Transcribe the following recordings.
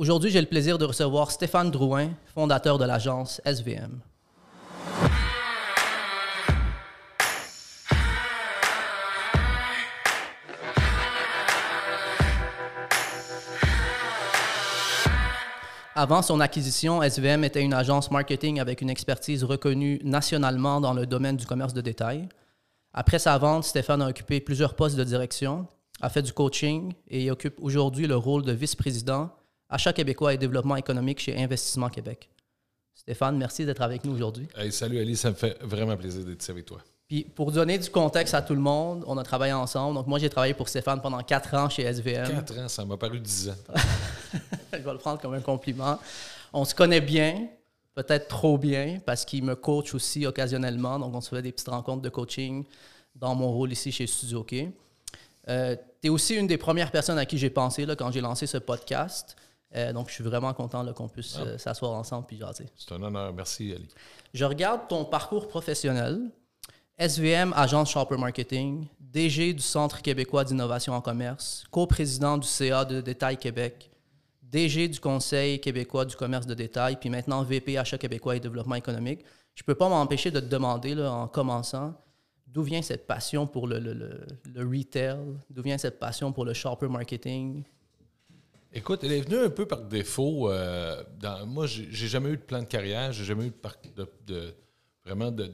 Aujourd'hui, j'ai le plaisir de recevoir Stéphane Drouin, fondateur de l'agence SVM. Avant son acquisition, SVM était une agence marketing avec une expertise reconnue nationalement dans le domaine du commerce de détail. Après sa vente, Stéphane a occupé plusieurs postes de direction, a fait du coaching et occupe aujourd'hui le rôle de vice-président achat québécois et développement économique chez Investissement Québec. Stéphane, merci d'être avec nous aujourd'hui. salut Ali, ça me fait vraiment plaisir d'être ici avec toi. Puis pour donner du contexte à tout le monde, on a travaillé ensemble. Donc moi, j'ai travaillé pour Stéphane pendant quatre ans chez SVM. Quatre ans, ça m'a paru dix ans. Je vais le prendre comme un compliment. On se connaît bien, peut-être trop bien, parce qu'il me coach aussi occasionnellement. Donc on se fait des petites rencontres de coaching dans mon rôle ici chez Studio K. Euh, tu es aussi une des premières personnes à qui j'ai pensé là, quand j'ai lancé ce podcast. Euh, donc, je suis vraiment content qu'on puisse ah. euh, s'asseoir ensemble puis jaser. C'est un honneur. Merci, Ali. Je regarde ton parcours professionnel. SVM, agence Shopper Marketing, DG du Centre québécois d'innovation en commerce, coprésident du CA de Détail Québec, DG du Conseil québécois du commerce de détail, puis maintenant VP Achat québécois et développement économique. Je ne peux pas m'empêcher de te demander, là, en commençant, d'où vient cette passion pour le, le, le retail? D'où vient cette passion pour le shopper marketing? Écoute, elle est venue un peu par défaut. Euh, dans, moi, j'ai jamais eu de plan de carrière, j'ai jamais eu de, de, vraiment de.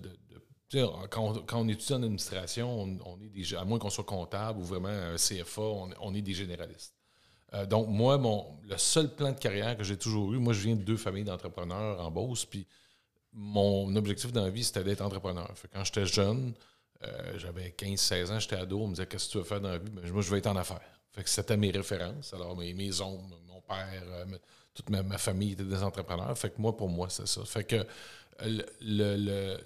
quand, on, étudie en administration, on, est des, à moins qu'on soit comptable ou vraiment un CFA, on, est des généralistes. Euh, donc, moi, mon, le seul plan de carrière que j'ai toujours eu, moi, je viens de deux familles d'entrepreneurs en Beauce, puis mon objectif dans la vie, c'était d'être entrepreneur. quand j'étais jeune, euh, j'avais 15-16 ans, j'étais ado, on me disait Qu'est-ce que tu veux faire dans la vie? Ben, Moi, je veux être en affaires. Fait que c'était mes références. Alors, mes, mes mon père, euh, toute ma, famille était des entrepreneurs. Fait que moi, pour moi, c'est ça. Fait que le,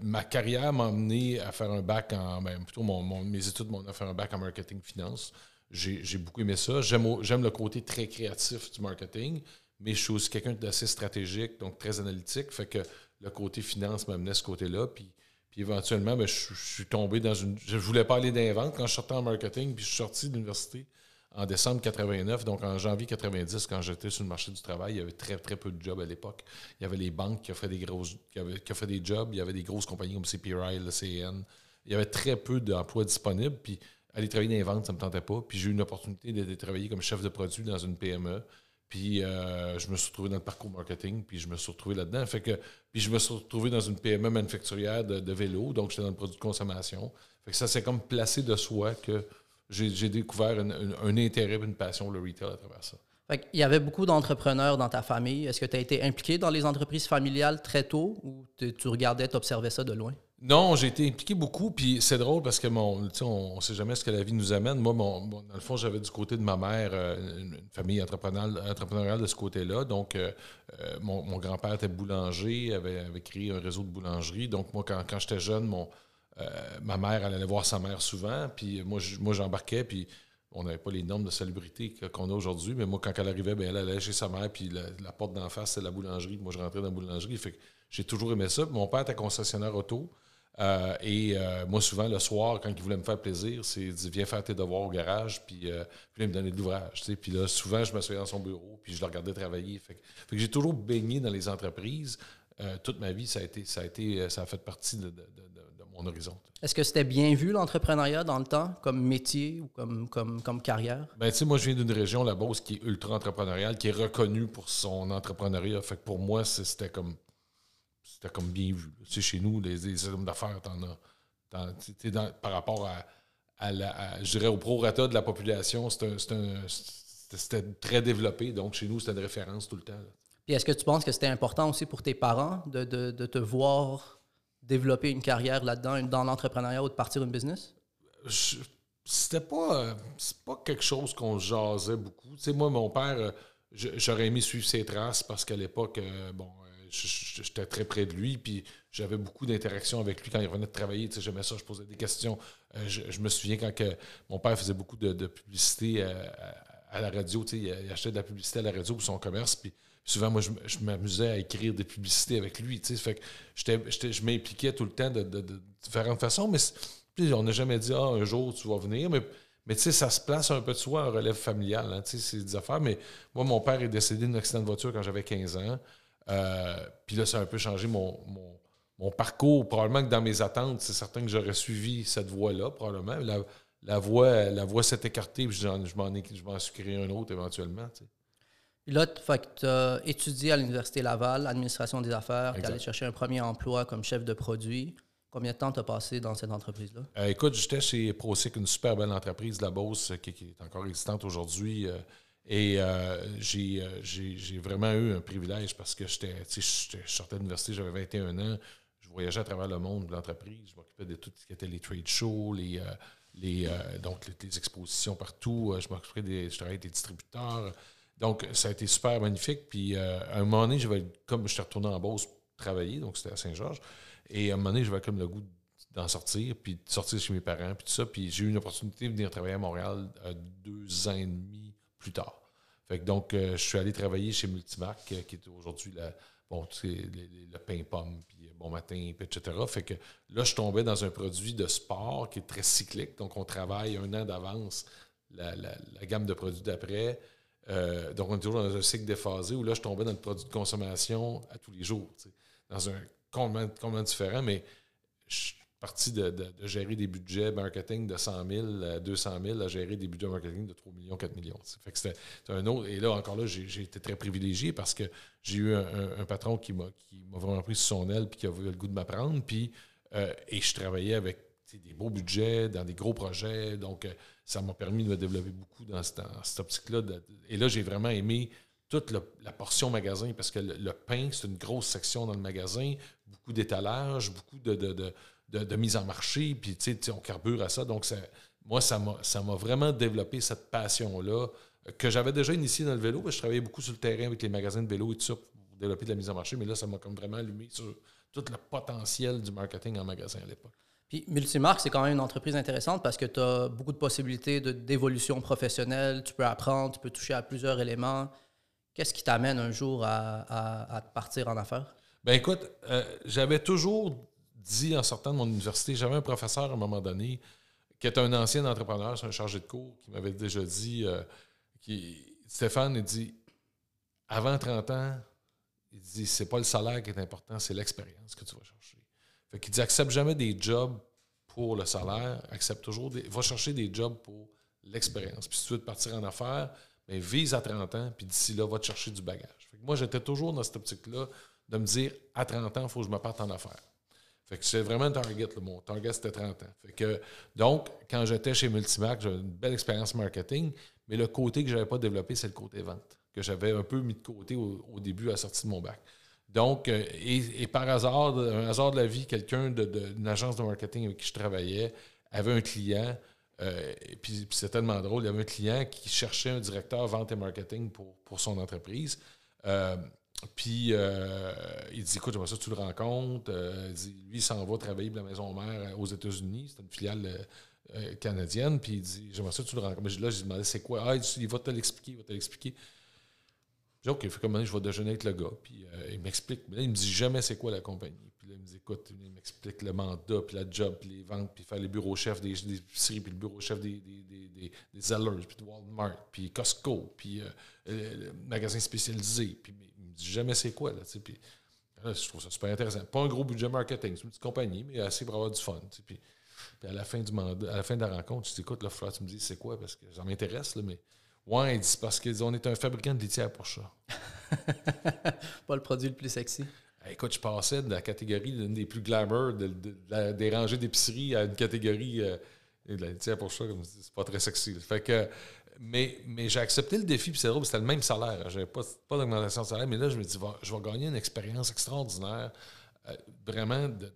ma carrière m'a amené à faire un bac en. Ben, plutôt, mon, mes études m'ont faire un bac en marketing finance. J'ai beaucoup aimé ça. J'aime le côté très créatif du marketing, mais je suis aussi quelqu'un d'assez stratégique, donc très analytique. Fait que le côté finance m'amenait à ce côté-là. Puis éventuellement, ben, je, suis tombé dans une. Je voulais pas aller dans quand je sortais en marketing, puis je suis sorti de l'université en décembre 89. Donc en janvier 90, quand j'étais sur le marché du travail, il y avait très, très peu de jobs à l'époque. Il y avait les banques qui offraient des grosses, qui, des jobs, il y avait des grosses compagnies comme CPRI, le CN. Il y avait très peu d'emplois disponibles. Puis aller travailler dans les ventes, ça ne me tentait pas. Puis j'ai eu une opportunité de, travailler comme chef de produit dans une PME. Puis euh, je me suis retrouvé dans le parcours marketing, puis je me suis retrouvé là-dedans. Fait que, puis je me suis retrouvé dans une PME manufacturière de, de vélo, donc j'étais dans le produit de consommation. Fait que ça s'est comme placé de soi que j'ai découvert un, intérêt, une passion, le retail à travers ça. Fait Il y avait beaucoup d'entrepreneurs dans ta famille. Est-ce que tu as été impliqué dans les entreprises familiales très tôt ou tu regardais, tu observais ça de loin? Non, j'ai été impliqué beaucoup, puis c'est drôle parce que mon, on ne sait jamais ce que la vie nous amène. Moi, mon, dans le fond, j'avais du côté de ma mère euh, une, famille entrepreneuriale, de ce côté-là. Donc, euh, euh, mon, grand-père était boulanger, avait, créé un réseau de boulangerie. Donc, moi, quand, j'étais jeune, mon, ma mère, allait voir sa mère souvent, puis moi, j'embarquais, puis on n'avait pas les normes de salubrité qu'on a aujourd'hui, mais moi, quand elle arrivait, bien, elle allait chez sa mère, puis la, porte d'en face, c'est la boulangerie. Moi, je rentrais dans la boulangerie. J'ai toujours aimé ça. Mon père était concessionnaire auto. Euh, et euh, moi, souvent, le soir, quand il voulait me faire plaisir, c'est dit Viens faire tes devoirs au garage, puis, euh, puis il me donnait de l'ouvrage. Puis là, souvent, je m'assoyais dans son bureau, puis je le regardais travailler. Fait, que j'ai toujours baigné dans les entreprises. toute ma vie, ça a, été, ça, a été, ça a fait partie de, mon horizon. Est-ce que c'était bien vu, l'entrepreneuriat, dans le temps, comme métier ou comme, comme, comme carrière? Ben, tu sais, moi, je viens d'une région, la Beauce, qui est ultra-entrepreneuriale, qui est reconnue pour son entrepreneuriat. Fait que pour moi, c'était comme c'était comme bien vu. Sais, chez nous, les, les hommes d'affaires, t'en as. par rapport à, la, je dirais, au prorata de la population, c'était très développé. Donc, chez nous, c'était une référence tout le temps. Puis est-ce que tu penses que c'était important aussi pour tes parents de, de, te voir développer une carrière là-dedans, dans l'entrepreneuriat ou de partir une business? C'était pas, pas quelque chose qu'on jasait beaucoup. Tu sais, moi, mon père, j'aurais aimé suivre ses traces parce qu'à l'époque, euh, bon, j'étais très près de lui, puis j'avais beaucoup d'interactions avec lui quand il revenait de travailler. J'aimais ça, je posais des questions. Euh, je, me souviens quand que mon père faisait beaucoup de, publicité euh, à, la radio, il, achetait de la publicité à la radio pour son commerce, puis souvent, moi, je, m'amusais à écrire des publicités avec lui. Fait que je m'impliquais tout le temps de, différentes façons, mais on n'a jamais dit ah, un jour tu vas venir. Mais, Mais ça se place un peu de soi en relève familiale. Hein, c'est des affaires. Mais moi, mon père est décédé d'un accident de voiture quand j'avais 15 ans. Euh, puis là, ça a un peu changé mon, mon, parcours. Probablement que dans mes attentes, c'est certain que j'aurais suivi cette voie-là, probablement. La, la voie, la voie s'est écartée, puis je m'en suis créé un autre éventuellement. Tu sais. Là, tu as étudié à l'Université Laval, administration des affaires, tu es allé chercher un premier emploi comme chef de produit. Combien de temps tu as passé dans cette entreprise-là? Euh, écoute, j'étais chez ProSic, une super belle entreprise de la Beauce qui, est encore existante aujourd'hui. Euh, et euh, j'ai vraiment eu un privilège parce que j'étais, je sortais de l'université, j'avais 21 ans. Je voyageais à travers le monde de l'entreprise. Je m'occupais de tout ce qui était les trade shows, les, les, donc les, expositions partout. Je m'occupais des. Je travaillais avec des distributeurs. Donc, ça a été super magnifique. Puis, à un moment donné, comme je suis retourné en Beauce travailler, donc c'était à Saint-Georges, et à un moment donné, j'avais comme le goût d'en sortir, puis de sortir chez mes parents, puis tout ça. Puis j'ai eu une opportunité de venir travailler à Montréal euh, deux ans et demi tard. Fait que donc, euh, je suis allé travailler chez Multimark, euh, qui est aujourd'hui bon, le pain pomme, puis bon matin, etc. Fait que là, je tombais dans un produit de sport qui est très cyclique. Donc, on travaille un an d'avance la, gamme de produits d'après. donc, on est toujours dans un cycle déphasé où là, je tombais dans le produit de consommation à tous les jours. Dans un complètement, différent, mais je parti de, gérer des budgets marketing de 100 000 à 200 000 à gérer des budgets marketing de 3 millions, 4 millions. Fait un autre. Et là, encore là, j'ai été très privilégié parce que j'ai eu un, patron qui m'a vraiment pris sous son aile puis qui a eu le goût de m'apprendre. Puis, euh, et je travaillais avec des beaux budgets, dans des gros projets. Donc, euh, ça m'a permis de me développer beaucoup dans cette, optique-là. Et là, j'ai vraiment aimé toute la portion magasin, parce que le, pain, c'est une grosse section dans le magasin, beaucoup d'étalage, beaucoup de, mise en marché, puis tu sais, on carbure à ça. Donc, ça, moi, ça m'a vraiment développé cette passion-là que j'avais déjà initiée dans le vélo, parce que je travaillais beaucoup sur le terrain avec les magasins de vélo et tout ça pour développer de la mise en marché, mais là, ça m'a comme vraiment allumé sur tout le potentiel du marketing en magasin à l'époque. Puis Multimarque, c'est quand même une entreprise intéressante parce que tu as beaucoup de possibilités d'évolution professionnelle, tu peux apprendre, tu peux toucher à plusieurs éléments. Qu'est-ce qui t'amène un jour à, partir en affaires? Ben écoute, euh, j'avais toujours dit en sortant de mon université, j'avais un professeur à un moment donné qui est un ancien entrepreneur, c'est un chargé de cours, qui m'avait déjà dit, euh, qui, Stéphane, il dit, avant 30 ans, il dit, c'est pas le salaire qui est important, c'est l'expérience que tu vas chercher. Fait qu'il dit, accepte jamais des jobs pour le salaire, accepte toujours des, va chercher des jobs pour l'expérience. Puis si tu veux te partir en affaires, mais vise à 30 ans, puis d'ici là, va te chercher du bagage. moi, j'étais toujours dans cette optique-là de me dire, à 30 ans, il faut que je me parte en affaires. Fait que c'est vraiment un target. mon target, c'était 30 ans. Donc, quand j'étais chez Multimac, j'avais une belle expérience marketing, mais le côté que je n'avais pas développé, c'est le côté vente, que j'avais un peu mis de côté au, début à la sortie de mon bac. Donc, euh, et, par hasard, un hasard de la vie, quelqu'un d'une agence de marketing avec qui je travaillais avait un client euh, et puis, c'est tellement drôle. Il y avait un client qui cherchait un directeur vente et marketing pour, pour son entreprise. Euh, puis euh, il dit Écoute, j'aimerais ça, tu le rencontres. il dit, lui, il s'en va travailler pour la maison mère aux États-Unis. C'est une filiale canadienne. Puis il dit J'aimerais ça, tu le rencontres. Mais là, j'ai demandé C'est quoi? Ah, il, va te l'expliquer. Il va te l'expliquer. J'ai dit OK, fait comme je vais déjeuner avec le gars. Puis il m'explique. Mais là, il me dit jamais c'est quoi la compagnie il me dit écoute, il m'explique le mandat, puis la job, puis les ventes, puis faire les bureaux chefs des, des épiceries, puis le bureau chef des, des, des, des Zellers, puis de Walmart, puis Costco, puis euh, euh, le magasin spécialisé. Puis il dit jamais c'est quoi, là, tu. Puis je trouve ça super intéressant. Pas un gros budget marketing, c'est une petite compagnie, mais assez pour avoir du fun, tu. Puis, puis à la fin du mandat, à la fin de la rencontre, je dis écoute, là, il tu me dis c'est quoi, parce que ça m'intéresse, mais. Ouais, dit parce qu'on est un fabricant de litière pour ça. Pas le produit le plus sexy. Écoute, je passais de la catégorie d'une des plus glamour de, des rangées d'épicerie à une catégorie euh, tiens pour ça, c'est pas très sexy. Fait que, mais, mais j'ai accepté le défi, puis c'est drôle, c'était le même salaire. Hein. J'avais pas, pas d'augmentation de salaire, mais là, je me dis, je vais gagner une expérience extraordinaire, euh, vraiment de,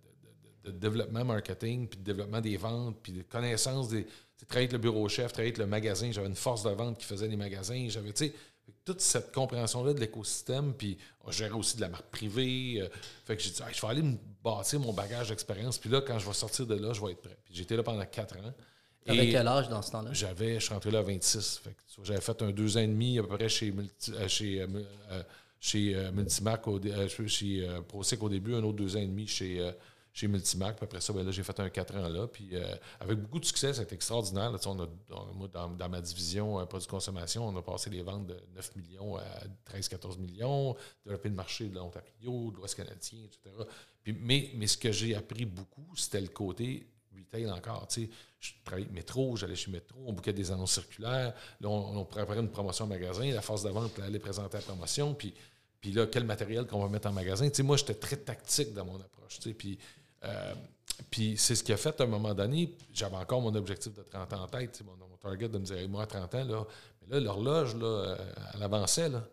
développement marketing, puis de développement des ventes, puis de connaissance des. Travailler avec le bureau chef, travailler avec le magasin. J'avais une force de vente qui faisait les magasins. J'avais, tu sais, toute cette compréhension-là de l'écosystème, puis on gérait aussi de la marque privée. Euh, fait que j'ai dit, je vais aller me bâtir mon bagage d'expérience, puis là, quand je vais sortir de là, je vais être prêt. Puis j'étais là pendant quatre ans. Avec quel âge dans ce temps-là? J'avais, je suis rentré là à 26. j'avais fait un deux ans et demi à peu près chez, Multi, euh, chez, euh, chez Multimac, au, chez ProSic au début, un autre deux ans et demi chez, chez Multimac. Puis après ça, ben là, j'ai fait un 4 ans là. Puis euh, avec beaucoup de succès, c'est extraordinaire. Là, on a, moi, dans, ma division euh, produits consommation, on a passé les ventes de 9 millions à 13-14 millions, développé le marché de l'Ontario, de l'Ouest canadien, etc. Puis, mais, mais ce que j'ai appris beaucoup, c'était le côté retail encore. Tu sais, je travaillais Métro, j'allais chez Métro, on bouquait des annonces circulaires. Là, on, préparait une promotion en magasin. La force de vente allait présenter la promotion. Puis, puis là, quel matériel qu'on va mettre en magasin? Tu sais, moi, j'étais très tactique dans mon approche. Tu sais, puis euh, puis c'est ce qui a fait à un moment donné, j'avais encore mon objectif de 30 ans en tête, mon, target de me dire, moi, à 30 ans, là, mais là, l'horloge, là, euh, elle avançait. Là.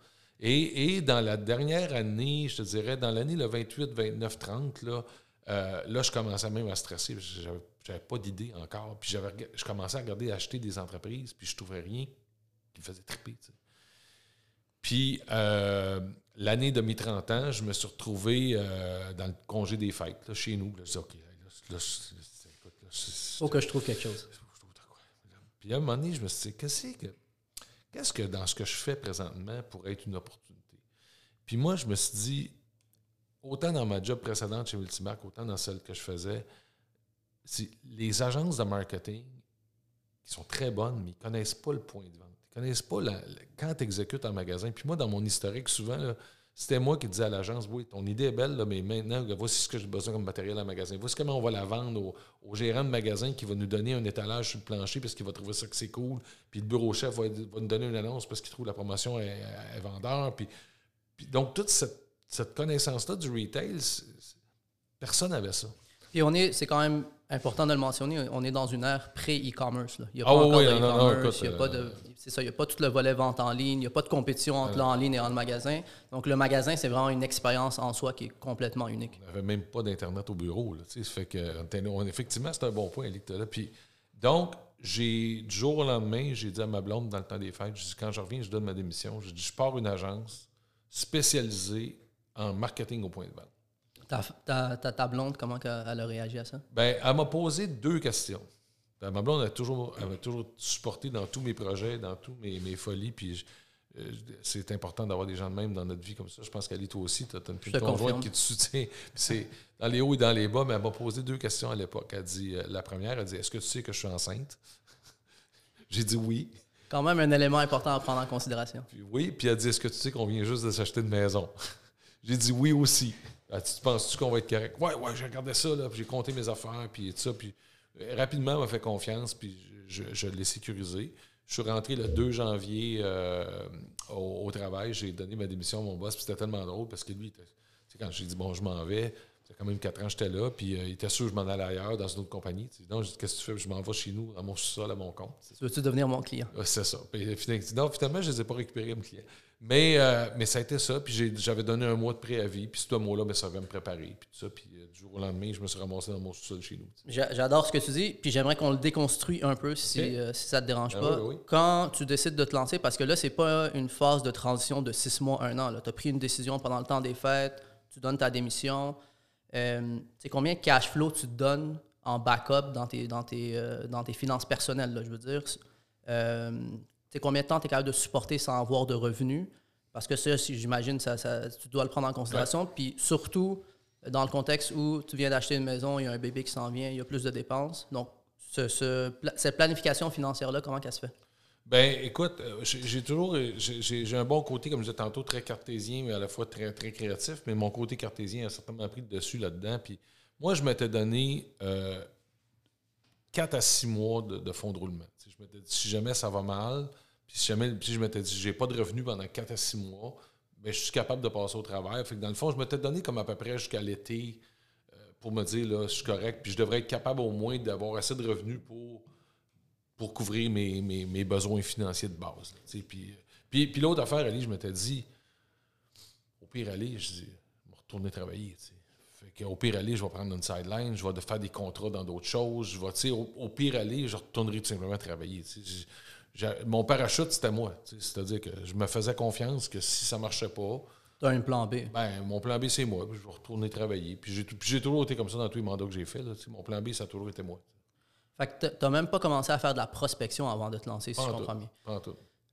Et, dans la dernière année, je te dirais, dans l'année le 28, 29, 30, là, euh, là, je commençais même à stresser. J'avais, j'avais pas d'idée encore. Puis j'avais, je commençais à regarder, à acheter des entreprises, puis je trouvais rien qui me faisait triper. Puis l'année de mes 30 ans, je me suis retrouvé euh, dans le congé des fêtes, là, chez nous. Là, je OK, là, faut que je trouve quelque chose. Puis à un moment donné, je me suis dit, qu'est-ce que, qu'est-ce que dans ce que je fais présentement pourrait être une opportunité? Puis moi, je me suis dit, autant dans ma job précédente chez Multimac, autant dans celle que je faisais, les agences de marketing, qui sont très bonnes, mais ils ne connaissent pas le point de vente connaissent pas quand tu exécutes un magasin. Puis moi, dans mon historique, souvent, c'était moi qui disais à l'agence Oui, ton idée est belle, mais maintenant, voici ce que j'ai besoin comme matériel en magasin. Voici comment on va la vendre au, gérant de magasin qui va nous donner un étalage sur le plancher parce qu'il va trouver ça que c'est cool. Puis le bureau chef va, nous donner une annonce parce qu'il trouve la promotion est, vendeur. Puis, donc, toute cette, cette connaissance-là du retail, personne n'avait ça. Et on est, c'est quand même important de le mentionner, on est dans une ère pré-e-commerce. Il n'y a pas encore de e-commerce, il n'y a pas de, c'est ça, il a pas tout le volet vente en ligne, il n'y a pas de compétition entre l'en ligne et en magasin. Donc le magasin, c'est vraiment une expérience en soi qui est complètement unique. On n'avait même pas d'internet au bureau, là, fait que effectivement c'est un bon point, là. Puis donc j'ai du jour au lendemain, j'ai dit à ma blonde dans le temps des fêtes, je dis, quand je reviens, je donne ma démission, je dis je pars une agence spécialisée en marketing au point de vente. Ta, ta, blonde, comment elle a réagi à ça? Ben, elle m'a posé deux questions. Ben, ma blonde a toujours, m'a toujours supporté dans tous mes projets, dans toutes mes, mes folies. Puis euh, c'est important d'avoir des gens de même dans notre vie comme ça. Je pense qu'Ali, toi aussi, tu as une conjointe qui te soutient. C'est dans les hauts et dans les bas, mais elle m'a posé deux questions à l'époque. Elle dit, euh, la première, elle dit Est-ce que tu sais que je suis enceinte? J'ai dit oui. Quand même un élément important à prendre en considération. oui, puis elle dit Est-ce que tu sais qu'on vient juste de s'acheter une maison? J'ai dit oui aussi. Ah, tu penses-tu qu'on va être correct? Ouais, ouais, j'ai regardé ça, là, puis j'ai compté mes affaires, puis tout ça. Puis euh, rapidement, elle m'a fait confiance, puis je, l'ai sécurisé. Je suis rentré le 2 janvier euh, au, travail. J'ai donné ma démission à mon boss, puis c'était tellement drôle parce que lui, quand j'ai dit bon, je m'en vais, c'est quand même quatre ans que j'étais là, puis euh, il était sûr que je m'en allais ailleurs dans une autre compagnie. Donc, je dit Qu'est-ce que tu fais? Je m'en vais chez nous, dans mon sous-sol, à mon compte. Veux-tu devenir mon client? C'est ça. Puis, non, finalement, je ne les ai pas récupérés, mes clients. Mais, euh, mais ça a été ça. Puis j'avais donné un mois de préavis. Puis ce mois-là, ben, ça va me préparer. Puis tout ça. Puis euh, du jour au lendemain, je me suis ramassé dans mon sous-sol chez nous. J'adore ce que tu dis. Puis j'aimerais qu'on le déconstruit un peu si, euh, si ça ne te dérange ah pas. Quand tu décides de te lancer, parce que là, c'est pas une phase de transition de six mois, un an. Tu as pris une décision pendant le temps des fêtes. Tu donnes ta démission. c'est combien de cash flow tu te donnes en backup dans tes, dans tes, dans tes finances personnelles, là, je veux dire? Combien de temps tu es capable de supporter sans avoir de revenus? Parce que ça, j'imagine, ça, tu dois le prendre en considération. Puis surtout, dans le contexte où tu viens d'acheter une maison, il y a un bébé qui s'en vient, il y a plus de dépenses. Donc, cette planification financière-là, comment elle se fait? Ben, écoute, euh, j'ai toujours, j'ai un bon côté, comme je disais tantôt, très cartésien, mais à la fois très, très créatif. Mais mon côté cartésien a certainement pris le dessus là-dedans. Puis moi, je m'étais donné euh, 4 à 6 mois de, fonds de roulement. Je m'étais dit, si jamais ça va mal, puis si jamais si je m'étais dit, j'ai pas de revenus pendant 4 à 6 mois, bien, je suis capable de passer au travail. Fait que dans le fond, je m'étais donné comme à peu près jusqu'à l'été euh, pour me dire, là, je suis correct, puis je devrais être capable au moins d'avoir assez de revenus pour, pour couvrir mes, mes, besoins financiers de base. puis, puis, puis l'autre affaire, Ali, je m'étais dit, au pire, aller, je dis, je vais retourner travailler. Au pire aller, je vais prendre une sideline, je vais faire des contrats dans d'autres choses. Je vais, au, au, pire aller, je retournerai tout simplement travailler. mon parachute, c'était moi. C'est-à-dire que je me faisais confiance que si ça ne marchait pas. Tu as un plan B. Ben, mon plan B, c'est moi. je vais retourner travailler. Puis j'ai toujours été comme ça dans tous les mandats que j'ai faits. Mon plan B, ça a toujours été moi. Fait que tu n'as même pas commencé à faire de la prospection avant de te lancer, si je comprends bien.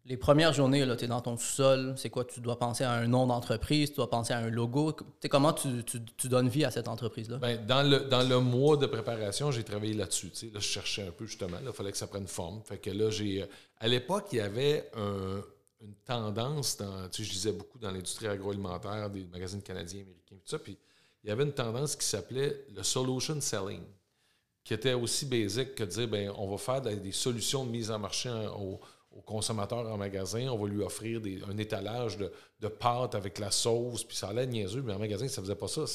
Les premières journées, tu es dans ton sous-sol, c'est quoi? Tu dois penser à un nom d'entreprise, tu dois penser à un logo. comment tu, tu, donnes vie à cette entreprise-là? Ben, dans, le, dans le mois de préparation, j'ai travaillé là-dessus. Là, je cherchais un peu justement. Il fallait que ça prenne forme. Fait que là, j'ai. Euh, à l'époque, il y avait une tendance dans. Je lisais beaucoup dans l'industrie agroalimentaire, des magazines canadiens, américains, tout ça. Puis il y avait une tendance qui s'appelait le solution selling, qui était aussi basique que de dire ben on va faire des, solutions de mise en marché au au consommateur en magasin, on va lui offrir un étalage de, pâtes avec la sauce, puis ça allait niaiseux, mais en magasin, ça faisait pas ça.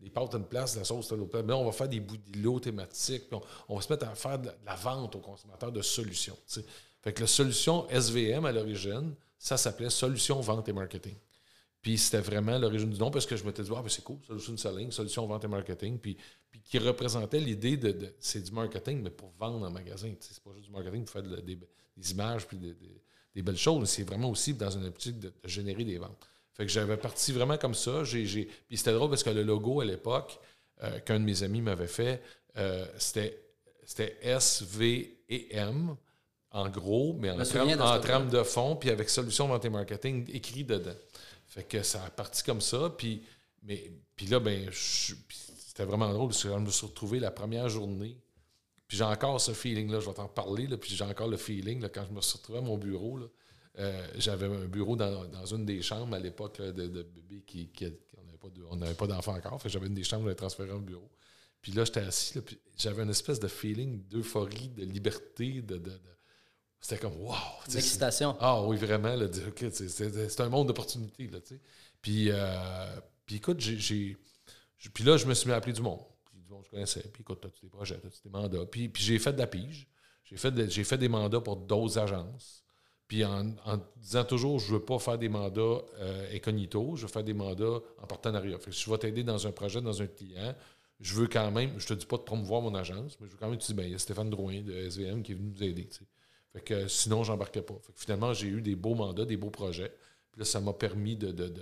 Les pâtes à une place, la sauce à l'autre place. Mais on va faire des bouts thématiques, puis on, va se mettre à faire de la, vente au consommateur de solutions. Fait que la solution SVM à l'origine, ça s'appelait Solution Vente et Marketing. Puis c'était vraiment l'origine du nom parce que je m'étais dit, ah, ben c'est cool, Solution Selling, Solution Vente et Marketing. Puis, puis qui représentait l'idée de, c'est du marketing, mais pour vendre en magasin. C'est pas juste du marketing pour faire des, images puis des belles choses, c'est vraiment aussi dans une optique de, générer des ventes. Fait que j'avais parti vraiment comme ça. Puis c'était drôle parce que le logo à l'époque, euh, qu'un de mes amis m'avait fait, euh, c'était, S, V et M en gros, mais en, trame, de fond, puis avec solution vente et marketing écrit dedans. Fait que ça a parti comme ça. Puis, mais, puis là, ben, c'était vraiment drôle parce que je me suis retrouvé la première journée. Puis j'ai encore ce feeling-là, je vais t'en parler, là, puis j'ai encore le feeling là, quand je me suis retrouvé à mon bureau. Là, euh, j'avais un bureau dans, dans, une des chambres à l'époque de, bébé qui, qui on n'avait pas d'enfant encore. Fait j'avais une des chambres, j'avais transféré au bureau. Puis là, j'étais assis, j'avais une espèce de feeling d'euphorie, de liberté, de c'était comme wow! L'excitation. Ah oui, vraiment. c'est un monde d'opportunités. Puis, euh, puis écoute, j'ai. Puis là, je me suis mis à appeler du monde. Puis du monde, je connaissais. Puis écoute, as-tu des projets, as-tu des mandats? Puis, puis j'ai fait de la pige. J'ai fait, fait des mandats pour d'autres agences. Puis en, disant toujours, je ne veux pas faire des mandats euh, incognito, je veux faire des mandats en partenariat. Fait que si je vais t'aider dans un projet, dans un client, je veux quand même, je te dis pas de promouvoir mon agence, mais je veux quand même te dire, ben, il y a Stéphane Drouin de SVM qui est venu nous aider. Fait que sinon, j'embarquais pas. Fait que finalement, j'ai eu des beaux mandats, des beaux projets. Puis là, ça m'a permis de, de,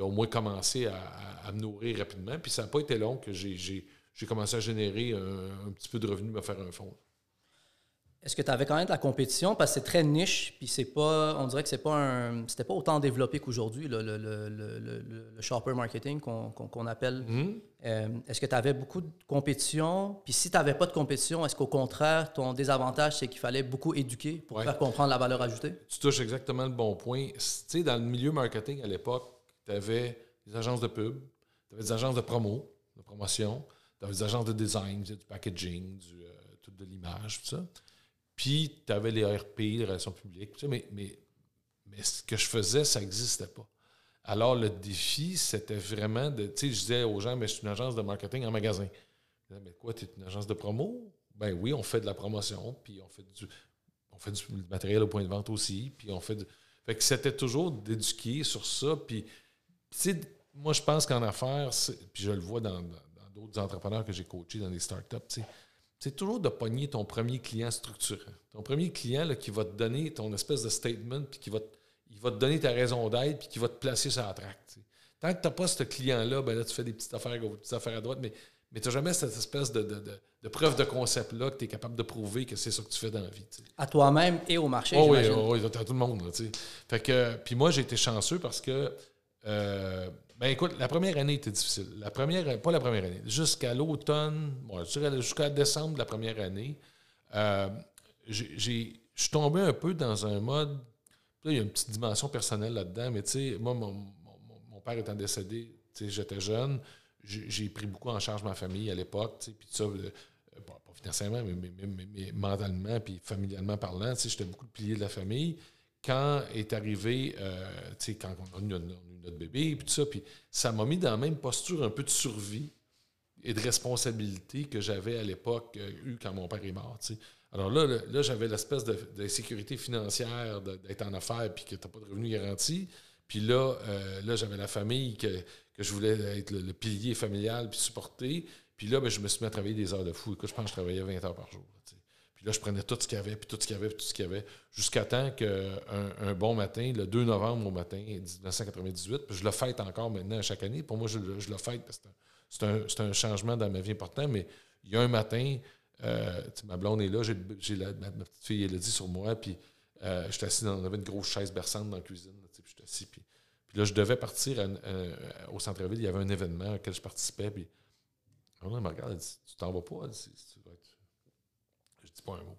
au moins commencer à, me nourrir rapidement. Puis ça n'a pas été long que j'ai commencé à générer un, un, petit peu de revenus, me faire un fonds. Est-ce que tu avais quand même de la compétition? Parce que c'est très niche, puis c'est pas, on dirait que c'est pas un, c'était pas autant développé qu'aujourd'hui, le, le, le, le, shopper marketing qu'on appelle. Mm-hmm. Euh, est-ce que tu avais beaucoup de compétition? Puis si tu n'avais pas de compétition, est-ce qu'au contraire, ton désavantage, c'est qu'il fallait beaucoup éduquer pour faire comprendre la valeur ajoutée? Tu touches exactement le bon point. Tu sais, dans le milieu marketing à l'époque, tu avais des agences de pub, tu avais des agences de promo, de promotion, tu avais des agences de design, du packaging, du, euh, tout de l'image, tout ça. Puis, tu avais les RP, les relations publiques, mais, mais, mais ce que je faisais, ça n'existait pas. Alors, le défi, c'était vraiment de. Tu sais, je disais aux gens, mais je suis une agence de marketing en magasin. mais quoi, tu es une agence de promo? Ben oui, on fait de la promotion, puis on fait du, on fait du matériel au point de vente aussi, puis on fait du. Fait que c'était toujours d'éduquer sur ça. Puis, tu sais, moi, je pense qu'en affaires, puis je le vois dans d'autres entrepreneurs que j'ai coachés dans des startups, c'est toujours de pogner ton premier client structurant. Ton premier client qui va te donner ton espèce de statement, puis qui va, te, il va te donner ta raison d'être, puis qui va te placer sur la traque. Tant que tu n'as pas ce client-là, ben là, tu fais des petites affaires à gauche, des petites affaires à droite, mais, mais tu n'as jamais cette espèce de, de, de, preuve de concept-là que tu es capable de prouver que c'est ça que tu fais dans la vie. À toi-même et au marché, oh, Oui, oh, oui, à tout le monde. fait que, puis moi, j'ai été chanceux parce que euh, ben écoute, la première année était difficile. La première, pas la première année, jusqu'à l'automne, jusqu'à décembre de la première année, euh, je suis tombé un peu dans un mode. Il y a une petite dimension personnelle là-dedans, mais tu sais, moi, mon, père étant décédé, j'étais jeune, j'ai pris beaucoup en charge ma famille à l'époque, puis ça, euh, pas financièrement, mais, mentalement, puis familialement parlant, j'étais beaucoup le pilier de la famille quand est arrivé, euh, quand on a, eu notre bébé, puis tout ça, puis ça m'a mis dans la même posture un peu de survie et de responsabilité que j'avais à l'époque euh, eu quand mon père est mort. Alors là, là, j'avais l'espèce de, sécurité financière d'être en affaires puis que tu n'as pas de revenus garantis. Puis là, euh, là j'avais la famille que, que, je voulais être le, pilier familial puis supporter. Puis là, ben, je me suis mis à travailler des heures de fou. Écoute, je pense que je travaillais 20 heures par jour. Puis là, je prenais tout ce qu'il y avait, puis tout ce qu'il y avait, puis tout ce qu'il y avait, jusqu'à temps qu'un un bon matin, le 2 novembre au matin 1998, puis je le fête encore maintenant chaque année. Pour moi, je, je le fête parce que c'est un, un, changement dans ma vie important, mais il y a un matin, euh, ma blonde est là, j'ai ma, petite fille Elodie sur moi, puis Euh, j'étais assis dans, on avait une grosse chaise berçante dans la cuisine. Puis j'étais assis. Puis, puis là, je devais partir à, au centre-ville. Il y avait un événement auquel je participais. Puis on me regarde, elle dit Tu t'en vas pas? Elle dit, tu vas être... Je dis pas un mot.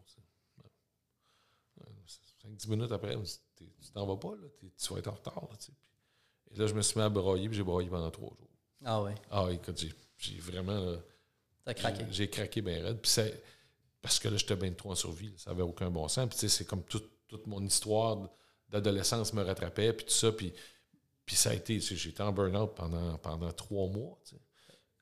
5-10 minutes après, elle me dit Tu t'en vas pas, là, tu vas être en retard. Là, et là, je me suis mis à broyer, puis j'ai broyé pendant trois jours. Ah oui. Ah, écoute, j'ai vraiment. T'as craqué. J'ai craqué bien raide. Puis parce que là, j'étais bien trop en survie. ça n'avait aucun bon sens. Puis, tu sais, c'est comme toute, mon histoire d'adolescence me rattrapait, puis tout ça. Puis, puis ça a été. J'étais en burn-out pendant, pendant trois mois.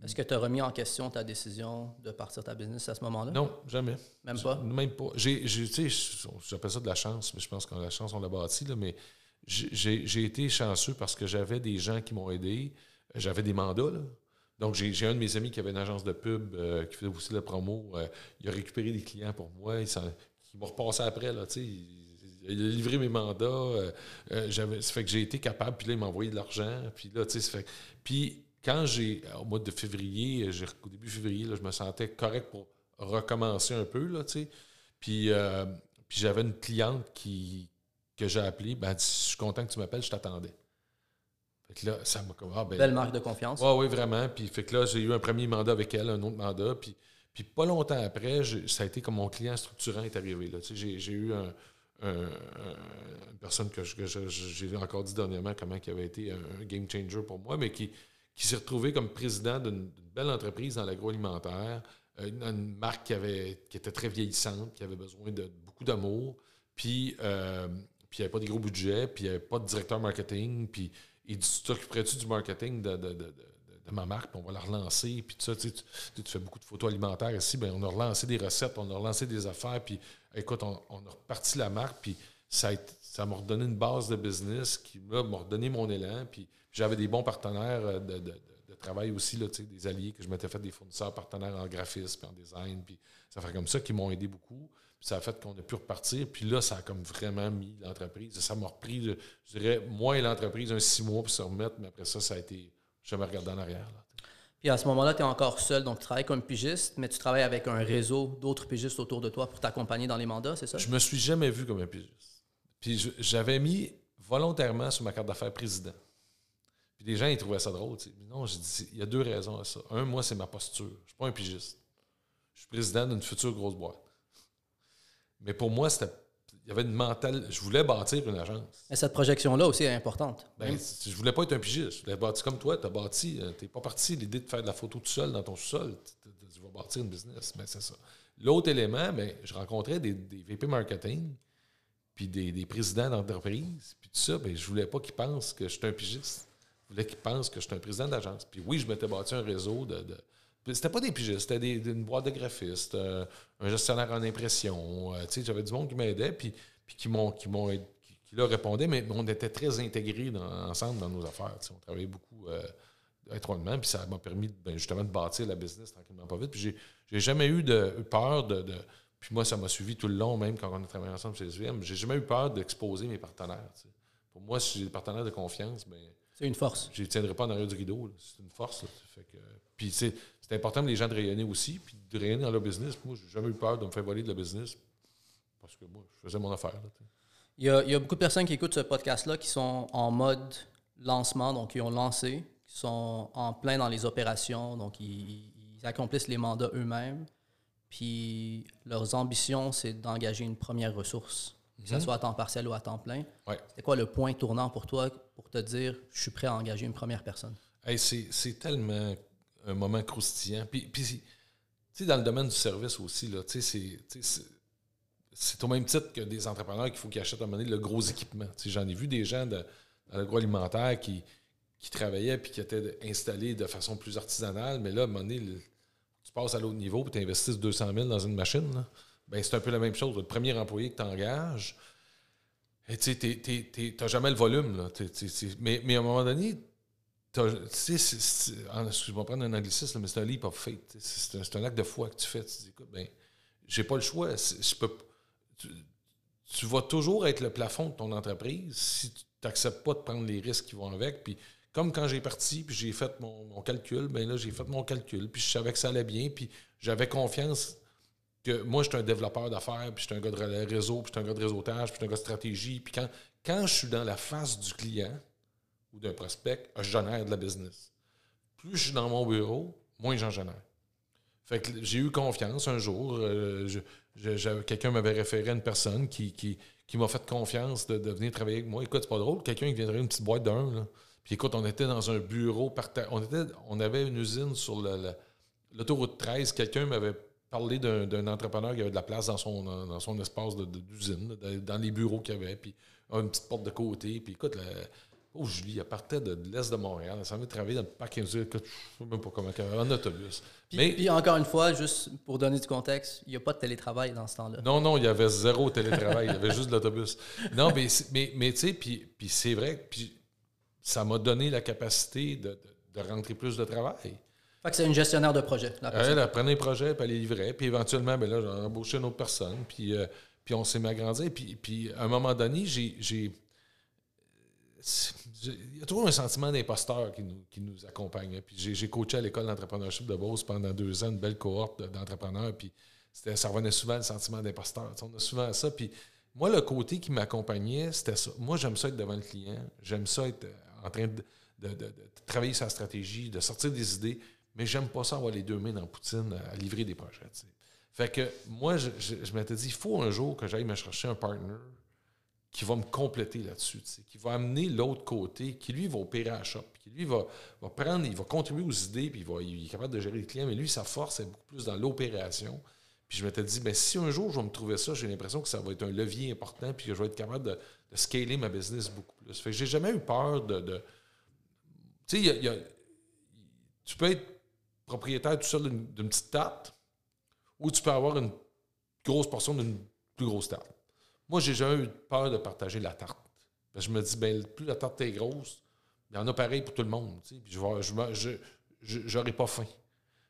Est-ce que tu as remis en question ta décision de partir ta business à ce moment-là? Non, jamais. Même pas? Même pas. J'appelle ça de la chance, mais je pense que la chance, on l'a bâti, là, mais j'ai été chanceux parce que j'avais des gens qui m'ont aidé. J'avais des mandats, là. Donc, j'ai un de mes amis qui avait une agence de pub euh, qui faisait aussi la promo. Euh, il a récupéré des clients pour moi. Il, m'a repassé après. Là, il, a livré mes mandats. Euh, ça fait que j'ai été capable. Puis là, il m'a envoyé de l'argent. Puis là, tu sais, fait, Puis quand j'ai, au mois de février, au début février, là, je me sentais correct pour recommencer un peu. Là. Puis, puis j'avais une cliente qui, que j'ai appelée. Ben, je suis content que tu m'appelles, je t'attendais là, ça m'a comme. Ah, ben, Belle marque de confiance. Oui, oui, vraiment. Puis fait que là, j'ai eu un premier mandat avec elle, un autre mandat. Puis, puis pas longtemps après, ça a été comme mon client structurant est arrivé. Là. Tu sais, j'ai, eu un, une personne que, j'ai encore dit dernièrement comment qui avait été un, game changer pour moi, mais qui, qui s'est retrouvé comme président d'une, belle entreprise dans l'agroalimentaire, une, marque qui, avait, qui était très vieillissante, qui avait besoin de beaucoup d'amour, puis, euh, puis il n'y avait pas des gros budgets, puis il n'y avait pas de directeur marketing, puis il dit Tu t'occuperais-tu du marketing de, de, de, de, ma marque, puis on va la relancer, puis. Tu, tu, fais beaucoup de photos alimentaires ici, bien, on a relancé des recettes, on a relancé des affaires, puis écoute, on, a reparti la marque, puis ça, ça m'a redonné une base de business qui m'a redonné mon élan, puis j'avais des bons partenaires euh, de, travail aussi, là, des alliés que je m'étais fait des fournisseurs partenaires en graphisme, en design, puis ça fait comme ça qui m'ont aidé beaucoup ça a fait qu'on a pu repartir. Puis là, ça a comme vraiment mis l'entreprise. Ça m'a repris, je dirais, moi et l'entreprise, un six mois pour se remettre. Mais après ça, ça a été. Je me regardé en arrière. Puis à ce moment-là, tu es encore seul, donc tu travailles comme pigiste, mais tu travailles avec un réseau d'autres pigistes autour de toi pour t'accompagner dans les mandats, c'est ça? Je me suis jamais vu comme un pigiste. Puis j'avais mis volontairement sur ma carte d'affaires président. Puis les gens, ils trouvaient ça drôle. Non, j'ai dit, il y a deux raisons à ça. Un, moi, c'est ma posture. Je ne suis pas un pigiste. Je suis président d'une future grosse boîte. Mais pour moi, c'était il y avait une mentale. Je voulais bâtir une agence. Et cette projection-là aussi est importante. Ben, je voulais pas être un pigiste. Je voulais bâtir comme toi. Tu as bâti. Euh, Tu n'es pas parti l'idée de faire de la photo tout seul dans ton sous-sol. Tu vas bâtir une business. Ben, c'est ça. L'autre élément, ben, je rencontrais des, VP marketing, puis des, présidents d'entreprise, puis tout ça. Ben, je voulais pas qu'ils pensent que je suis un pigiste. Voulais qu'ils pensent que je suis un président d'agence. Puis oui, je m'étais bâti un réseau de c'était pas des pigistes, c'était une boîte de graphistes, euh, un gestionnaire en impression. Euh, j'avais du monde qui m'aidait, puis, puis qui m'ont qui qui, leur répondait, mais on était très intégrés ensemble dans nos affaires. On travaillait beaucoup euh, étroitement, puis ça m'a permis ben, justement de bâtir la business tranquillement pas vite. Puis j'ai, j'ai jamais eu de peur de, Puis moi, ça m'a suivi tout le long, même quand on a travaillé ensemble chez SVM. J'ai jamais eu peur d'exposer mes partenaires. Pour moi, si j'ai des partenaires de confiance, ben, c'est une force. Je ne tiendrai pas en arrière du rideau. C'est une force. Fait que, puis c'est c'est important pour les gens de rayonner aussi, puis de rayonner dans leur business. Moi, j'ai jamais eu peur de me faire voler de la business parce que moi, je faisais mon affaire. il, y a, beaucoup de personnes qui écoutent ce podcast-là qui sont en mode lancement, donc ils ont lancé, qui sont en plein dans les opérations, donc ils, accomplissent les mandats eux-mêmes. Puis leurs ambitions, c'est d'engager une première ressource, que ce mhm. soit à temps partiel ou à temps plein. C'est quoi le point tournant pour toi pour te dire je suis prêt à engager une première personne? c'est tellement un moment croustillant. Puis, dans le domaine du service aussi, c'est au même titre que des entrepreneurs qu'il faut qu'ils achètent à un moment donné le gros équipement. J'en ai vu des gens de, dans l'agroalimentaire qui, qui travaillaient puis qui étaient installés de façon plus artisanale, mais là, à un moment donné, tu passes à l'autre niveau et tu investis 200 000 dans une machine. Ben, c'est un peu la même chose. Le premier employé que tu engages, tu n'as jamais le volume. Là. mais, mais à un moment donné, je vais prendre un anglicisme, mais c'est un leap of faith. C'est un, acte de foi que tu fais. Tu dis, écoute, ben, j'ai pas le choix. Je peux, tu, vas toujours être le plafond de ton entreprise si tu n'acceptes pas de prendre les risques qui vont avec. Puis, comme quand j'ai parti, puis j'ai fait mon, calcul, ben là, j'ai fait mon calcul, puis je savais que ça allait bien, puis j'avais confiance que moi, je suis un développeur d'affaires, puis je suis un gars de réseau, puis je suis un gars de réseautage, puis je suis un gars de stratégie. Puis quand, quand je suis dans la face du client ou d'un prospect, je génère de la business. Plus je suis dans mon bureau, moins j'en génère. Fait que j'ai eu confiance un jour. Euh, quelqu'un m'avait référé à une personne qui, qui, m'a fait confiance de, venir travailler avec moi. Écoute, c'est pas drôle, quelqu'un qui viendrait une petite boîte d'un. Puis écoute, on était dans un bureau, on, était, on avait une usine sur l'autoroute 13. Quelqu'un m'avait parlé d'un entrepreneur qui avait de la place dans son, dans son espace d'usine, dans les bureaux qu'il avait, puis une petite porte de côté. Puis écoute, oh Julie, elle partait de l'Est de Montréal, elle s'en venait travailler dans le parc industriel, je ne sais même pas comment, en autobus. Puis, mais, puis encore une fois, juste pour donner du contexte, il n'y a pas de télétravail dans ce temps-là. Non, non, il y avait zéro télétravail, il y avait juste de l'autobus. Non, mais, mais, mais tu sais, puis, puis c'est vrai, puis ça m'a donné la capacité de, rentrer plus de travail. Fait que c'est une gestionnaire de projet. La elle, prenait les projets, puis elle les livrait. Puis éventuellement, ben là, j'ai embauché une autre personne. Puis, euh, puis on s'est mis à grandir. Puis, puis à un moment donné, j'ai. Il y a toujours un sentiment d'imposteur qui nous, qui nous accompagne. Puis j'ai coaché à l'école d'entrepreneurship de Beauce pendant deux ans, une belle cohorte d'entrepreneurs. Puis ça revenait souvent le sentiment d'imposteur. On a souvent ça. Puis moi, le côté qui m'accompagnait, c'était ça. Moi, j'aime ça être devant le client. J'aime ça être en train de, travailler sa stratégie, de sortir des idées, mais j'aime pas ça avoir les deux mains dans Poutine à livrer des projets. Fait que moi, je, je, m'étais dit, il faut un jour que j'aille me chercher un partner qui va me compléter là-dessus, qui va amener l'autre côté, qui lui va opérer à shop, qui lui va, va, prendre, il va contribuer aux idées, puis il, va, il est capable de gérer les clients, mais lui, sa force est beaucoup plus dans l'opération. Puis je m'étais dit, ben, si un jour je vais me trouver ça, j'ai l'impression que ça va être un levier important, puis que je vais être capable de, scaler ma business beaucoup plus. Fait que j'ai jamais eu peur de. tu sais, tu peux être propriétaire tout seul d'une petite tarte, ou tu peux avoir une grosse portion d'une plus grosse tarte. Moi, j'ai jamais eu peur de partager la tarte. je me dis, ben, plus la tarte est grosse, il y en a pareil pour tout le monde. Puis je n'aurai pas faim.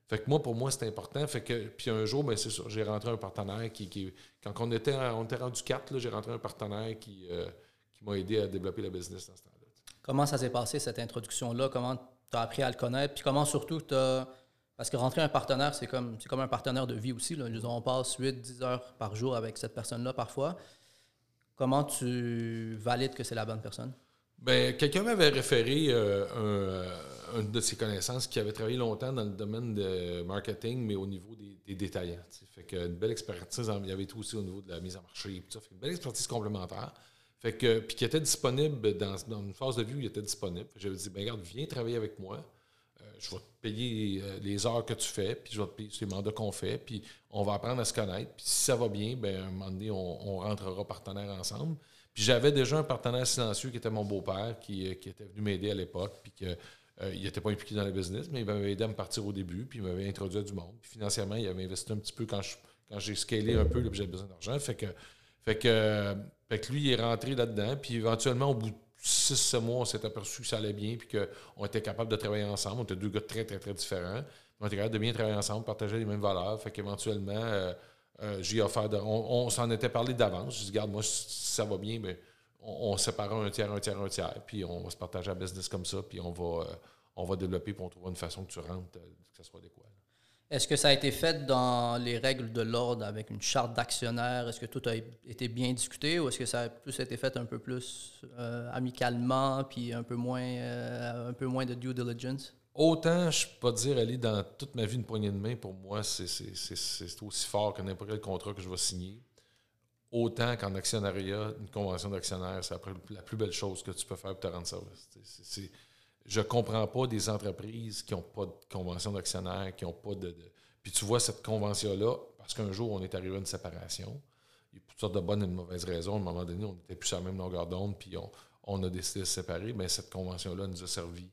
Fait que moi, pour moi, c'était important. Fait que, puis un jour, ben, c'est ça, j'ai rentré un partenaire qui, quand on était, on était rendu j'ai rentré un partenaire qui, euh, qui m'a aidé à développer la business dans ce temps-là. Comment ça s'est passé, cette introduction-là? Comment tu as appris à le connaître? Puis comment surtout tu as. Parce que rentrer un partenaire, c'est comme, comme un partenaire de vie aussi. Là. On passe 8-10 heures par jour avec cette personne-là parfois. Comment tu valides que c'est la bonne personne? Ben, quelqu'un m'avait référé euh, un, une de ses connaissances qui avait travaillé longtemps dans le domaine de marketing, mais au niveau des, détaillants. Fait que une belle expertise, il y avait tout aussi au niveau de la mise en marché, tout ça. une belle expertise complémentaire. Fait que, puis qui était disponible dans, une phase de vie où il était disponible. J'avais dit, ben regarde, viens travailler avec moi. Je vais te payer euh, les heures que tu fais, puis je vais te payer les mandats qu'on fait, puis on va apprendre à se connaître. Puis si ça va bien, ben à un moment donné, on, on rentrera partenaires ensemble. Puis j'avais déjà un partenaire silencieux qui était mon beau-père, qui, euh, était venu m'aider à l'époque, puis qu'il euh, n'était pas impliqué dans le business, mais il m'avait aidé à me partir au début, puis il m'avait introduit à du monde. Puis financièrement, il avait investi un petit peu quand, quand j'ai scalé un peu, j'avais besoin d'argent. Fait que, fait, que, fait que lui, il est rentré là-dedans, puis éventuellement, au bout de 6 mois, on s'est aperçu que ça allait bien, puis qu'on était capable de travailler ensemble. On était deux gars très, très, très différents. On était capable de bien travailler ensemble, partager les mêmes valeurs. Fait qu'éventuellement, euh, euh, j'ai offert de, on, s'en était parlé d'avance. Je dis, regarde, moi, si ça va bien, mais on, sépare un tiers, un tiers, un tiers, puis on va se partager la business comme ça, puis on va, euh, on va développer, puis on trouvera une façon que tu rentres, que ça soit adéquat. Est-ce que ça a été fait dans les règles de l'ordre avec une charte d'actionnaire? Est-ce que tout a été bien discuté ou est-ce que ça a plus été fait un peu plus amicalement puis un peu moins, un peu moins de due diligence? Autant je peux pas dire aller dans toute ma vie une poignée de main, pour moi, c'est aussi fort que n'importe quel contrat que je vais signer. Autant qu'en actionnariat, une convention d'actionnaire, c'est la plus belle chose que tu peux faire pour te rendre service. Je ne comprends pas des entreprises qui n'ont pas de convention d'actionnaire, qui n'ont pas de, Puis tu vois cette convention-là, parce qu'un jour, on est arrivé à une séparation. Il y a toutes sortes de bonnes et de mauvaises raisons. À un moment donné, on n'était plus sur la même longueur d'onde, puis on, a décidé de se séparer. Mais cette convention-là nous a servi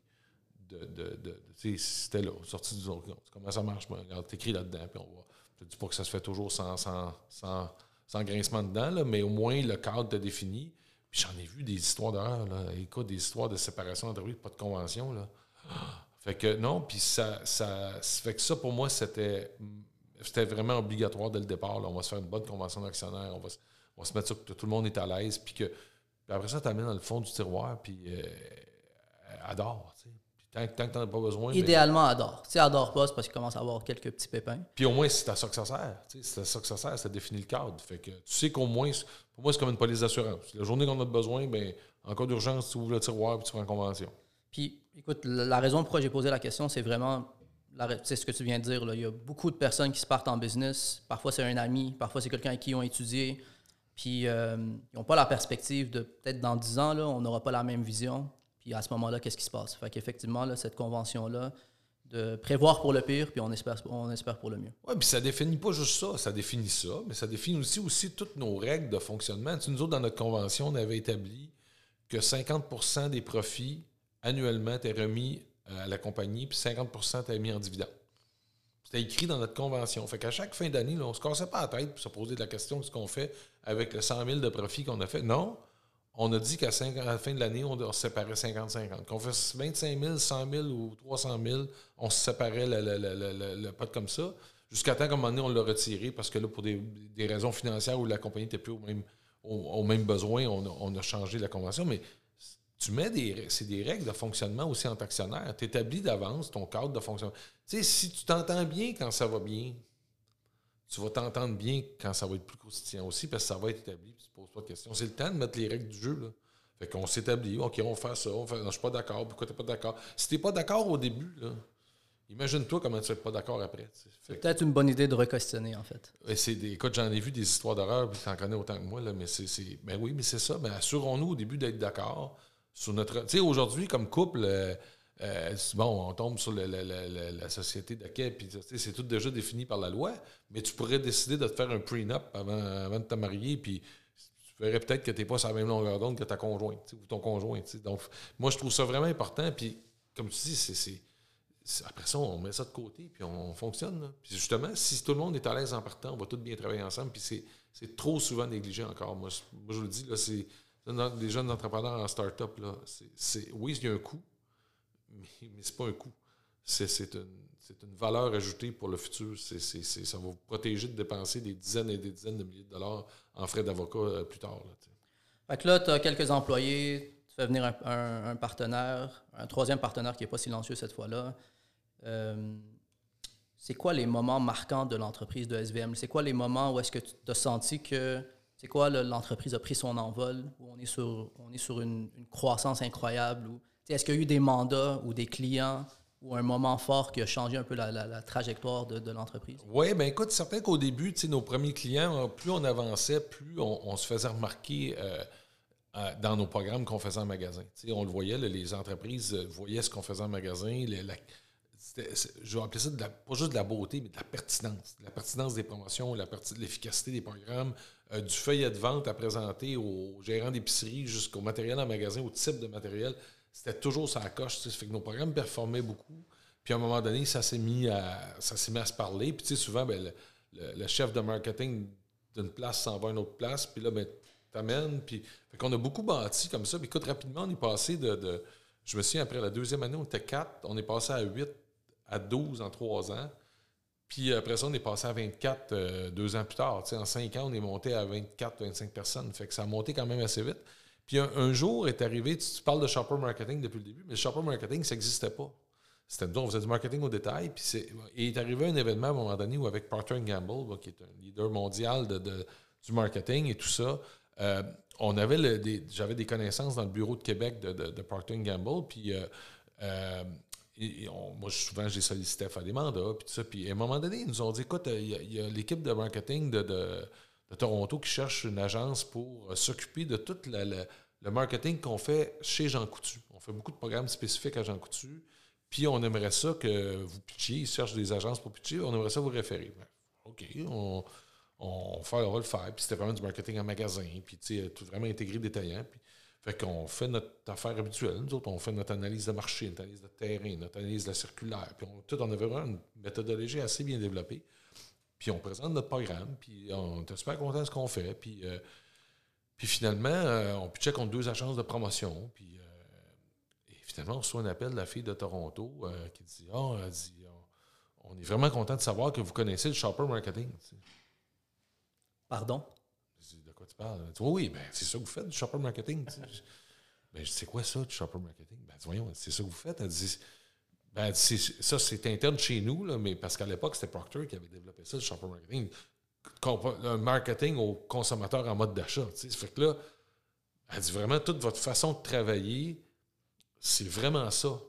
de, de, de, c'était là, sorti du Comment ça marche? Regarde, t'écris là-dedans, puis on voit. Je ne dis pas que ça se fait toujours sans, sans, sans, grincement dedans, là, mais au moins le cadre te défini. J'en ai vu des histoires d'horreur, là. Écoute, des histoires de séparation d'entreprise, pas de convention, là. Fait que non, puis ça, ça. Fait que ça, pour moi, c'était. C'était vraiment obligatoire dès le départ. Là. On va se faire une bonne convention d'actionnaire. On va, on va se mettre sûr que tout le monde est à l'aise. Puis que. Après ça, tu amènes dans le fond du tiroir, puis euh, adore. Sais tant, que tu n'en as pas besoin. Idéalement, adore. Si adore pas, c'est parce qu'il commence à avoir quelques petits pépins. Puis au moins, c'est à ça que ça sert. C'est à ça que ça sert, ça définit le cadre. Fait que tu sais qu'au moins, pour moi, c'est comme une police d'assurance. La journée qu'on a besoin, ben, en cas d'urgence, tu ouvres le tiroir et tu prends en convention. Puis, écoute, la raison pourquoi j'ai posé la question, c'est vraiment c'est ce que tu viens de dire. Là. Il y a beaucoup de personnes qui se partent en business. Parfois, c'est un ami, parfois, c'est quelqu'un avec qui ils ont étudié. Puis, euh, ils n'ont pas la perspective de peut-être dans 10 ans, là, on n'aura pas la même vision. Puis, à ce moment-là, qu'est-ce qui se passe? Fait qu'effectivement, cette convention-là, de prévoir pour le pire, puis on espère, pour le mieux. Oui, puis ça définit pas juste ça, ça définit ça, mais ça définit aussi, aussi toutes nos règles de fonctionnement. Tu nous autres, dans notre convention, on avait établi que 50% des profits annuellement étaient remis à la compagnie, puis 50% était mis en dividende. C'était écrit dans notre convention. Fait qu'à chaque fin d'année, on ne se cassait pas la tête pour se poser la question de ce qu'on fait avec le 100 000 de profit qu'on a fait. Non, on a dit qu'à la fin de l'année, on, se séparait 50-50. Qu'on fasse 25 000, 100 000 ou 300 000, on se séparait le, pot comme ça. Jusqu'à temps qu'à un moment donné, on l'a retiré parce que là, pour des, raisons financières où la compagnie n'était plus au même, au, même besoin, on a, on a, changé la convention. Mais tu mets des, c'est des règles de fonctionnement aussi en actionnaire. Tu établis d'avance ton cadre de fonctionnement. Tu sais, si tu t'entends bien quand ça va bien, tu vas t'entendre bien quand ça va être plus croustillant aussi parce que ça va être établi. Pas de questions. C'est le temps de mettre les règles du jeu. Là. Fait qu'on s'établit. OK, on fait ça. On fait, non, je suis pas d'accord. Pourquoi tu n'es pas d'accord? Si tu n'es pas d'accord au début, là, imagine-toi comment tu vas pas d'accord après. C'est peut-être une bonne idée de recostionner, en fait. C'est des, écoute, j'en ai vu des histoires d'horreur, tu en connais autant que moi, là, mais c'est. Ben oui, mais c'est ça. Ben, assurons-nous au début d'être d'accord sur notre. Tu sais, aujourd'hui, comme couple, euh, euh, bon, on tombe sur la société de quai, puis c'est tout déjà défini par la loi, mais tu pourrais décider de te faire un prenup avant, avant de te marier, puis verrais peut-être que tu n'es pas sur la même longueur d'onde que ta conjointe ou ton conjoint. Donc, moi, je trouve ça vraiment important, puis comme tu dis, c'est. Après ça, on met ça de côté, puis on, fonctionne. Puis justement, si tout le monde est à l'aise en partant, on va tous bien travailler ensemble, puis c'est trop souvent négligé encore. Moi, moi je le dis, là, c'est les jeunes entrepreneurs en start-up, là, c'est, oui, il y a un coût, mais, mais ce n'est pas un coût. C'est, une, valeur ajoutée pour le futur. ça va vous protéger de dépenser des dizaines et des dizaines de milliers de dollars en frais d'avocat euh, plus tard. Là, tu as quelques employés, tu fais venir un, partenaire, un troisième partenaire qui n'est pas silencieux cette fois-là. Euh, c'est quoi les moments marquants de l'entreprise de SVM? C'est quoi les moments où est-ce que tu as senti que l'entreprise a pris son envol, où on est sur, on est sur une, croissance incroyable. est-ce qu'il y a eu des mandats ou des clients ou un moment fort qui a changé un peu la, trajectoire de, l'entreprise? Oui, bien écoute, certain qu'au début, nos premiers clients, plus on avançait, plus on, se faisait remarquer euh, dans nos programmes qu'on faisait en magasin. on le voyait, les entreprises voyaient ce qu'on faisait en magasin, je vais appeler ça pas juste de la beauté, mais de la pertinence. De la pertinence des promotions, de l'efficacité des programmes, euh, du feuillet de vente à présenter aux gérants d'épicerie jusqu'au matériel en magasin, au type de matériel. C'était toujours ça coche. Ça fait que nos programmes performaient beaucoup. Puis à un moment donné, ça s'est mis à ça s'est mis à se parler. Puis tu sais, souvent, ben, le, chef de marketing d'une place s'en va à une autre place. Puis là, ben, t'amènes. Puis fait qu'on a beaucoup bâti comme ça. Puis écoute, rapidement, on est passé de, de je me souviens, après la deuxième année, on était quatre. On est passé à huit à 12 en trois ans. Puis après ça, on est passé à 24 euh, deux ans plus tard. en cinq ans, on est monté à 24, 25 personnes. Fait que ça a monté quand même assez vite. Puis un, jour est arrivé, tu, parles de shopper marketing depuis le début, mais le shopper marketing, ça n'existait pas. C'était nous, on faisait du marketing au détail. Puis c'est, il est arrivé un événement à un moment donné où avec Procter Gamble, qui est un leader mondial de, du marketing et tout ça, euh, on avait des, j'avais des connaissances dans le bureau de Québec de, de, Procter Gamble. Puis euh, moi, souvent, j'ai sollicité à faire des mandats, puis tout ça. Puis à un moment donné, ils nous ont dit écoute, il y a, l'équipe de marketing de, Toronto qui cherche une agence pour euh, s'occuper de tout le marketing qu'on fait chez Jean Coutu. On fait beaucoup de programmes spécifiques à Jean Coutu. Puis on aimerait ça que vous pitchiez, ils cherchent des agences pour pitcher, on aimerait ça vous référer. Ben, OK, on, on, fait, on va le faire. Puis c'était vraiment du marketing en magasin, puis tout vraiment intégré, détaillant. Puis fait qu'on fait notre affaire habituelle. Nous autres, on fait notre analyse de marché, notre analyse de terrain, notre analyse de la circulaire. Puis on, tout, on avait vraiment une méthodologie assez bien développée. Puis on présente notre programme, puis on est super content de ce qu'on fait. Puis, euh, puis finalement, euh, on pitchait contre deux agences de promotion. Puis euh, et finalement, on reçoit un appel de la fille de Toronto qui dit oh, dit, on, est vraiment content de savoir que vous connaissez le shopper marketing. Pardon? tu parles? oui, oui, ben, c'est ça que vous faites, du shopper marketing. ben, c'est quoi ça, du shopper marketing? Ben, voyons, c'est ça que vous faites? Elle dit, Ben, ça, c'est interne chez nous, là, mais parce qu'à l'époque, c'était Procter qui avait développé ça, le shopper marketing. Un marketing au consommateur en mode d'achat. Ça fait que là, elle dit vraiment, toute votre façon de travailler, c'est vraiment ça.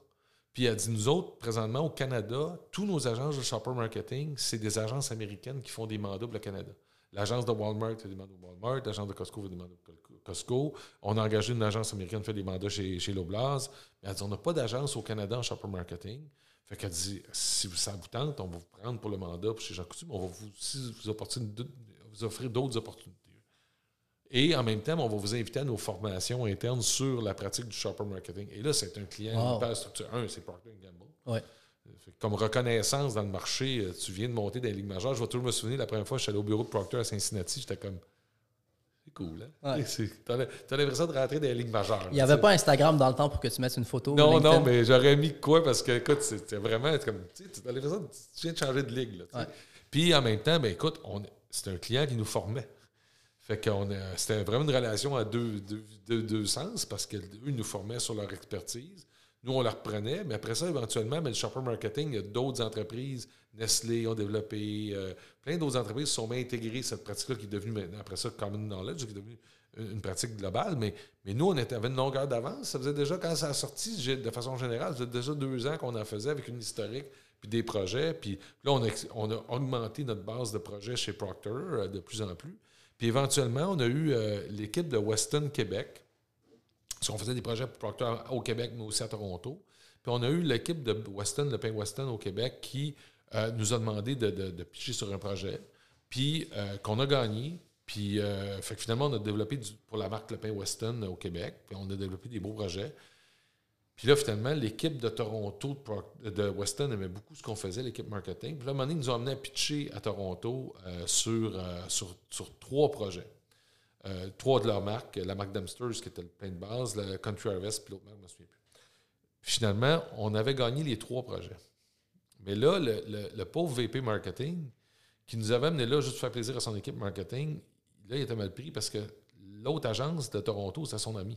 Puis elle dit, nous autres, présentement au Canada, tous nos agences de shopper marketing, c'est des agences américaines qui font des mandats pour le Canada. L'agence de Walmart fait des mandats pour Walmart, l'agence de Costco fait des mandats pour Costco. On a engagé une agence américaine qui fait des mandats chez, chez Loblaws. Mais elle dit, on n'a pas d'agence au Canada en shopper marketing. Fait qu'elle dit, si ça vous tente, on va vous prendre pour le mandat chez Jean Coutu, mais on va vous, vous, vous offrir d'autres opportunités. Et en même temps, on va vous inviter à nos formations internes sur la pratique du shopper marketing. Et là, c'est un client hyper structuré. Un, c'est Procter Gamble. Comme reconnaissance dans le marché, euh, tu viens de monter dans les ligues majeures. Je vais toujours me souvenir, la première fois que je suis allé au bureau de Procter à Cincinnati, j'étais comme. C'est cool, hein? Ouais. Tu as l'impression de rentrer dans les ligues majeures. Il n'y avait pas Instagram dans le temps pour que tu mettes une photo. Non, non, mais j'aurais mis quoi parce que, écoute, c'était vraiment comme. Tu as l'impression que tu viens de changer de ligue. Là, Puis en même temps, ben, écoute, c'est un client qui nous formait. Fait que c'était vraiment une relation à deux, deux, sens parce qu'eux nous formaient sur leur expertise. Nous, on la reprenait, mais après ça, éventuellement, mais le shopper marketing, il y a d'autres entreprises, Nestlé ont développé, euh, plein d'autres entreprises sont intégrées cette pratique-là qui est devenue maintenant, après ça, common knowledge, qui est devenue une pratique globale. Mais, mais nous, on était, avait une longueur d'avance. Ça faisait déjà, quand ça a sorti, de façon générale, ça faisait déjà deux ans qu'on en faisait avec une historique puis des projets. Puis là, on a, on a augmenté notre base de projets chez Procter euh, de plus en plus. Puis éventuellement, on a eu euh, l'équipe de Weston Québec, parce qu'on faisait des projets pour Procter au Québec, mais aussi à Toronto. Puis on a eu l'équipe de Weston, le pain Weston au Québec, qui euh, nous a demandé de, pitcher sur un projet, puis euh, qu'on a gagné. Puis fait que finalement, on a développé pour la marque Le Pain Weston au Québec, puis on a développé des beaux projets. Puis là, finalement, l'équipe de Toronto, de Weston aimait beaucoup ce qu'on faisait, l'équipe marketing. Puis là, à un moment donné, ils nous ont amené à pitcher à Toronto euh, euh, sur, sur, trois projets. Euh, trois de leurs marques, la marque Dempsters, qui était le pain de base, la Country Harvest, puis l'autre marque, je ne me souviens plus. Puis finalement, on avait gagné les trois projets. Mais là, le, pauvre VP marketing, qui nous avait amené là juste pour faire plaisir à son équipe marketing, là, il était mal pris parce que l'autre agence de Toronto, c'était son ami.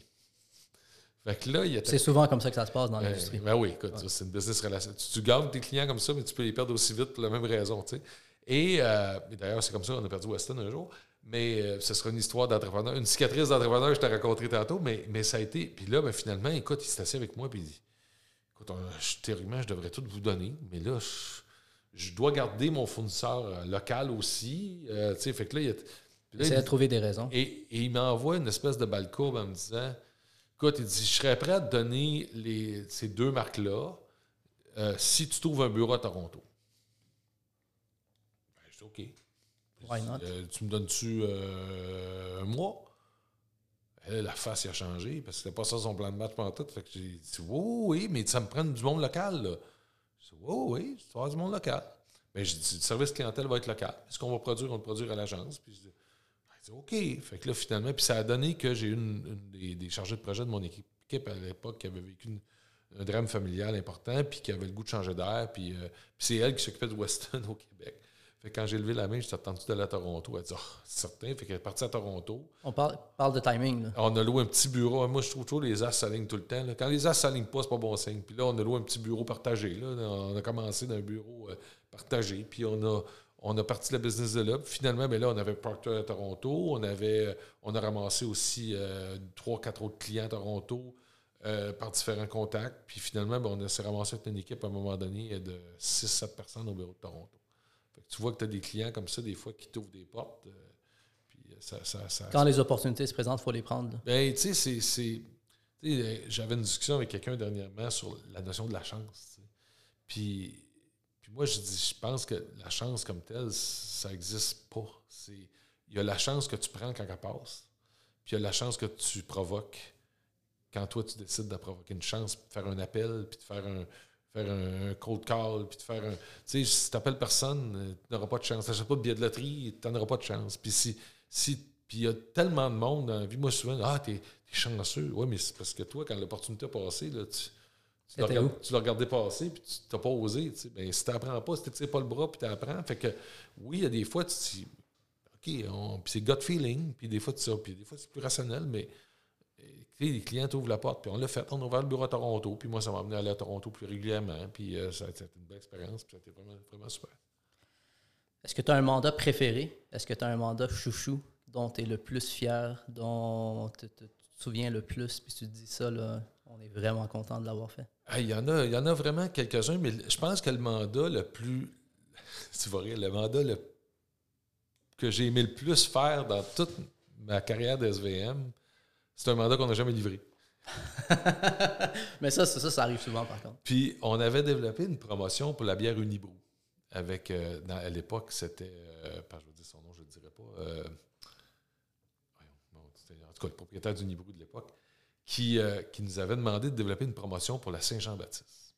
C'est souvent comme ça que ça se passe dans l'industrie. Ben oui, écoute, c'est une business relation. Tu, gardes tes clients comme ça, mais tu peux les perdre aussi vite pour la même raison. Tu sais. Et, euh, d'ailleurs, c'est comme ça qu'on a perdu Weston un jour. Mais euh, ce sera une histoire d'entrepreneur, une cicatrice d'entrepreneur, je t'ai raconté tantôt, mais, mais ça a été. Puis là, ben, finalement, écoute, il s'est assis avec moi, puis il dit Écoute, théoriquement, je devrais tout vous donner, mais là, je, dois garder mon fournisseur euh, local aussi. tu sais, fait que là, il, a, de trouver des raisons. Et, et il m'envoie une espèce de balcourbe en me disant Écoute, il dit Je serais prêt à te donner les, ces deux marques-là euh, si tu trouves un bureau à Toronto. Ben, je dis OK. Why not? Euh, tu me donnes-tu euh, un mois? la face a changé parce que c'était pas ça son plan de match pendant tout. Fait que j'ai dit Oui, oui, mais ça me prend du monde local. Là. Je dis Oui, oui, tu vas du monde local. Mais je dis Le service clientèle va être local. Est-ce qu'on va produire? On va produire à l'agence. Puis je dis OK. Fait que là, finalement, puis ça a donné que j'ai eu une, des, chargés de projet de mon équipe, à l'époque qui avait vécu un drame familial important, puis qui avait le goût de changer d'air. Puis, euh, c'est elle qui s'occupait de Weston au Québec. Fait que quand j'ai levé la main, j'étais attendu d'aller à Toronto. Elle dit oh, c'est certain. Fait qu'elle est partie à Toronto. On parle, parle de timing. Là. On a loué un petit bureau. Moi, je trouve toujours les as s'alignent tout le temps. Quand les as s'alignent pas, c'est pas bon signe. Puis là, on a loué un petit bureau partagé. Là. On a commencé d'un bureau euh, partagé. Puis on a, on a parti la business de là. finalement, mais ben là, on avait Procter à Toronto. On, avait, on a ramassé aussi euh, trois, quatre autres clients à Toronto euh, par différents contacts. Puis finalement, ben, on s'est ramassé avec une équipe à un moment donné de 6-7 personnes au bureau de Toronto. Tu vois que tu as des clients comme ça, des fois, qui t'ouvrent des portes. Euh, Quand les opportunités se présentent, il faut les prendre. Ben, tu sais, c'est. J'avais une discussion avec quelqu'un dernièrement sur la notion de la chance. Puis moi, je dis, je pense que la chance comme telle, ça n'existe pas. Il y a la chance que tu prends quand elle passe, puis il y a la chance que tu provoques quand toi, tu décides de provoquer une chance, de faire un appel, puis de faire un, faire un, cold call, puis de faire un. Tu sais, si tu n'appelles personne, euh, tu n'auras pas de chance. Tu n'achètes pas de billet de loterie, tu n'en auras pas de chance. Puis si. si puis il y a tellement de monde dans la vie. Moi, souvent, ah, t'es es chanceux. Oui, mais c'est parce que toi, quand l'opportunité a passé, là, tu tu l'as, regardé, passer, puis tu n'as pas osé. Ben, si tu n'apprends pas, si tu pas le bras, puis tu apprends. Fait que oui, il y a des fois, tu dis, OK, puis c'est gut feeling, puis des fois, tu puis des fois, c'est plus rationnel, mais les clients ouvrent la porte, puis on l'a fait. On a ouvert le bureau à Toronto, puis moi, ça m'a amené à aller à Toronto plus régulièrement, puis euh, ça a été une belle expérience, puis ça a été vraiment, vraiment super. Est-ce que tu as un mandat préféré? Est-ce que tu as un mandat chouchou dont tu es le plus fier, dont tu te, souviens le plus, puis tu te dis ça, là, on est vraiment content de l'avoir fait? Il y, en a, y en a vraiment quelques-uns, mais je pense que le mandat le plus. Tu vois, le mandat le, que j'ai aimé le plus faire dans toute ma carrière d'SVM, c'est un mandat qu'on n'a jamais livré. mais ça, ça, ça arrive souvent par contre. Puis on avait développé une promotion pour la bière Unibrou. Avec, euh, à l'époque, c'était. Euh, je vais dire son nom, je ne le dirai pas. Euh, en tout cas, le propriétaire d'Unibrou de l'époque, qui, qui nous avait demandé de développer une promotion pour la Saint-Jean-Baptiste.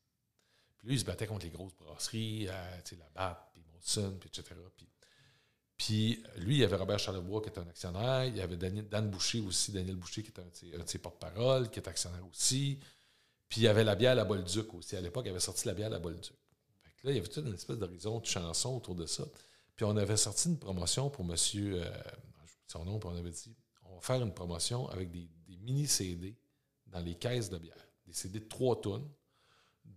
Puis lui, il se battait contre les grosses brasseries, la BAP, puis Molson, puis etc. Puis puis lui, il y avait Robert Charlebois qui était un actionnaire. Il y avait Dan Boucher aussi, Daniel Boucher qui était un de ses, porte-parole, qui est actionnaire aussi. Puis il y avait la bière à la Bolduc aussi. À l'époque, il avait sorti la bière à la Bolduc. là, il y avait toute une espèce d'horizon de chansons autour de ça. Puis on avait sorti une promotion pour monsieur, euh, son nom, puis on avait dit on va faire une promotion avec des, mini-CD dans les caisses de bière. Des CD de trois tonnes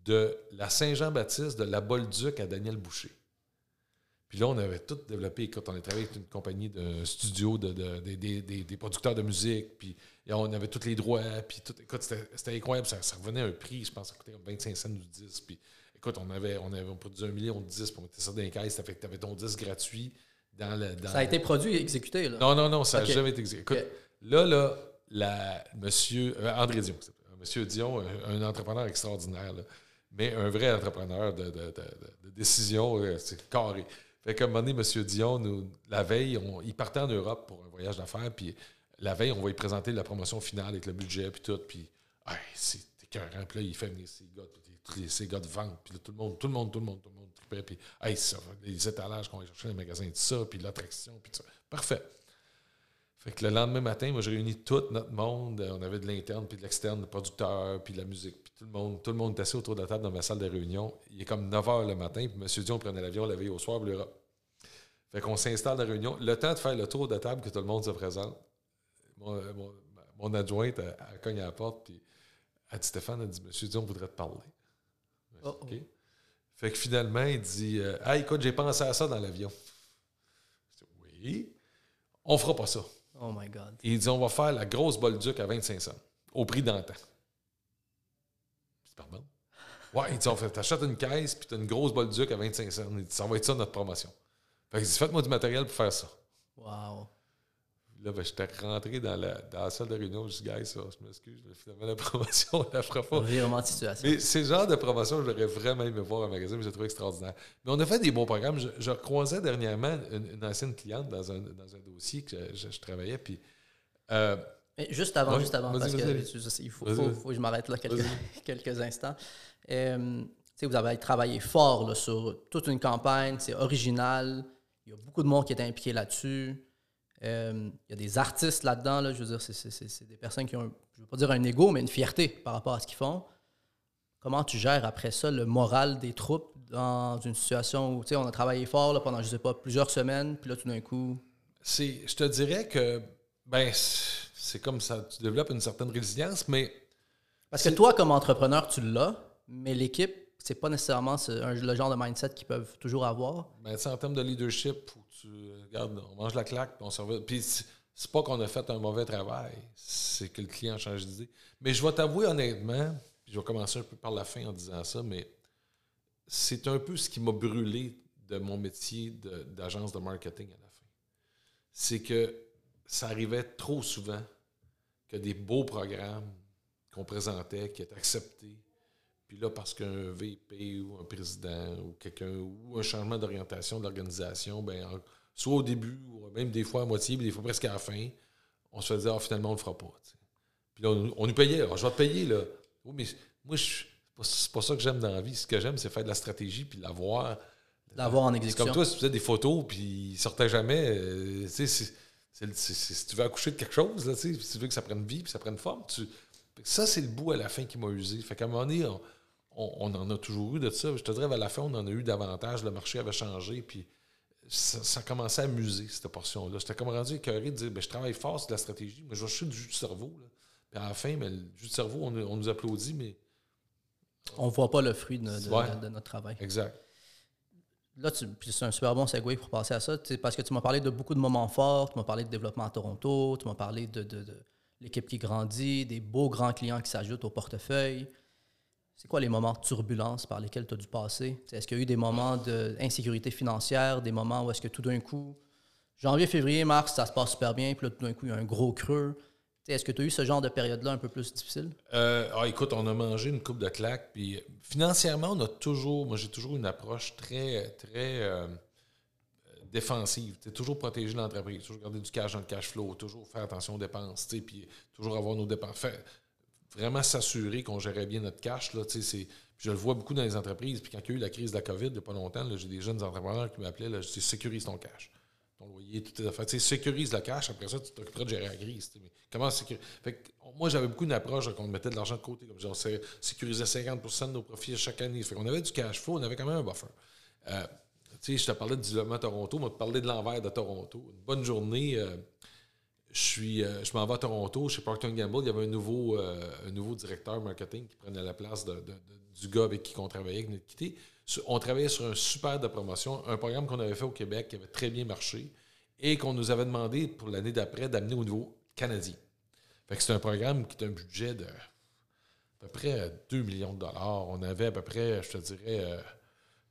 de la Saint-Jean-Baptiste, de la Bolduc à Daniel Boucher. Puis là, on avait tout développé. Quand on a travaillé avec une compagnie de studio, de, des, producteurs de musique, puis on avait tous les droits. Puis tout, écoute, c'était incroyable. Ça, revenait à un prix, je pense, ça coûtait 25 cents ou 10. Puis écoute, on avait, on avait produit un million de 10, puis on mettait ça dans les caisses. Ça fait que tu avais ton disque gratuit dans le. ça a été produit et exécuté, là? Non, non, non, ça n'a jamais été exécuté. Écoute, là, là, la, monsieur, euh, André Dion, monsieur Dion, un, entrepreneur extraordinaire, mais un vrai entrepreneur de, de, de décision, euh, c'est carré. Fait qu'à un M. Dion, la veille, il partait en Europe pour un voyage d'affaires, puis la veille, on va lui présenter la promotion finale avec le budget, puis tout, puis hey, c'est écœurant. Puis là, il fait venir ses gars, tous ses gars de vente, puis là, tout le monde, tout le monde, tout le monde, tout le monde puis hey, ça, les étalages qu'on va chercher dans les magasins, tout ça, puis l'attraction, puis tout ça. Parfait. Fait que le lendemain matin, moi, j'ai réuni tout notre monde. On avait de l'interne, puis de l'externe, le producteur, puis de la musique, puis tout le monde. Tout le monde était assis autour de la table dans ma salle de réunion. Il est comme 9 h le matin, puis M. Dion prenait l'avion la veille au soir pour l'Europe. Fait qu'on s'installe dans la réunion. Le temps de faire le tour de table, que tout le monde se présente, mon, adjointe, a cogné à la porte, puis elle dit Stéphane, elle dit Monsieur Dion voudrait te parler. Oh, oh. Fait que finalement, il dit Ah, écoute, j'ai pensé à ça dans l'avion. Oui, on fera pas ça. Oh my God. Et il dit on va faire la grosse Bolduc à 25 cents, au prix d'antan. Pardon? Ouais, il dit on fait, t'achètes une caisse, puis t'as une grosse Bolduc à 25 cents. Il dit ça va être ça notre promotion. Fait qu'il dit faites-moi du matériel pour faire ça. Wow. Là, ben, j'étais rentré dans la, dans la, salle de réunion. Je dis, gars, ça, je m'excuse, finalement, la promotion, on la fera pas. Revirement de situation. Mais ces genres de promotion, je l'aurais vraiment aimé voir en magasin, mais j'ai trouvé extraordinaire. Mais on a fait des bons programmes. Je, je croisais dernièrement une, ancienne cliente dans un, dans un dossier que je, travaillais, puis. Euh, mais juste avant, juste avant, parce que il faut, faut, que je m'arrête là quelques, quelques instants. Euh, vous avez travaillé fort là, sur toute une campagne, c'est original. Il y a beaucoup de monde qui est impliqué là-dessus. Euh, il y a des artistes là-dedans, là, je veux dire, c'est des personnes qui ont, je ne veux pas dire un ego, mais une fierté par rapport à ce qu'ils font. Comment tu gères après ça le moral des troupes dans une situation où, tu sais, on a travaillé fort là, pendant, je sais pas, plusieurs semaines, puis là, tout d'un coup... Je te dirais que, ben, c'est comme ça, tu développes une certaine résilience, mais... Parce que toi, comme entrepreneur, tu l'as, mais l'équipe, c'est pas nécessairement le genre de mindset qu'ils peuvent toujours avoir. Ben, en termes de leadership, tu regardes, on mange la claque, puis on s'en Puis c'est pas qu'on a fait un mauvais travail, c'est que le client change d'idée. Mais je vais t'avouer honnêtement, je vais commencer un peu par la fin en disant ça, mais c'est un peu ce qui m'a brûlé de mon métier d'agence de, marketing à la fin. C'est que ça arrivait trop souvent que des beaux programmes qu'on présentait, qui étaient acceptés, puis là, parce qu'un VP ou un président ou quelqu'un ou un changement d'orientation de l'organisation, ben, soit au début, ou même des fois à moitié, des fois presque à la fin, on se fait dire ah, finalement, on ne le fera pas. Puis là, on, nous payait. Alors, je vais te payer. Là. Oui, mais moi, c'est pas ça que j'aime dans la vie. Ce que j'aime, c'est faire de la stratégie puis l'avoir. L'avoir en exécution. Comme toi, si tu faisais des photos puis ils sortaient jamais. Euh, si tu veux accoucher de quelque chose, là, si tu veux que ça prenne vie puis ça prenne forme, tu... ça, c'est le bout à la fin qui m'a usé. Fait qu'à un moment donné, on, en a toujours eu de ça. Je te dirais, à la fin, on en a eu davantage. Le marché avait changé, puis ça, ça commençait à amuser, cette portion-là. J'étais comme rendu écœuré de dire ben, je travaille fort sur la stratégie, mais je vais du jus de cerveau. Puis à la fin, mais, le jus de cerveau, on, on nous applaudit, mais. On ne voit pas le fruit de, de- Ouais. de notre travail. Exact. Là, c'est un super bon segue pour passer à ça, parce que tu m'as parlé de beaucoup de moments forts, tu m'as parlé de développement à Toronto, tu m'as parlé de, de- de l'équipe qui grandit, des beaux grands clients qui s'ajoutent au portefeuille. C'est quoi les moments de turbulence par lesquels tu as dû passer? Est-ce qu'il y a eu des moments d'insécurité financière, des moments où est-ce que tout d'un coup, janvier, février, mars, ça se passe super bien, puis là, tout d'un coup, il y a un gros creux. Est-ce que tu as eu ce genre de période-là un peu plus difficile? Euh, ah, écoute, on a mangé une coupe de claques. Puis euh, financièrement, on a toujours, moi j'ai toujours une approche très, très euh, défensive. C'est toujours protéger l'entreprise, toujours garder du cash dans le cash flow, toujours faire attention aux dépenses, puis toujours avoir nos dépenses. Faire- vraiment s'assurer qu'on gérait bien notre cash. Là, je le vois beaucoup dans les entreprises. Puis quand il y a eu la crise de la COVID, il n'y a pas longtemps, j'ai des jeunes entrepreneurs qui m'appelaient, sécurise ton cash. Ton loyer, toutes tes affaires. Sécurise le cash, après ça, tu t'occuperas de gérer la crise. comment sécuriser? On- moi, j'avais beaucoup une approche qu'on mettait de l'argent de côté. Comme c'est- sécurisait 50% de nos profits chaque année. Fait qu'on avait du cash flow, on avait quand même un buffer. Euh, je te parlais du développement Toronto, moi, te parlais de l'envers de Toronto. Une bonne journée, euh, je suis, euh, je m'en vais à Toronto, chez Procter Gamble, il y avait un nouveau, euh, un nouveau directeur marketing qui prenait la place du gars avec qui on travaillait, qui quitter. Sur- On travaillait sur un super de promotion, un programme qu'on avait fait au Québec qui avait très bien marché et qu'on nous avait demandé pour l'année d'après d'amener au niveau canadien. Fait que c'est un programme qui a un budget de à peu près 2 millions de dollars. On avait à peu près, je te dirais,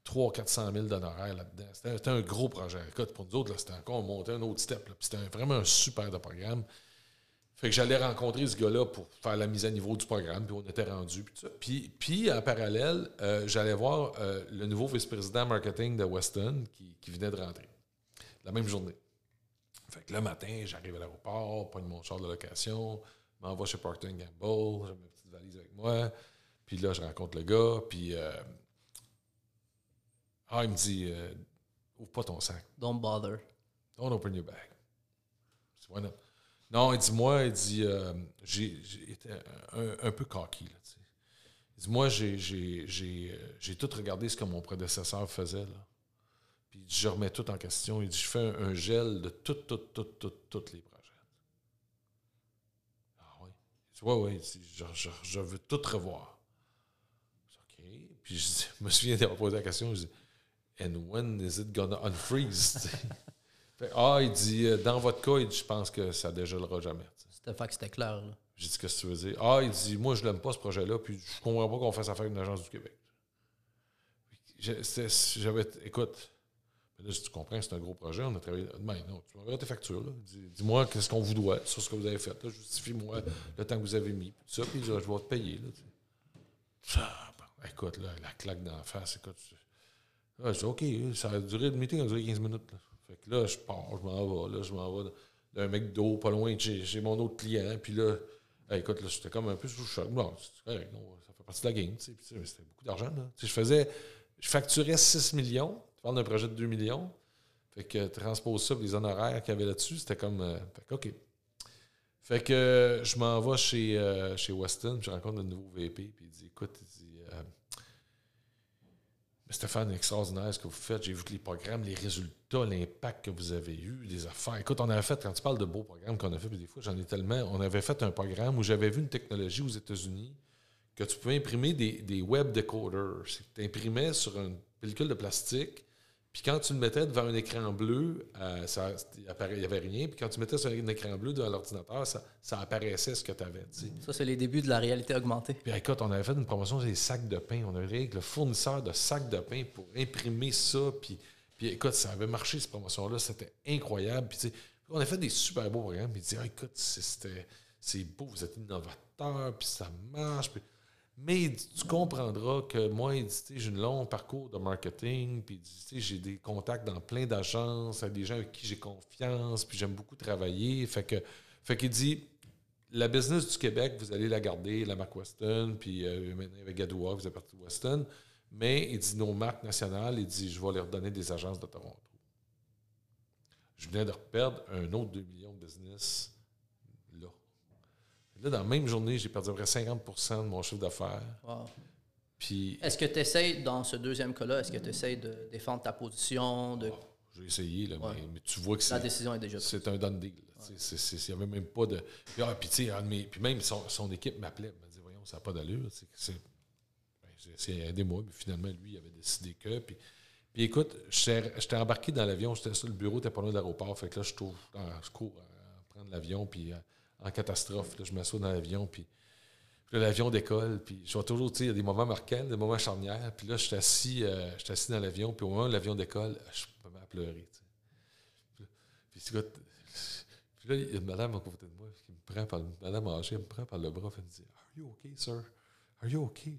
euh, 300 400 000 d'honoraires là-dedans. C'était un gros projet. Écoute, pour nous autres, c'était encore monter un autre step. C'était vraiment un super programme. Fait que j'allais rencontrer ce gars-là pour faire la mise à niveau du programme, puis on était rendu. Puis, puis, en parallèle, euh, j'allais voir euh, le nouveau vice-président marketing de Weston qui, qui venait de rentrer, la même journée. Fait que le matin, j'arrive à l'aéroport, pogne mon char de location, m'envoie chez Procter Gamble, j'ai ma petite valise avec moi. Puis là, je rencontre le gars, puis euh, ah, il me dit euh, ouvre pas ton sac. Don't bother. Don't open your bag. Je dis, Why not? Non, il dit, moi, il dit, euh, j'ai été un, un peu cocky. Là, tu sais. il dit, moi, j'ai- euh, j'ai tout regardé ce que mon prédécesseur faisait. Là. Puis il dit, je remets tout en question. Il dit, je fais un, un gel de tout, tout, tout, tout, tous les projets. Ah oui. Il dit, ouais, ouais. il dit, je, je, je veux tout revoir. Je dis, OK. Puis je, dis- je me souviens d'avoir posé la question. Je dis, And when is it gonna unfreeze? Fait, ah, il dit, euh, dans votre cas, il dit, je pense que ça dégèlera jamais. fait que c'était clair. là. J'ai dit, qu'est-ce que tu veux dire? Ah, il dit, moi, je l'aime pas, ce projet-là, puis je comprends pas qu'on fasse affaire avec une agence du Québec. J'avais, écoute, là, si tu comprends que c'est un gros projet, on a travaillé. Ben, non, tu m'enverras tes factures, là. Dis- Dis-moi qu'est-ce qu'on vous doit sur ce que vous avez fait, là. Justifie-moi le temps que vous avez mis, puis ça, puis je, je vais te payer, là. Ah, bon, écoute, là, la claque d'en face, écoute. Ah, je dis, OK, ça a duré, le meeting a duré 15 minutes, là. Fait que là, je pars, je m'en vais, là, je m'en vais d'un mec d'eau, pas loin de chez, chez mon autre client, puis là, écoute, là, j'étais comme un peu sous choc. Non, ça fait partie de la game, tu sais. C'était beaucoup d'argent, là. Je faisais, je facturais 6 millions. Tu parles d'un projet de 2 millions. Fait que transpose ça, les honoraires qu'il y avait là-dessus, c'était comme. euh, fait que, OK. Fait que je m'en vais chez, euh, chez Weston, je rencontre le nouveau VP, puis il dit Écoute, il dit. Stéphane, extraordinaire ce que vous faites. J'ai vu que les programmes, les résultats, l'impact que vous avez eu, les affaires. Écoute, on avait fait, quand tu parles de beaux programmes qu'on a fait, des fois, j'en ai tellement. On avait fait un programme où j'avais vu une technologie aux États-Unis que tu pouvais imprimer des, des web decoders. Tu imprimais sur une pellicule de plastique, puis quand tu le mettais devant un écran bleu, euh, ça, il n'y avait rien. Puis quand tu mettais sur un écran bleu devant l'ordinateur, ça, ça apparaissait ce que tu avais. tu sais. Ça, c'est les débuts de la réalité augmentée. Puis écoute, on avait fait une promotion sur les sacs de pain. On avait avec le fournisseur de sacs de pain pour imprimer ça. Puis, puis écoute, ça avait marché, cette promotion-là. C'était incroyable. Puis tu sais, on a fait des super beaux programmes. Puis il dit, Ah, écoute, c'est beau, vous êtes innovateur, puis ça marche. Puis- mais tu comprendras que moi, j'ai un long parcours de marketing, puis j'ai des contacts dans plein d'agences, avec des gens avec qui j'ai confiance, puis j'aime beaucoup travailler. Fait que, fait qu'il dit, la business du Québec, vous allez la garder, la marque Weston, puis euh, maintenant avec Gadoua, vous êtes parti Weston. Mais il dit nos marques nationales, il dit je vais leur donner des agences de Toronto. Je venais de perdre un autre 2 millions de business. Là, dans la même journée, j'ai perdu à peu près 50% de mon chiffre d'affaires. Wow. Puis Est-ce que tu essaies, dans ce deuxième cas-là, est-ce que tu essaies de défendre ta position? De... j'ai essayé, là, mais, mais tu vois que La c'est décision est déjà prise. c'est un done deal. Il n'y avait même pas de. Puis, ah, puis, mes- puis même son, son équipe m'appelait, me disait Voyons, ça n'a pas d'allure. C'est- c'est- ben, aidez-moi. Mais finalement, lui, il avait décidé que. Puis, puis écoute, j'étais embarqué dans l'avion. j'étais sur Le bureau était pas loin de l'aéroport. Fait que là, je, trouve, je cours à prendre l'avion. Puis euh, en catastrophe, là, je m'assois dans l'avion. Puis. l'avion décolle, puis je vois toujours, tu sais, il y a des moments marquants, des moments charnières. Puis là, je suis assis, euh, assis dans l'avion, puis au moment où l'avion décolle, je me mets à pleurer. Puis, puis là, il y a une madame à côté de moi qui me prend par le, madame âgée, me prend par le bras, elle me dit Are you okay, sir? Are you okay?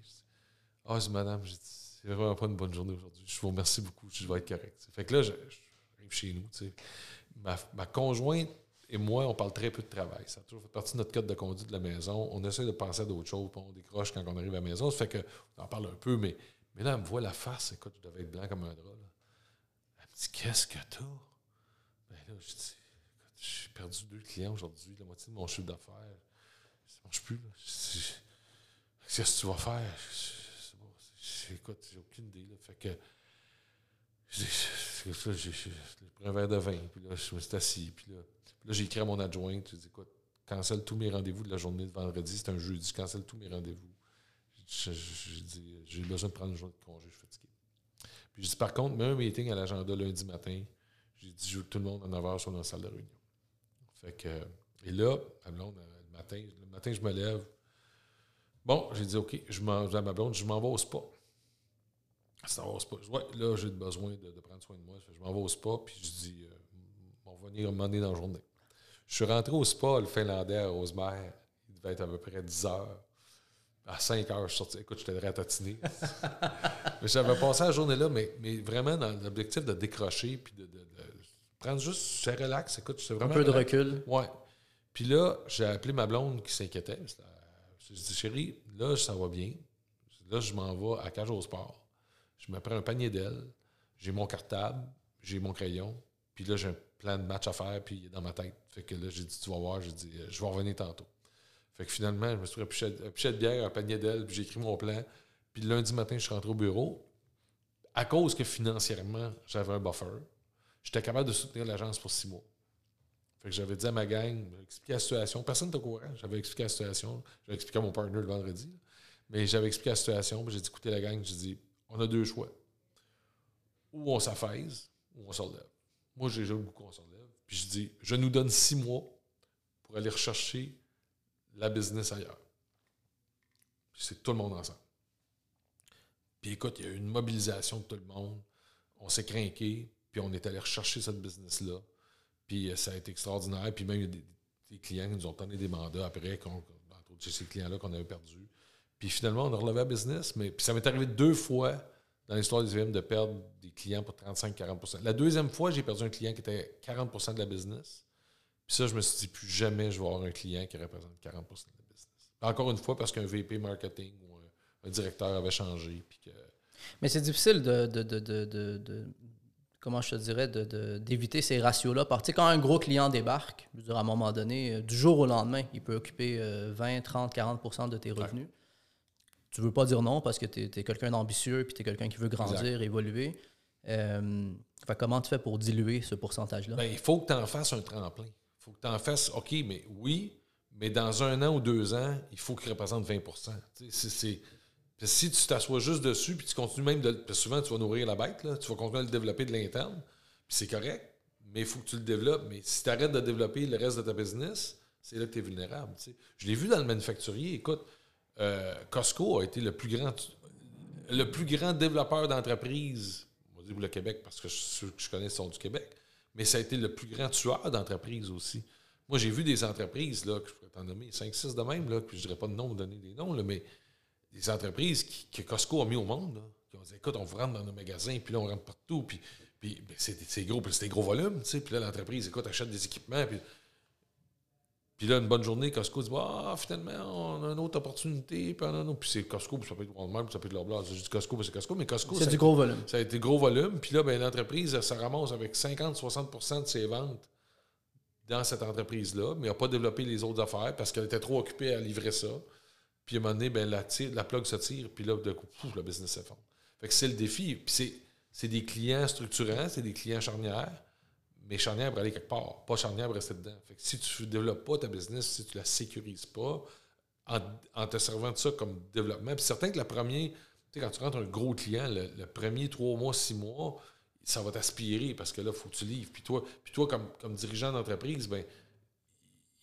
Ah, c'est madame, j'ai dit, c'est vraiment pas une bonne journée aujourd'hui. Je vous remercie beaucoup, je vais être correct. Fait que là, je, je arrive chez nous, tu sais. Ma, ma conjointe et moi, on parle très peu de travail. Ça a toujours fait partie de notre code de conduite de la maison. On essaie de penser à d'autres choses, on décroche quand on arrive à la maison. Ça fait que on en parle un peu, mais, mais là, elle me voit la face. Écoute, je devais être blanc comme un drap. Là. Elle me dit Qu'est-ce que t'as? Ben là, je dis j'ai perdu deux clients aujourd'hui, la moitié de mon chiffre d'affaires. Ça marche plus. Là. Qu'est-ce que tu vas faire? Je- je. Je- j'ai aucune idée. Là. Fait que. C'est ça, j'ai pris un verre de vin, puis là, je me suis assis, puis là, là, j'ai écrit à mon adjointe, j'ai dit, écoute, cancelle tous mes rendez-vous de la journée de vendredi, c'est un jeudi, cancelle tous mes rendez-vous. J'ai dit, j'ai besoin de prendre une journée de congé, je suis fatigué. Puis j'ai dit, par contre, mets un meeting à l'agenda lundi matin, j'ai dit, je veux que tout le monde à 9h soit dans la salle de réunion. Fait que, et là, blonde, euh, le matin, le matin, je me lève. Bon, j'ai dit, OK, je m'en je dis à ma blonde, je m'en vais au spa. Ça va au spa. Dis, Ouais, là, j'ai besoin de, de prendre soin de moi. Je m'en vais au spa, puis je dis, euh, on va venir me demander dans la journée. Je suis rentré au spa, le Finlandais à Rosemère. Il devait être à peu près 10 heures. À 5 heures, je suis sorti. Écoute, j'étais ratatiner. mais j'avais passé la journée là, mais, mais vraiment dans l'objectif de décrocher, puis de, de- de prendre juste, c'est relax. Écoute, c'est Un vraiment peu de relax. recul. Ouais. Puis là, j'ai appelé ma blonde qui s'inquiétait. Je dit, chérie, là, ça va bien. Là, je m'en vais à Cage au Sport. Je me prends un panier d'ailes. J'ai mon cartable, j'ai mon crayon. Puis là, j'ai un plan de match à faire, puis il est dans ma tête. Fait que là, j'ai dit, tu vas voir, j'ai dit, euh, je vais revenir tantôt. Fait que finalement, je me suis pris un pichet, de bière, un panier d'ailes, puis j'ai écrit mon plan. Puis lundi matin, je suis rentré au bureau. À cause que financièrement, j'avais un buffer, j'étais capable de soutenir l'agence pour six mois. Fait que j'avais dit à ma gang, expliqué la situation. Personne n'était au courant. J'avais expliqué la situation. J'avais expliqué à mon partner le vendredi. Mais j'avais expliqué la situation. J'ai dit, écoutez la gang, j'ai dit, on a deux choix. Ou on s'affaise, ou on se relève. Moi, j'ai jamais beaucoup qu'on se relève. Puis je dis, je nous donne six mois pour aller rechercher la business ailleurs. C'est tout le monde ensemble. Puis écoute, il y a eu une mobilisation de tout le monde. On s'est craqué, puis on est allé rechercher cette business-là. Puis euh, ça a été extraordinaire. Puis même, il y a des, clients qui nous ont donné des mandats après, qu'on, entre autres, ces clients-là qu'on avait perdus. Puis finalement, on a relevé la business. Mais puis ça m'est arrivé deux fois dans l'histoire des IVM de perdre des clients pour 35-40% La deuxième fois, j'ai perdu un client qui était 40% de la business. Puis ça, je me suis dit, plus jamais je vais avoir un client qui représente 40% de la business. Encore une fois, parce qu'un VP marketing ou un, un directeur avait changé. Puis que, Mais c'est difficile de, de, de, de, comment je te dirais, d'éviter ces ratios-là. Parce que quand un gros client débarque, je veux dire, à un moment donné, euh, du jour au lendemain, il peut occuper euh, 20, 30, 40% de tes revenus. Tu veux pas dire non parce que tu es, quelqu'un d'ambitieux puis tu es quelqu'un qui veut grandir, évoluer. Euh, fait comment tu fais pour diluer ce pourcentage-là? Ben, il faut que tu en fasses un tremplin. Il faut que tu en fasses, OK, mais oui, mais dans un an ou deux ans, il faut qu'il représente 20 Tu sais, c'est- si tu t'assois juste dessus, puis tu continues même de. Souvent, tu vas nourrir la bête, là, tu vas continuer à le développer de l'interne, puis c'est correct, mais il faut que tu le développes. Mais si tu arrêtes de développer le reste de ta business, c'est là que tu es vulnérable. Je l'ai vu dans le manufacturier. Écoute, euh, Costco a été le plus grand, le plus grand développeur d'entreprise, on va dire le Québec, parce que ceux que je connais sont du Québec, mais ça a été le plus grand tueur d'entreprise aussi. Moi, j'ai vu des entreprises, là, que je pourrais t'en nommer 5-6 de même, là, puis je ne dirais pas de nom, donner des noms, là, mais des entreprises qui, que Costco a mis au monde, là, qui ont dit écoute, on vous rentre dans nos magasins, puis là, on rentre partout, puis, puis ben, c'est gros, puis c'est des gros volumes, tu sais, puis là, l'entreprise, écoute, achète des équipements, puis, puis là, une bonne journée, Costco dit ah, finalement, on a une autre opportunité, puis, on a une autre. Puis c'est Costco, puis ça peut être Walmart, puis ça peut être Loblaw. Je dis Costco, c'est Costco, mais Costco, c'est ça- du gros volume. ça a été gros volume. Puis là, ben, l'entreprise, elle se ramasse avec 50-60% de ses ventes dans cette entreprise-là, mais n'a pas développé les autres affaires parce qu'elle était trop occupée à livrer ça. Puis à un moment donné, ben, la, tire- la plug se tire, puis là, de coup, pouf, le business s'effondre. Fait que c'est le défi. Puis c'est des clients structurants, c'est des clients charnières, mais charnières pour aller quelque part, pas charnières pour rester dedans. Que si tu ne développes pas ta business, si tu la sécurises pas, en, te servant de ça comme développement, puis certain que la première, tu sais, quand tu rentres un gros client, le, premier trois mois, six mois, ça va t'aspirer parce que là, il faut que tu livres. Puis toi, puis toi comme, comme dirigeant d'entreprise, ben,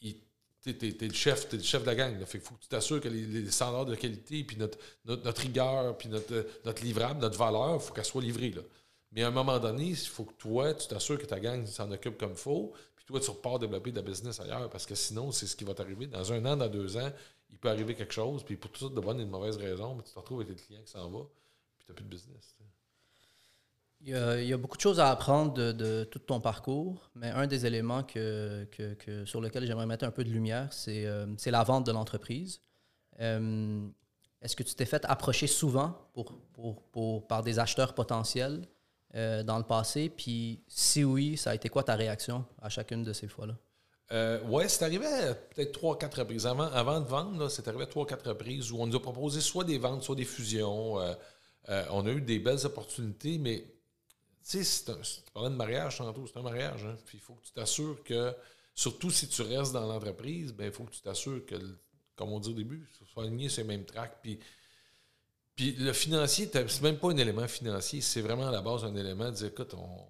tu es, le chef, es le chef de la gang. Fait il faut que tu t'assures que les, standards de qualité, puis notre, notre, rigueur, puis notre, notre livrable, notre valeur, il faut qu'elle soit livrée. Là. Mais à un moment donné, il faut que toi, tu t'assures que ta gang s'en occupe comme il faut, puis toi, tu repars développer de business ailleurs, parce que sinon, c'est ce qui va t'arriver. Dans un an, dans deux ans, il peut arriver quelque chose, puis pour toutes sortes de bonnes et de mauvaises raisons, tu te retrouves avec des clients qui s'en vont, puis tu n'as plus de business. Il y, a, beaucoup de choses à apprendre de, tout ton parcours, mais un des éléments que, sur lequel j'aimerais mettre un peu de lumière, c'est euh, la vente de l'entreprise. Euh, est-ce que tu t'es fait approcher souvent pour, par des acheteurs potentiels? Euh, dans le passé? Puis si oui, ça a été quoi ta réaction à chacune de ces fois-là? oui, c'est arrivé peut-être trois, quatre reprises. Avant, avant de vendre, c'est arrivé trois, quatre reprises où on nous a proposé soit des ventes, soit des fusions. on a eu des belles opportunités, mais tu sais, tu parlais de mariage tantôt, c'est un mariage. Hein? Puis il faut que tu t'assures que, surtout si tu restes dans l'entreprise, ben il faut que tu t'assures que, comme on dit au début, tu sois aligné sur les mêmes tracks. Puis, puis le financier, c'est même pas un élément financier, c'est vraiment à la base un élément de dire écoute, on,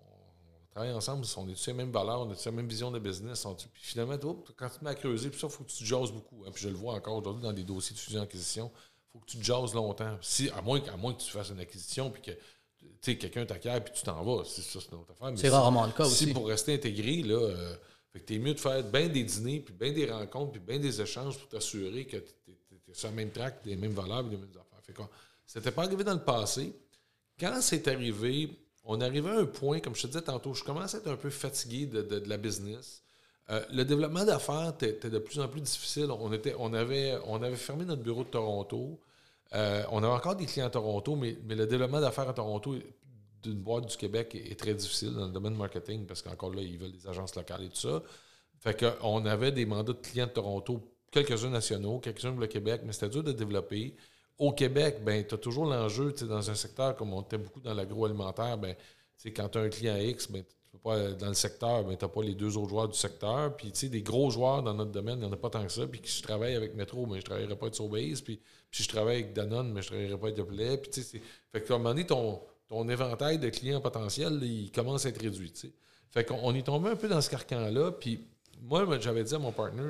travaille ensemble, on est sur les mêmes valeurs, on a sur la même vision de business. puis finalement, quand tu te mets à creuser, puis ça, il faut que tu jases beaucoup. Hein? puis je le vois encore aujourd'hui dans des dossiers de fusion-acquisition. Il faut que tu jases longtemps. Si, à, moins, à moins que tu fasses une acquisition puis que tu sais, quelqu'un t'acquiert puis tu t'en vas. C'est ça, c'est notre affaire. C'est rarement le cas aussi. Si pour rester intégré, là, euh, fait que t'es mieux de faire bien des dîners, puis bien des rencontres, puis bien des échanges pour t'assurer que tu es, sur le même track, des mêmes valeurs, des mêmes affaires. Fait que c'était pas arrivé dans le passé. Quand c'est arrivé, on arrivait à un point, comme je te disais tantôt, je commençais à être un peu fatigué de, la business. Euh, le développement d'affaires était de plus en plus difficile. On, était, on, avait, on avait fermé notre bureau de Toronto. Euh, on a encore des clients à Toronto, mais, le développement d'affaires à Toronto d'une boîte du Québec est, très difficile dans le domaine marketing parce qu'encore là, ils veulent des agences locales et tout ça. Fait qu'on avait des mandats de clients de Toronto, quelques-uns nationaux, quelques-uns pour le Québec, mais c'était dur de développer. Au Québec, ben, tu as toujours l'enjeu, dans un secteur comme on était beaucoup dans l'agroalimentaire, ben, quand tu as un client X, ben, pas, dans le secteur, ben, tu n'as pas les deux autres joueurs du secteur. Puis, des gros joueurs dans notre domaine, il n'y en a pas tant que ça. Puis, si je travaille avec Metro, ben, je ne travaillerai pas avec Sobase. Puis, si je travaille avec Danone, mais ben, je ne travaillerai pas avec Yoplait. Puis, tu fait que, à un moment donné, ton, ton éventail de clients potentiels, il commence à être réduit, tu sais. Fait qu'on est tombé un peu dans ce carcan-là. Puis, moi, j'avais dit à mon partner,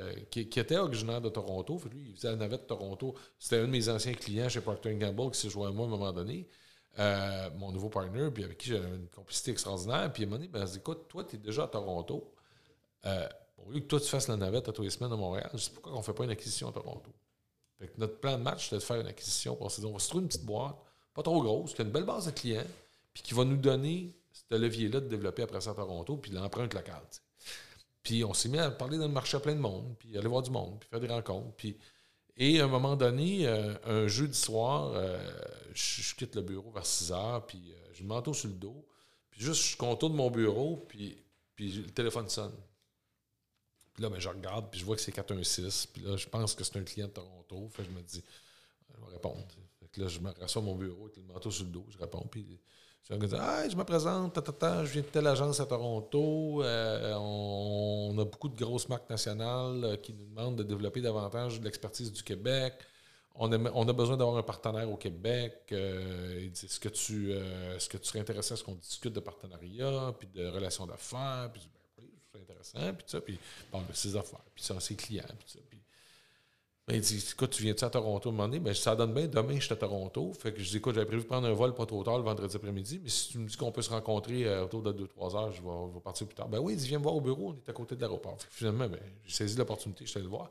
euh, qui, était originaire de Toronto, lui, il faisait la navette de Toronto. C'était un de mes anciens clients chez Procter Gamble qui s'est joint à moi à un moment donné. Euh, mon nouveau partner, puis avec qui j'avais une complicité extraordinaire. Puis il m'a dit, ben, écoute, toi, tu es déjà à Toronto. Euh, au lieu que toi, tu fasses la navette à tous les semaines à Montréal, je sais pourquoi on ne fait pas une acquisition à Toronto? Fait que notre plan de match, c'était de faire une acquisition. Dit, on va se trouver une petite boîte, pas trop grosse, qui a une belle base de clients, puis qui va nous donner ce levier-là de développer après ça à Toronto, puis l'empreinte locale. Puis on s'est mis à parler dans le marché à plein de monde, puis aller voir du monde, puis faire des rencontres. Et à un moment donné, euh, un jeudi soir, euh, je, quitte le bureau vers 6 heures, puis euh, j'ai le manteau sur le dos. Puis juste, je contourne mon bureau, puis, puis le téléphone sonne. Puis là, ben, je regarde, puis je vois que c'est 416. Puis là, je pense que c'est un client de Toronto. Fait que je me dis, je vais répondre. Fait que là, je me rassois mon bureau, avec le manteau sur le dos, je réponds. Puis je ah, je me présente, je viens de telle agence à Toronto. Euh, on, a beaucoup de grosses marques nationales euh, qui nous demandent de développer davantage l'expertise du Québec. On a, besoin d'avoir un partenaire au Québec. Euh, est-ce que, tu, que tu serais intéressé à ce qu'on discute de partenariat, puis de relations d'affaires? Puis, ben, oui, c'est intéressant, puis ça, puis de ses affaires, puis ça, ses clients, puis ça. Ben, il dit Écoute, tu viens-tu à Toronto un moment ben, Ça donne bien. Demain, je suis à Toronto. Fait que je dis Écoute, j'avais prévu de prendre un vol pas trop tard le vendredi après-midi. Mais si tu me dis qu'on peut se rencontrer euh, autour de 2-3 heures, je vais, partir plus tard. Ben oui, il dit Viens me voir au bureau. On est à côté de l'aéroport. Finalement, ben, j'ai saisi l'opportunité. Je suis allé le voir.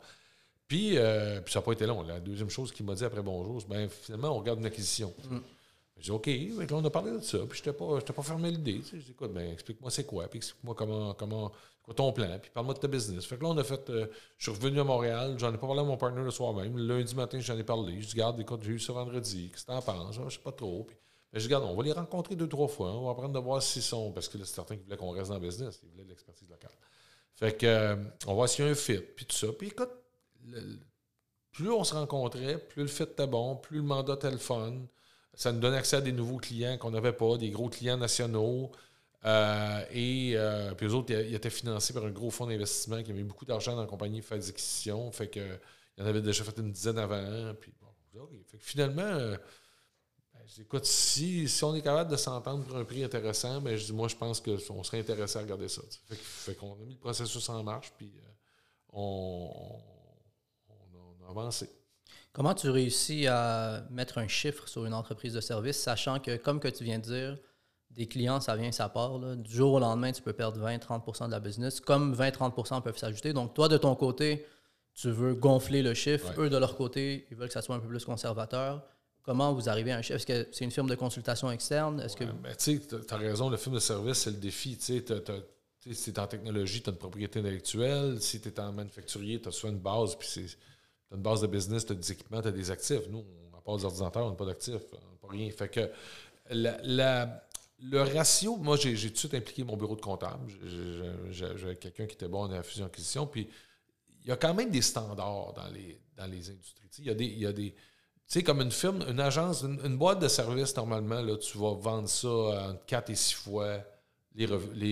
Puis, euh, puis ça n'a pas été long. La deuxième chose qu'il m'a dit après bonjour, c'est ben, finalement, on regarde une acquisition. Mm. J'ai dit OK. Là, on a parlé de ça. Puis je n'étais pas, pas fermé l'idée. Je dis Écoute, ben, explique-moi c'est quoi. Puis explique-moi comment. comment quoi ton plan, puis parle-moi de ta business. Fait que là, on a fait. Euh, je suis revenu à Montréal, j'en ai pas parlé à mon partner le soir même. Lundi matin, j'en ai parlé. Je dis, garde, écoute, j'ai eu ça vendredi. Qu'est-ce que t'en penses? Je sais pas trop. Puis, mais je dis, regarde, on va les rencontrer deux, trois fois. On va apprendre de voir s'ils sont. Parce que là, c'est certain qu'ils voulaient qu'on reste dans le business. Ils voulaient de l'expertise locale. Fait que, euh, on va voir s'il y a un fit, puis tout ça. Puis écoute, plus on se rencontrait, plus le fit était bon, plus le mandat était le fun. Ça nous donne accès à des nouveaux clients qu'on n'avait pas, des gros clients nationaux. Euh, et euh, puis eux autres, ils étaient financés par un gros fonds d'investissement qui a mis beaucoup d'argent dans la compagnie faire des acquisitions. Fait que il y en avait déjà fait une dizaine avant. Puis fait que finalement, euh, ben, écoute, si, on est capable de s'entendre pour un prix intéressant, ben, je dis, moi, je pense qu'on serait intéressé à regarder ça. Fait, fait qu'on a mis le processus en marche, puis on, on, a avancé. Comment tu réussis à mettre un chiffre sur une entreprise de service, sachant que, comme que tu viens de dire, des clients, ça vient, ça part. Du jour au lendemain, tu peux perdre 20-30% de la business, comme 20-30% peuvent s'ajouter. Donc, toi, de ton côté, tu veux gonfler le chiffre. Eux, de leur côté, ils veulent que ça soit un peu plus conservateur. Comment vous arrivez à un chiffre? Est-ce que c'est une firme de consultation externe? Est-ce que... Ben, tu as raison, le film de service, c'est le défi. si tu es en technologie, tu as une propriété intellectuelle. Si tu es en manufacturier, tu as soit une base, puis tu as une base de business, tu as des équipements, tu as des actifs. Nous, n'a pas des ordinateurs, on n'a pas d'actifs, on n'a pas rien. Fait que le ratio, moi, j'ai tout de suite impliqué mon bureau de comptable. J'avais quelqu'un qui était bon en fusion-acquisition. Puis, il y a quand même des standards dans les, dans les industries. Il y a des. Y a des tu sais, comme une firme, une agence, une, boîte de service, normalement, là, tu vas vendre ça entre 4 et 6 fois les,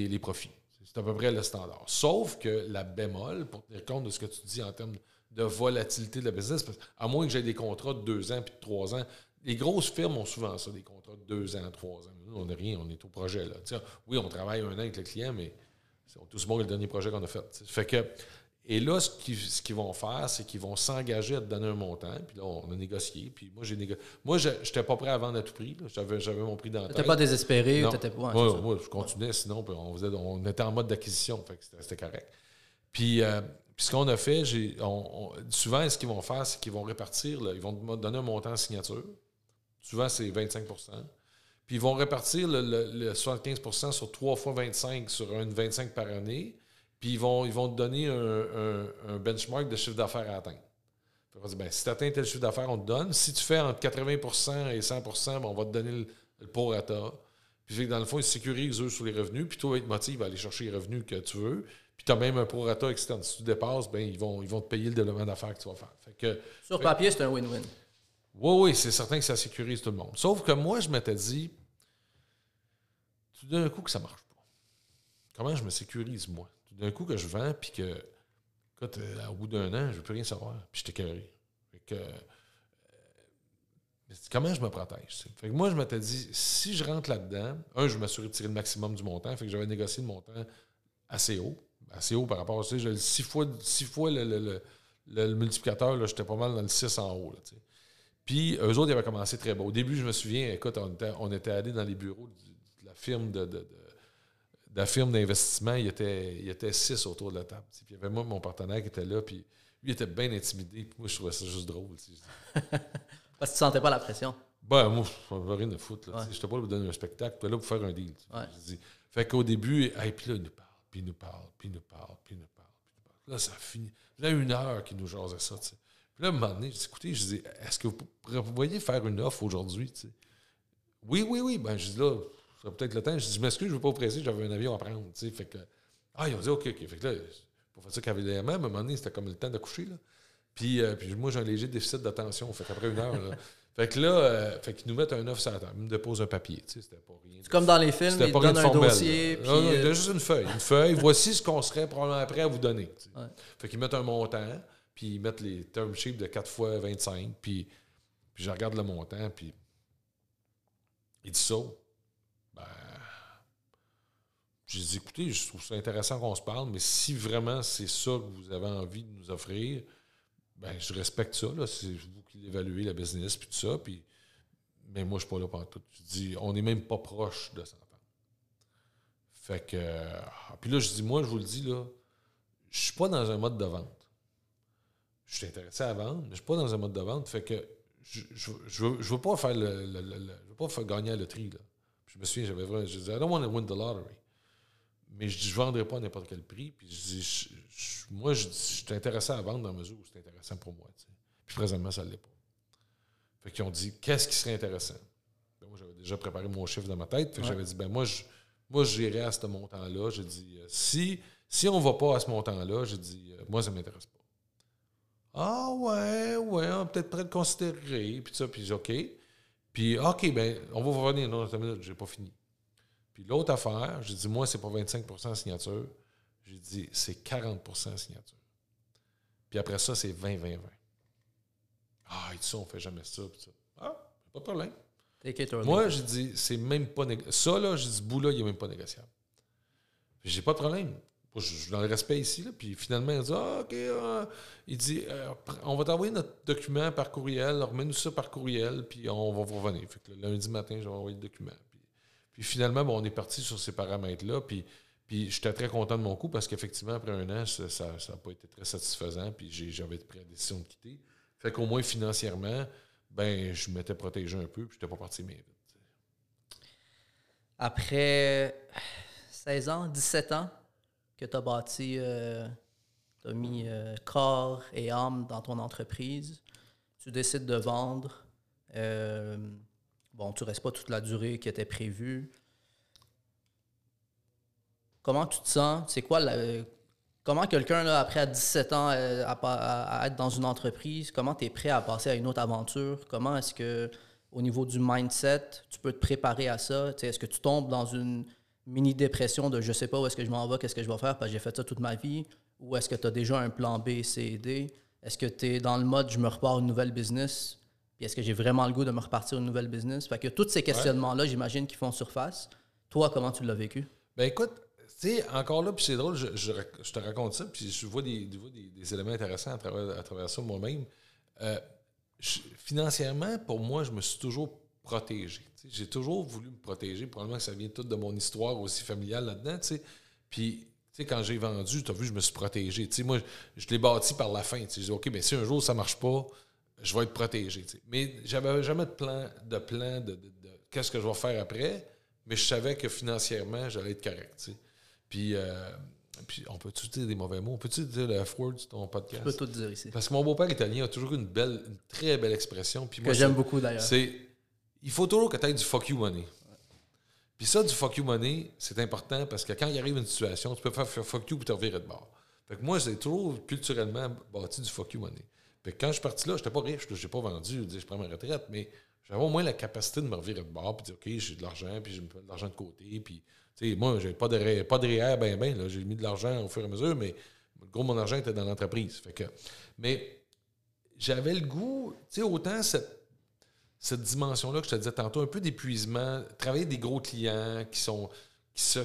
les, profits. C'est à peu près le standard. Sauf que la bémol, pour tenir compte de ce que tu dis en termes de volatilité de la business, à moins que j'ai des contrats de 2 ans puis de 3 ans, les grosses firmes ont souvent ça, des contrats de 2 ans, 3 ans on n'est rien, on est au projet. Là. oui, on travaille un an avec le client, mais c'est tout bon que le dernier projet qu'on a fait. Fait que, et là, ce qu'ils vont faire, c'est qu'ils vont s'engager à te donner un montant. Puis là, on a négocié. Puis moi, j'ai négocié. Moi, je n'étais pas prêt à vendre à tout prix. J'avais mon prix dans Tu pas désespéré? Non. pas, moi, je continuais. Sinon, on, on était en mode d'acquisition. C'était correct. Puis, euh, puis ce qu'on a fait, souvent, ce qu'ils vont faire, c'est qu'ils vont répartir. ils vont donner un montant en signature. Souvent, c'est 25% puis ils vont répartir le, 75% sur 3 fois 25 sur une 25 par année. Puis ils vont, ils vont te donner un, benchmark de chiffre d'affaires à atteindre. ben, si tu atteins tel chiffre d'affaires, on te donne. Si tu fais entre 80% et 100% ben, on va te donner le, le prorata. Puis dans le fond, ils sécurisent eux sur les revenus. Puis toi, ils te motivent à aller chercher les revenus que tu veux. Puis tu as même un prorata externe. Si tu dépasses, ben, ils, vont, ils vont te payer le développement d'affaires que tu vas faire. que, Sur papier, c'est un win-win. Oui, oui, c'est certain que ça sécurise tout le monde. Sauf que moi, je m'étais dit, tout d'un coup que ça marche pas. Comment je me sécurise, moi? Tout d'un coup que je vends, puis que, écoute, euh, au bout d'un an, je ne veux plus rien savoir, puis je t'ai que, euh, comment je me protège? Fait que moi, je m'étais dit, si je rentre là-dedans, un, je m'assurais de tirer le maximum du montant, fait que j'avais négocié le montant assez haut, assez haut par rapport à ça. J'avais six fois, six fois le, multiplicateur, j'étais pas mal dans le 6 en haut. Là, puis eux autres, ils avaient commencé très beau. Au début, je me souviens, écoute, on était, on était allés dans les bureaux firme de, de, la firme d'investissement, il était, il était six autour de la table. Puis il y avait moi, mon partenaire qui était là, puis lui était bien intimidé. Puis moi, je trouvais ça juste drôle. Parce que tu sentais pas la pression. Ben, moi, je n'avais rien de foutre. Je n'étais pas là pour donner un spectacle, j'étais là pour faire un deal. Fait qu'au début, et puis là, il nous parle, puis il nous parle, puis il nous parle, puis il nous parle, puis il nous parle. Là, ça finit. Là, une heure qu'il nous jasait ça. Puis là, à un moment donné, je dis, écoutez, je dis, est-ce que vous pourriez faire une offre aujourd'hui? Oui, oui, oui. Ben, je dis là, ça peut-être le temps. Je dis, je m'excuse, je ne veux pas vous presser, j'avais un avion à prendre. Fait que, ah, ils ont dit, OK, OK. Fait que là, pour faire ça cavalièrement, à un moment donné, c'était comme le temps de coucher. Là. Puis, euh, puis moi, j'ai un léger déficit d'attention. Fait qu'après une heure, là, fait que là, euh, fait qu'ils nous mettent un offre sur la table. Ils me déposent un papier. C'était pas rien. C'est comme dans les films, ils donnent un dossier. Puis, non, non, il y a juste une feuille. Une feuille. Voici ce qu'on serait probablement prêt à vous donner. Fait qu'ils mettent un montant, puis ils mettent les term sheets de 4 fois 25. Puis, puis je regarde le montant, puis il dit ça. J'ai dit, écoutez, je trouve ça intéressant qu'on se parle, mais si vraiment c'est ça que vous avez envie de nous offrir, ben je respecte ça. C'est vous qui l'évaluez, la business, puis tout ça. Mais moi, je ne suis pas là pour tout. Je dis, on n'est même pas proche de s'entendre. Fait que. Ah, puis là, je dis, moi, je vous le dis, là, je suis pas dans un mode de vente. Je suis intéressé à vendre, mais je suis pas dans un mode de vente. Fait que je ne veux, pas faire le, je veux pas faire gagner la loterie. Là. je me souviens, j'avais vraiment. Je disais, I don't want to win the lottery. Mais je dis, je ne vendrai pas à n'importe quel prix. Puis je dis, moi, je, suis intéressé à vendre dans la mesure où c'est intéressant pour moi. Puis présentement, ça ne l'est pas. Fait qu'ils ont dit, qu'est-ce qui serait intéressant? Ben, moi, j'avais déjà préparé mon chiffre dans ma tête. Fait que j'avais dit, ben moi, je, moi, j'irai à ce montant-là. J'ai dit, euh, si, si on ne va pas à ce montant-là, j'ai dit, euh, moi, ça ne m'intéresse pas. Ah ouais, ouais, on peut-être prêt de considérer. Puis ça, puis OK. Puis, OK, ben, on va revenir. Non, j'ai pas fini. Puis l'autre affaire, j'ai dit, moi, c'est pas 25 en signature. J'ai dit, c'est 40 en signature. Puis après ça, c'est 20-20-20. Ah, dit ça, on fait jamais ça. Puis ça. Ah, pas de problème. Moi, j'ai dit, c'est même pas négociable. Ça, là, j'ai dit, ce bout-là, il n'est même pas négociable. J'ai pas de problème. Je suis dans le respect ici. Là, puis finalement, il dit ah, OK. Ah. il dit euh, On va t'envoyer notre document par courriel. Remets-nous ça par courriel. Puis on va vous revenir. Fait que le lundi matin, je vais envoyer le document. Puis, finalement, bon, on est parti sur ces paramètres-là. Puis, puis j'étais très content de mon coup parce qu'effectivement, après un an, ça n'a pas été très satisfaisant. Puis j'avais pris la décision de quitter. Fait qu'au moins financièrement, ben, je m'étais protégé un peu. Puis je n'étais pas parti mais Après 16 ans, 17 ans, que tu as bâti, euh, tu as mis euh, corps et âme dans ton entreprise. Tu décides de vendre. Euh, bon, tu restes pas toute la durée qui était prévue. Comment tu te sens? C'est quoi Comment quelqu'un, après à 17 ans, à, être dans une entreprise, comment tu es prêt à passer à une autre aventure? Comment est-ce que, au niveau du mindset, tu peux te préparer à ça? Est-ce que tu tombes dans une mini dépression de je sais pas où est-ce que je m'en vais, qu'est-ce que je vais faire parce que j'ai fait ça toute ma vie, ou est-ce que tu as déjà un plan B, C D? Est-ce que tu es dans le mode je me repars une nouvelle business? Puis est-ce que j'ai vraiment le goût de me repartir une nouvelle business? Fait que tous ces questionnements-là, j'imagine, qui font surface. Toi, comment tu l'as vécu? Ben écoute, tu sais, encore là, puis c'est drôle, je, te raconte ça, puis je vois des, des, éléments intéressants à travers, à travers ça moi-même. Euh, financièrement, pour moi, je me suis toujours protégé. J'ai toujours voulu me protéger. Probablement que ça vient tout de mon histoire aussi familiale là-dedans. Puis, quand j'ai vendu, tu as vu, je me suis protégé. moi, je, l'ai bâti par la fin. J'ai dit, OK, mais si un jour ça ne marche pas, je vais être protégé. Mais j'avais jamais de plan de, plan de, qu'est-ce que je vais faire après, mais je savais que financièrement, j'allais être correct. Puis, euh, puis, on peut-tu dire des mauvais mots? On peut-tu dire le F-word ton podcast? Je peux tout dire ici. Parce que mon beau-père italien a toujours une belle, une très belle expression. Puis que j'aime beaucoup d'ailleurs. C'est il faut toujours que tu aies du fuck you money. Puis ça, du fuck you money, c'est important parce que quand il arrive une situation, tu peux faire, fuck you pour te revirer de bord. Fait que moi, j'ai toujours culturellement bâti du fuck you money. Quand je suis parti là, je n'étais pas riche, je n'ai pas vendu, je prends ma retraite, mais j'avais au moins la capacité de me revirer de bord puis dire OK, j'ai de l'argent, puis j'ai de l'argent de côté. Puis, moi, j'ai pas de, pas de REER, ben, ben, j'ai mis de l'argent au fur et à mesure, mais gros, mon argent était dans l'entreprise. Fait que, mais j'avais le goût, tu sais, autant cette dimension-là que je te disais tantôt, un peu d'épuisement, travailler des gros clients qui sont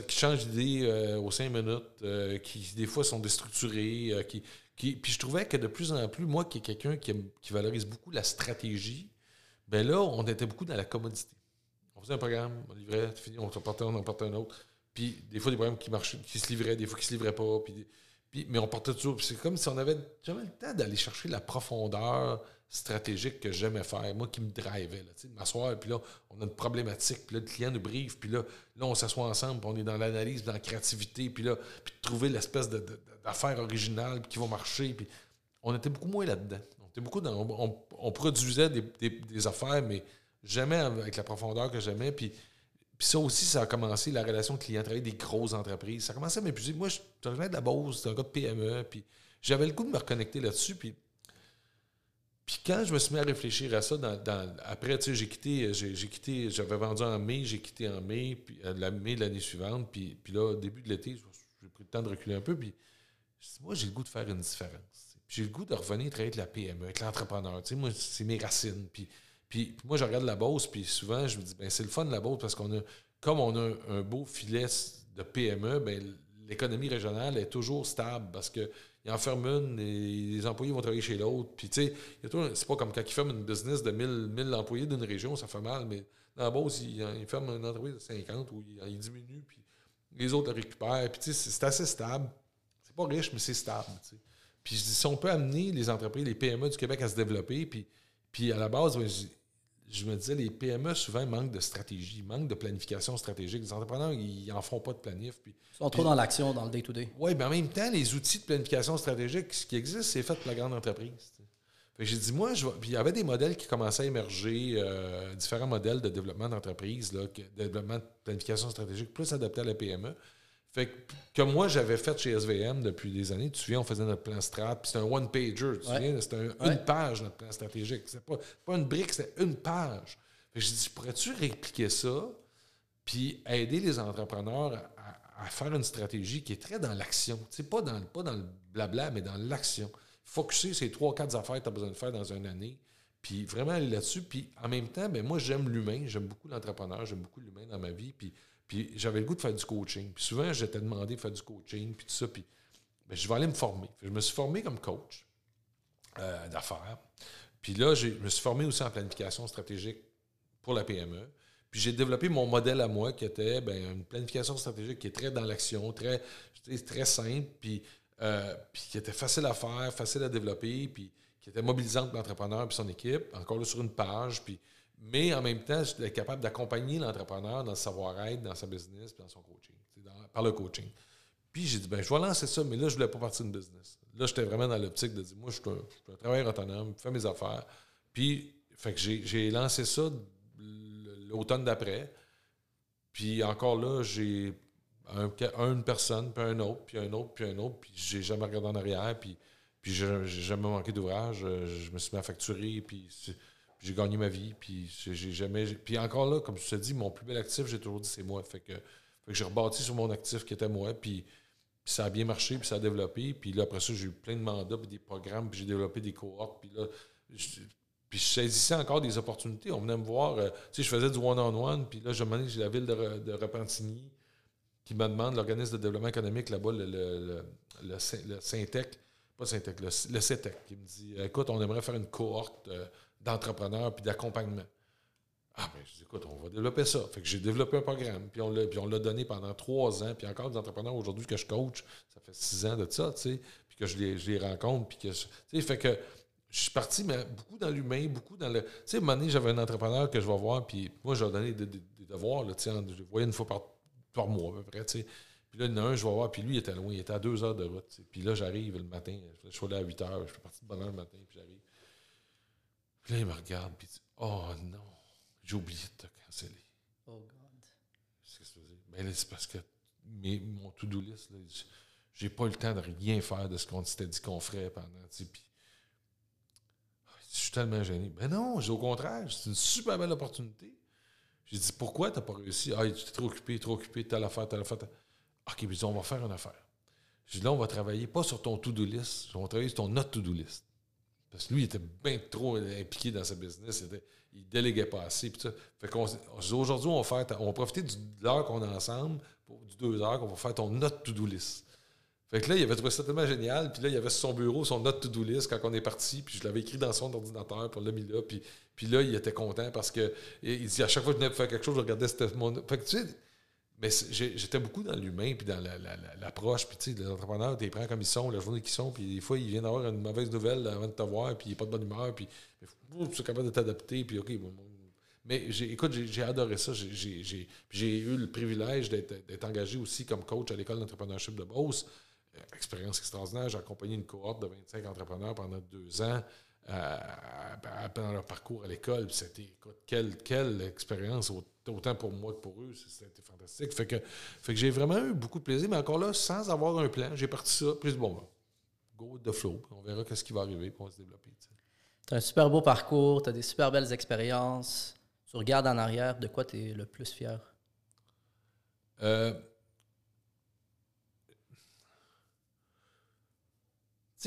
qui, changent d'idée euh, aux cinq minutes, euh, qui des fois sont déstructurés, euh, qui, puis je trouvais que de plus en plus, moi qui est quelqu'un qui, valorise beaucoup la stratégie, ben là, on était beaucoup dans la commodité. On faisait un programme, on livrait, fini, on en on en un autre. Puis des fois, des programmes qui marchaient, qui se livraient, des fois qui se livraient pas. Puis, mais on portait toujours. C'est comme si on avait jamais le temps d'aller chercher la profondeur stratégique que j'aimais faire, moi qui me drivais, m'asseoir, puis là, on a une problématique, puis là, le client nous brief, puis là, là on s'assoit ensemble, puis on est dans l'analyse, dans la créativité, puis là, puis trouver l'espèce d'affaire originale qui va marcher, puis on était beaucoup moins là-dedans. On était beaucoup dans, on, produisait des, affaires, mais jamais avec la profondeur que j'aimais, puis, puis ça aussi, ça a commencé, la relation client, travailler des grosses entreprises, ça a commencé à m'épuiser. Moi, je venais de la base, c'était un gars de PME, puis j'avais le goût de me reconnecter là-dessus, puis puis quand je me suis mis à réfléchir à ça, dans, après, tu sais, j'ai quitté, j'ai, quitté, j'avais vendu en mai, j'ai quitté en mai, puis euh, la mai de l'année suivante, puis, puis là, au début de l'été, j'ai pris le temps de reculer un peu, puis moi, j'ai le goût de faire une différence. Puis j'ai le goût de revenir travailler avec la PME, avec l'entrepreneur. Tu sais, moi, c'est mes racines. Puis, puis, moi, je regarde la bourse, puis souvent, je me dis, ben c'est le fun de la bourse parce qu'on a, comme on a un, beau filet de PME, ben l'économie régionale est toujours stable parce que il enferme une et les employés vont travailler chez l'autre. Puis, tu sais, c'est pas comme quand ils ferment une business de 1000, 1000 employés d'une région, ça fait mal, mais dans la base, ils, ferment une entreprise de 50 ou ils, diminuent, puis les autres la récupèrent. Puis, tu sais, c'est assez stable. C'est pas riche, mais c'est stable. Puis, je dis, si on peut amener les entreprises, les PME du Québec à se développer, puis, puis à la base, je me disais, les PME, souvent, manquent de stratégie, manquent de planification stratégique. Les entrepreneurs, ils n'en font pas de planif. Puis, ils sont trop dans l'action, dans le day-to-day. Oui, mais en même temps, les outils de planification stratégique, ce qui existe, c'est fait pour la grande entreprise. J'ai dit, moi, je Puis il y avait des modèles qui commençaient à émerger, euh, différents modèles de développement d'entreprise, de développement de planification stratégique, plus adaptés à la PME. Fait que, moi, j'avais fait chez SVM depuis des années. Tu te souviens, on faisait notre plan strat, puis c'était un one-pager. Tu te souviens, c'était une page, notre plan stratégique. C'était pas, pas une brique, c'était une page. Fait que je dis, pourrais-tu répliquer ça, puis aider les entrepreneurs à, faire une stratégie qui est très dans l'action? Tu sais, pas dans, pas dans le blabla, mais dans l'action. Focuser ces trois, quatre affaires que tu as besoin de faire dans une année, puis vraiment aller là-dessus. Puis en même temps, ben moi, j'aime l'humain, j'aime beaucoup l'entrepreneur, j'aime beaucoup l'humain dans ma vie. Puis, puis j'avais le goût de faire du coaching. Puis souvent, j'étais demandé de faire du coaching, puis tout ça. Puis ben, je vais aller me former. je me suis formé comme coach euh, d'affaires. Puis là, je me suis formé aussi en planification stratégique pour la PME. Puis j'ai développé mon modèle à moi qui était ben, une planification stratégique qui est très dans l'action, très, très simple, puis, euh, puis qui était facile à faire, facile à développer, puis qui était mobilisante pour l'entrepreneur et son équipe, encore là sur une page, puis, mais en même temps, j'étais capable d'accompagner l'entrepreneur dans le savoir-être, dans sa business, dans son coaching, par le coaching. Puis j'ai dit, ben, je vais lancer ça, mais là, je ne voulais pas partir d'une business. Là, j'étais vraiment dans l'optique de dire, moi, je suis un, travailleur autonome, je fais mes affaires. Puis, fait que j'ai lancé ça l'automne d'après. Puis encore là, j'ai un, une personne, puis un autre, puis un autre, puis un autre, puis j'ai jamais regardé en arrière, puis puis j'ai jamais manqué d'ouvrage. Euh, je me suis mis à facturer, puis j'ai gagné ma vie. Puis j'ai jamais. Puis encore là, comme je te dis, mon plus bel actif, j'ai toujours dit c'est moi. Fait que, j'ai rebâti sur mon actif qui était moi. Puis, ça a bien marché, puis ça a développé. Puis là, après ça, j'ai eu plein de mandats, puis des programmes, puis j'ai développé des cohortes. Puis là, je, puis saisissais encore des opportunités. On venait me voir. Euh, tu sais, je faisais du one-on-one. puis là, je j'ai la ville de, de Repentigny qui me demande, l'organisme de développement économique là-bas, le, le, le, Syntec, pas Syntec, le, le CETEC, qui me dit écoute, on aimerait faire une cohorte euh, d'entrepreneurs puis d'accompagnement. Ah, ben, je dis écoute, on va développer ça. Fait que j'ai développé un programme, puis on l'a donné pendant trois ans, puis encore des entrepreneurs aujourd'hui que je coach, ça fait six ans de ça, tu sais, puis que je les, je les rencontre, puis que. Tu sais, fait que je suis parti, mais beaucoup dans l'humain, beaucoup dans le. Tu sais, à un moment j'avais un entrepreneur que je vais voir, puis moi, je vais donner des, devoirs, là, tu sais, je le voyais une fois par, par mois, à peu près, tu sais. Puis là, il y en a un, je vais voir, puis lui, il était loin, il était à deux heures de route. Puis là, j'arrive le matin, je suis allé à 8 heures, je suis parti de bonne heure le matin, puis j'arrive. Puis là, il me regarde, puis il dit Oh non, j'ai oublié de te canceller. Oh God. C'est ce que. Ben c'est parce que mes, mon to-do list, là, j'ai pas eu le temps de rien faire de ce qu'on s'était dit qu'on ferait pendant. Puis, je suis tellement gêné. Ben non, au contraire, c'est une super belle opportunité. J'ai dit Pourquoi tu n'as pas réussi? Ah, tu t'es trop occupé, trop occupé, t'as l'affaire, t'as l'affaire. OK, puis on va faire une affaire. J'ai dit là, on va travailler pas sur ton to-do list, on va travailler sur ton not to-do list. Parce que lui, il était bien trop impliqué dans sa business. Il, était, déléguait pas assez. Fait aujourd'hui, on va, on va profiter de l'heure qu'on a ensemble, pour, du deux heures, qu'on va faire ton not to-do list. Fait que là, il avait trouvé ça tellement génial. Puis là, il avait son bureau son note to-do list quand on est parti. Puis je l'avais écrit dans son ordinateur, pour l'a mis là. Puis, puis là, il était content parce que dit à chaque fois que je venais faire quelque chose, je regardais c'était mon. Fait que tu sais, mais j'étais beaucoup dans l'humain puis dans l'approche. puis tu sais, les entrepreneurs, tu les prends comme ils sont, la journée qu'ils sont. Puis des fois, ils viennent avoir une mauvaise nouvelle avant de te voir, puis il n'est pas de bonne humeur. Puis tu es capable de t'adapter. Puis OK, mais écoute, j'ai adoré ça. J'ai eu le privilège d'être engagé aussi comme coach à l'école d'entrepreneurship de Beauce. Euh, expérience extraordinaire. J'ai accompagné une cohorte de 25 entrepreneurs pendant deux ans pendant leur parcours à l'école. C'était, quelle, quelle expérience, autant pour moi que pour eux. C'était fantastique. Fait que, fait que j'ai vraiment eu beaucoup de plaisir, mais encore là, sans avoir un plan, j'ai parti ça. Puis bon, go with the flow. On verra qu'est-ce qui va arriver, pour se développer. Tu as un super beau parcours, tu as des super belles expériences. Tu regardes en arrière, de quoi tu es le plus fier? Euh,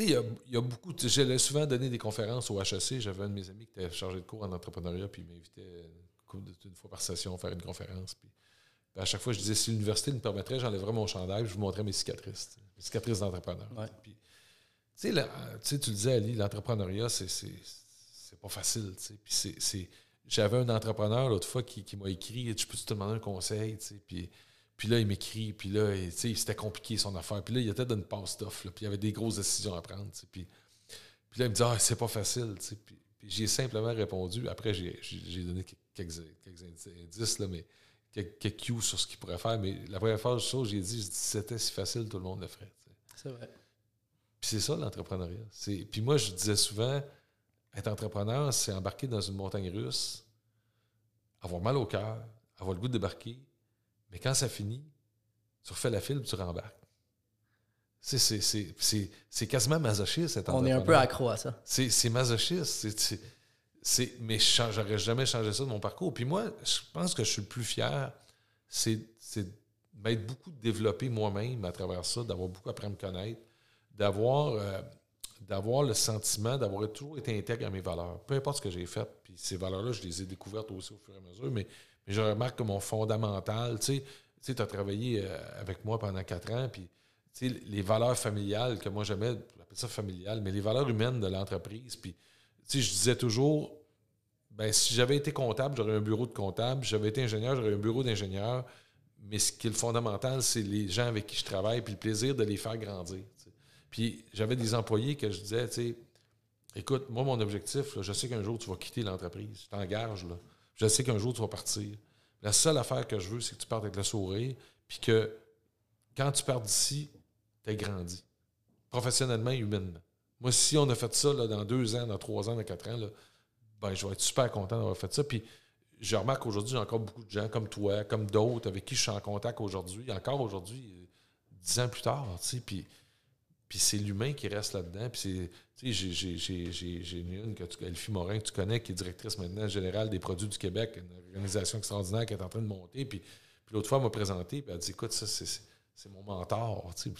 il y, a beaucoup. J'allais souvent donner des conférences au HEC. J'avais un de mes amis qui était chargé de cours en entrepreneuriat, puis il m'invitait une, fois par session à faire une conférence. Puis, à chaque fois, je disais si l'université me permettrait, j'enlèverais mon chandail, je vous montrais mes cicatrices, mes cicatrices d'entrepreneur. tu sais, tu le disais, Ali, l'entrepreneuriat, c'est pas facile. Puis j'avais un entrepreneur l'autre fois qui, m'a écrit Je peux te demander un conseil Puis puis là, il m'écrit, puis là, c'était compliqué son affaire. Puis là, il était dans une passe d'offre, puis il y avait des grosses décisions à prendre. Puis, puis là, il me dit Ah, c'est pas facile. Puis, puis j'ai simplement répondu. Après, j'ai donné quelques, indices, là, mais quelques, cues sur ce qu'il pourrait faire. Mais la première chose, j'ai dit si c'était si facile, tout le monde le ferait. C'est vrai. Puis c'est ça, l'entrepreneuriat. Puis moi, je disais souvent être entrepreneur, c'est embarquer dans une montagne russe, avoir mal au cœur, avoir le goût de débarquer, mais quand ça finit, tu refais la file tu rembarques. C'est quasiment masochiste, On est un peu accro à ça. C'est masochiste. c'est, mais j'aurais jamais changé ça de mon parcours. Puis moi, je pense que je suis le plus fier, c'est, c'est m'être beaucoup développé moi-même à travers ça, d'avoir beaucoup appris à me connaître, d'avoir, euh, d'avoir le sentiment d'avoir toujours été intègre à mes valeurs. Peu importe ce que j'ai fait, puis ces valeurs-là, je les ai découvertes aussi au fur et à mesure, mais, je remarque que mon fondamental, tu sais, tu as travaillé euh, avec moi pendant quatre ans, puis les valeurs familiales que moi j'aimais, j'appelle ça familial, mais les valeurs humaines de l'entreprise, puis je disais toujours, ben, si j'avais été comptable, j'aurais un bureau de comptable. Si j'avais été ingénieur, j'aurais un bureau d'ingénieur. Mais ce qui est le fondamental, c'est les gens avec qui je travaille, puis le plaisir de les faire grandir. Puis j'avais des employés que je disais, écoute, moi, mon objectif, je sais qu'un jour, tu vas quitter l'entreprise. Je t'engage, là. Je sais qu'un jour, tu vas partir. La seule affaire que je veux, c'est que tu partes avec le sourire, puis que quand tu pars d'ici, tu es grandi. Professionnellement et humainement. Moi, si on a fait ça là, dans deux ans, dans trois ans, dans quatre ans, là, ben, je vais être super content d'avoir fait ça. Puis je remarque qu'aujourd'hui, j'ai encore beaucoup de gens comme toi, comme d'autres, avec qui je suis en contact aujourd'hui, encore aujourd'hui, dix ans plus tard, puis, puis c'est l'humain qui reste là-dedans. Puis c'est, j'ai une, que tu, Elfie Morin, que tu connais, qui est directrice maintenant générale des produits du Québec, une organisation extraordinaire qui est en train de monter. Puis, puis l'autre fois, elle m'a présenté, puis elle a dit, écoute, ça, c'est mon mentor, tu sais,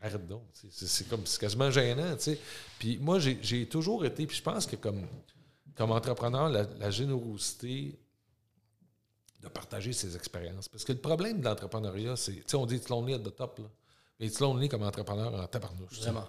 arrête donc, c'est comme, c'est quasiment gênant, tu sais. Puis moi, j'ai toujours été, puis je pense que comme comme entrepreneur, la, générosité de partager ses expériences. Parce que le problème de l'entrepreneuriat, c'est, tu sais, on dit lonely at the top, là. Mais it's lonely comme entrepreneur en tabarnouche. Vraiment.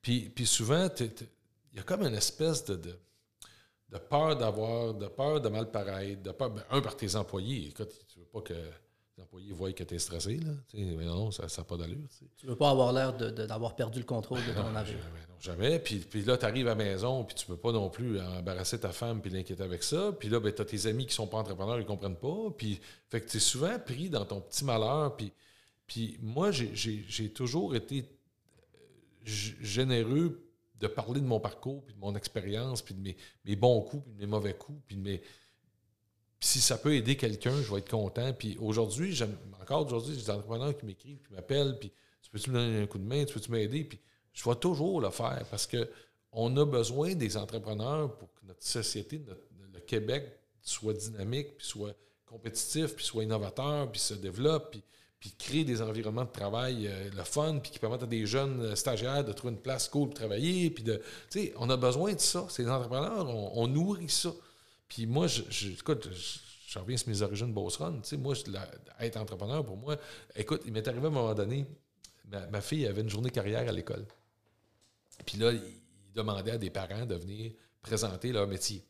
Puis, puis souvent, il y a comme une espèce de, de, peur d'avoir, de peur de mal paraître, de peur, ben, un, par tes employés. Écoute, tu veux pas que les employés voient que tu es stressé, là. mais non, ça n'a pas d'allure. Tu veux pas avoir l'air d'avoir perdu le contrôle de ton avenir. Non, jamais. Puis, puis là, tu arrives à la maison, puis tu peux pas non plus embarrasser ta femme puis l'inquiéter avec ça. Puis là, ben, tu as tes amis qui sont pas entrepreneurs, ils comprennent pas. Puis, fait que tu es souvent pris dans ton petit malheur. Puis, puis moi, j'ai toujours été euh, généreux de parler de mon parcours, puis de mon expérience, puis de mes, bons coups, puis de mes mauvais coups, puis de mes, si ça peut aider quelqu'un, je vais être content. Puis aujourd'hui, encore aujourd'hui, j'ai des entrepreneurs qui m'écrivent, qui m'appellent, puis tu peux-tu me donner un coup de main, tu peux-tu m'aider? Puis je vais toujours le faire parce que on a besoin des entrepreneurs pour que notre société, le Québec, soit dynamique, puis soit compétitif, puis soit innovateur, puis se développe, puis, puis crée des environnements de travail euh, le fun, puis qui permettent à des jeunes euh, stagiaires de trouver une place cool pour travailler. Puis de, on a besoin de ça. Ces entrepreneurs, on nourrit ça. Puis moi, je, écoute, je, reviens sur mes origines sais, moi, être entrepreneur, pour moi, écoute, il m'est arrivé à un moment donné, ma, fille avait une journée carrière à l'école. Puis là, il, demandait à des parents de venir présenter leur métier.